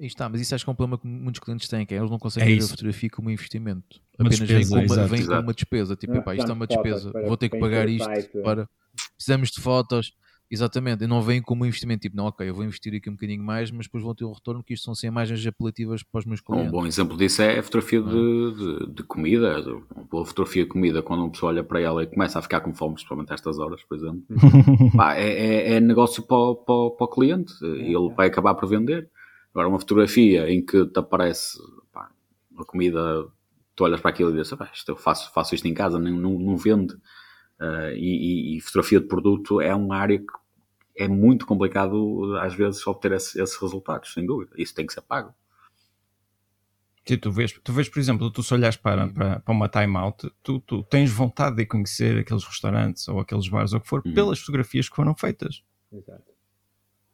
E está, mas isso acho que é um problema que muitos clientes têm, que é eles não conseguem é ver a fotografia como um investimento. Uma Apenas despesa, vem, com uma, vem com uma despesa. Tipo, epá, isto é uma despesa, vou ter que pagar isto para. Precisamos de fotos Exatamente, e não vem como um investimento tipo, não, ok, eu vou investir aqui um bocadinho mais, mas depois vão ter um retorno, que isto são sem imagens apelativas para os meus clientes. Um bom exemplo disso é a fotografia de, é? de, de, comida, a fotografia de comida, quando uma pessoa olha para ela e começa a ficar com fome, principalmente a estas horas, por exemplo, pá, é, é, é, negócio para, para, para o cliente, e ele vai acabar por vender. Agora, uma fotografia em que te aparece pá, uma comida, tu olhas para aquilo e dizes, isto eu faço, faço isto em casa, não, não, não vende. Uh, e, e, fotografia de produto é uma área que é muito complicado, às vezes, obter esse, esses resultados, sem dúvida. Isso tem que ser pago. Sim, tu vês, tu vês, por exemplo, tu se olhas para, para, para uma timeout, tu, tu tens vontade de conhecer aqueles restaurantes ou aqueles bares ou o que for, uhum. pelas fotografias que foram feitas. Exato.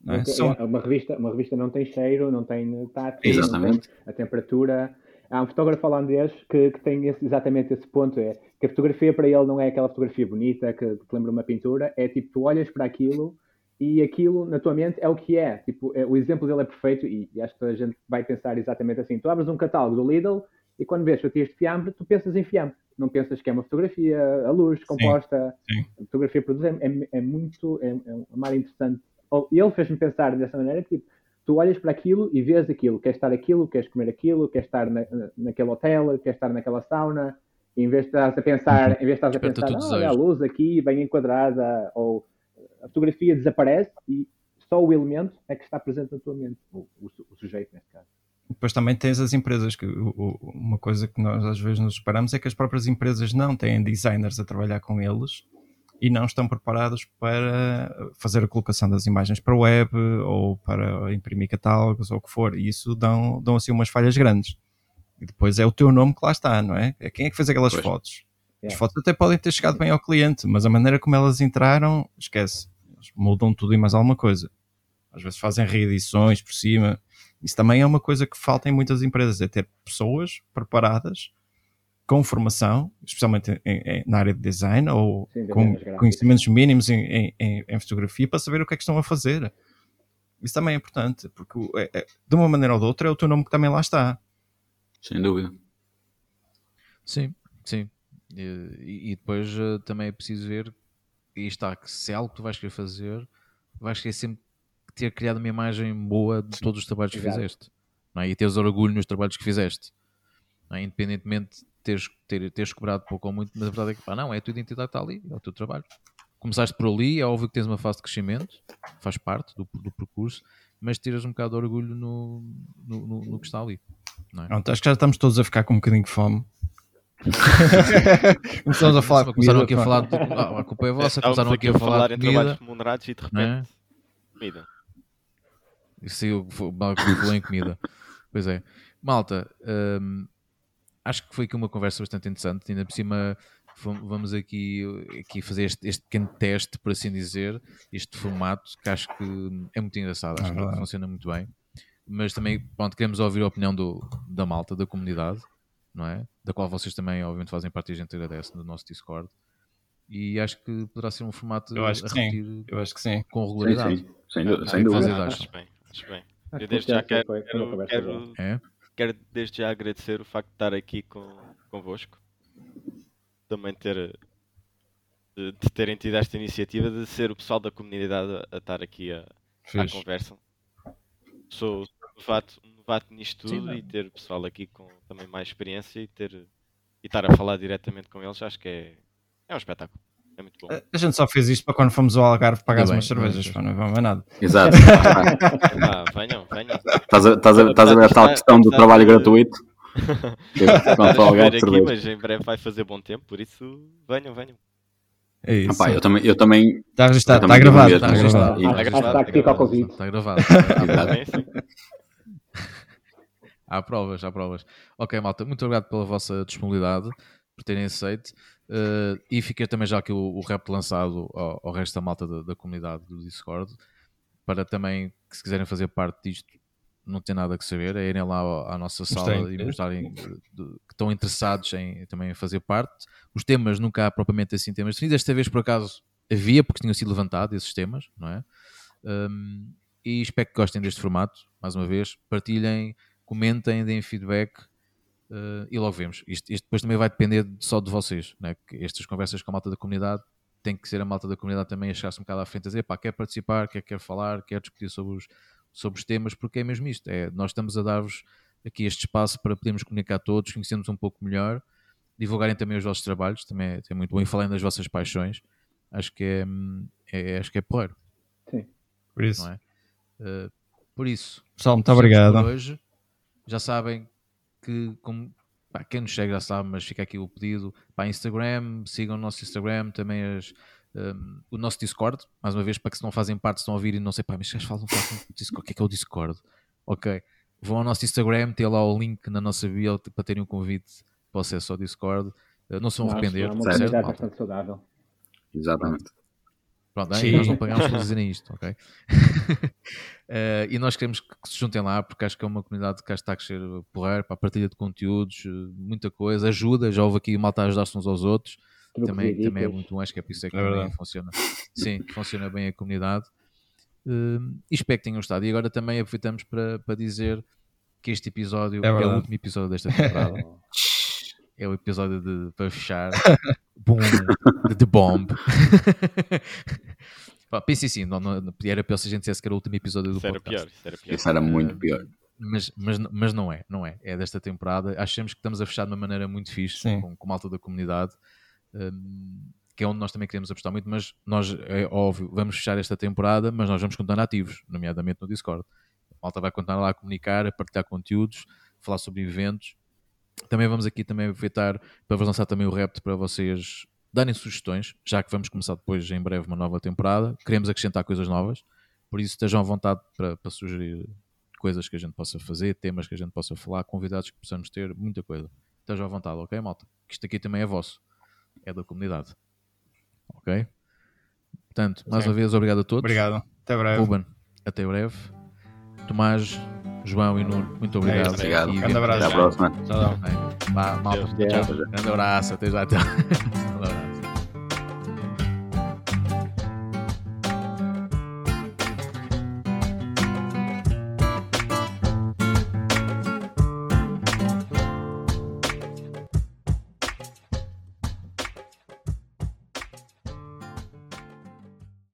É? São... uma, revista, uma revista não tem cheiro, não tem tátil, não tem a temperatura, Há um fotógrafo holandês que, que tem esse, exatamente esse ponto, é que a fotografia para ele não é aquela fotografia bonita que, te lembra uma pintura, é tipo, tu olhas para aquilo e aquilo na tua mente é o que é. Tipo, é, o exemplo dele é perfeito e, e, acho que a gente vai pensar exatamente assim. Tu abres um catálogo do Lidl e quando vês fatias de fiambre, tu pensas em fiambre. Não pensas que é uma fotografia a luz, composta. Sim, sim. A fotografia produzida é, é, muito, é, é uma mar interessante. E ele fez-me pensar dessa maneira que, tipo, tu olhas para aquilo e vês aquilo. Queres estar aquilo, queres comer aquilo, queres estar na, naquele hotel, queres estar naquela sauna. E em vez de estás a pensar, em vez de estás a pensar, ah, olha a luz aqui bem enquadrada, ou a fotografia desaparece e só o elemento é que está presente na tua mente, o, o, o sujeito neste caso. Depois também tens as empresas, que uma coisa que nós às vezes nos separamos é que as próprias empresas não têm designers a trabalhar com eles e não estão preparados para fazer a colocação das imagens para web ou para imprimir catálogos ou o que for, e isso dão, dão assim umas falhas grandes. E depois é o teu nome que lá está, não é? é quem é que fez aquelas pois. fotos? É. As fotos até podem ter chegado bem ao cliente, mas a maneira como elas entraram, esquece. Eles mudam tudo e mais alguma coisa. Às vezes fazem reedições por cima. Isso também é uma coisa que falta em muitas empresas, é ter pessoas preparadas com formação, especialmente em, em, na área de design ou Sim, com conhecimentos mínimos em, em, fotografia para saber o que é que estão a fazer. Isso também é importante, porque é, é, de uma maneira ou de outra é o teu nome que também lá está. Sem dúvida. Sim, sim. E, e depois uh, também é preciso ver, e está, que se é algo que tu vais querer fazer, vais querer sempre ter criado uma imagem boa de todos os trabalhos que fizeste. Não é? E teres orgulho nos trabalhos que fizeste. É? Independentemente de teres, ter, teres cobrado pouco ou muito, mas a verdade é que pá, não, é a tua identidade que está ali, é o teu trabalho. Começaste por ali, é óbvio que tens uma fase de crescimento, faz parte do, do percurso, mas tiras um bocado de orgulho no, no, no, no que está ali. Não é? Pronto, acho que já estamos todos a ficar com um bocadinho de fome. Começamos a falar começaram aqui a falar de, ah, a culpa é vossa, começaram aqui a falar, de comida. remunerados e de repente é? comida. Isso eu falou em comida. Pois é. Malta, hum, acho que foi aqui uma conversa bastante interessante. Ainda por cima, vamos aqui, aqui fazer este, este pequeno teste, por assim dizer, este formato que acho que é muito engraçado. Acho que funciona muito bem. Mas também, pronto, queremos ouvir a opinião do, da malta, da comunidade não é? Da qual vocês também, obviamente, fazem parte e a gente agradece no nosso Discord. E acho que poderá ser um formato eu acho que sim. Eu acho que sim. com regularidade. Sim, sim. Sem. Sem dúvida. Acho bem, acho bem. eu desde já quero, quero, quero, é? Quero, desde já agradecer o facto de estar aqui com, convosco. Também ter de, de terem tido esta iniciativa de ser o pessoal da comunidade a, a estar aqui a, à conversa. Sou novato, novato nisto tudo Sim, e ter o pessoal aqui com também mais experiência e ter e estar a falar diretamente com eles, acho que é, é um espetáculo. É muito bom. A gente só fez isto para quando fomos ao Algarve pagar umas cervejas, pá, não vamos ver nada. Exato. ah, venham, venham. Estás a, estás a, estás a ver a tal questão do trabalho gratuito? Quando Algarve, aqui, mas em breve vai fazer bom tempo, por isso venham, venham. É isso. Ah, pá, eu também, eu também. Está registado, está gravado. Está gravado. Está gravado. Está gravado. Há provas, há provas. Ok, malta, muito obrigado pela vossa disponibilidade, por terem aceito. Uh, e fica também já aqui o, o rap lançado ao, ao resto da malta da, da, comunidade do Discord, para também, que se quiserem fazer parte disto, não tem nada que saber, é irem lá à nossa sala Mostrei. e mostrarem que estão interessados em também fazer parte. Os temas nunca há propriamente assim temas definidos. Esta vez, por acaso, havia, porque tinham sido levantados esses temas, não é? Um, e espero que gostem deste formato, mais uma vez. Partilhem comentem, deem feedback uh, e logo vemos. Isto, isto, depois também vai depender só de vocês, né? que estas conversas com a malta da comunidade tem que ser a malta da comunidade também a chegar-se um bocado à frente a dizer pá, quer participar, quer, quer falar, quer discutir sobre os, sobre os temas, porque é mesmo isto. É, nós estamos a dar-vos aqui este espaço para podermos comunicar todos, conhecermos um pouco melhor, divulgarem também os vossos trabalhos, também é, é muito bom, e falem das vossas paixões, acho que é, é acho que é porreiro. Sim. Por isso. É? Uh, por isso. Pessoal, muito obrigado. Hoje já sabem que, como, pá, quem nos segue já sabe, mas fica aqui o pedido para Instagram, sigam o nosso Instagram, também as, um, o nosso Discord, mais uma vez, para que se não fazem parte, estão a ouvir e não sei, pá, mas vocês falam, falam Discord, o que é que é o Discord? Ok, vão ao nosso Instagram, tem lá o link na nossa bio para terem um convite para o acesso ao Discord. Não se vão arrepender. É uma comunidade bastante saudável. Exatamente. Pronto, Sim. nós não pagamos por dizerem isto, ok? uh, e nós queremos que se juntem lá, porque acho que é uma comunidade que está a crescer porreiro para a partilha de conteúdos, eh, muita coisa, ajuda, já houve aqui malta a ajudar-se uns aos outros, também, também é muito bom, acho que é por isso é que é funciona. Sim, funciona bem a comunidade. Uh, e espero que tenham gostado. E agora também aproveitamos para, para dizer que este episódio é, é o último episódio desta temporada. é o episódio de, para fechar. Boom, de The Bomb. Pensei assim, não, não, era pior se a gente dissesse que era o último episódio do isso podcast. Era pior, isso era pior. Isso era muito pior. Mas, mas, mas não é, não é. É desta temporada. Achamos que estamos a fechar de uma maneira muito fixe, com, com malta da comunidade, um, que é onde nós também queremos apostar muito. Mas nós, é óbvio, vamos fechar esta temporada, mas nós vamos continuar ativos, nomeadamente no Discord. A malta vai continuar lá a comunicar, a partilhar conteúdos, falar sobre eventos. Também vamos aqui também aproveitar para vos lançar também o repto para vocês darem sugestões, já que vamos começar depois em breve uma nova temporada. Queremos acrescentar coisas novas, por isso estejam à vontade para, para sugerir coisas que a gente possa fazer, temas que a gente possa falar, convidados que possamos ter, muita coisa. Estejam à vontade, ok, malta? Que isto aqui também é vosso, é da comunidade. Ok? Portanto, mais uma vez, obrigado a todos. Obrigado. Até breve. Ruben, até breve. Tomás, João e Nuno, muito obrigado. É obrigado. Um grande abraço. Até à próxima. Tchau. Malta, tchau. Grande abraço. Até já. Até.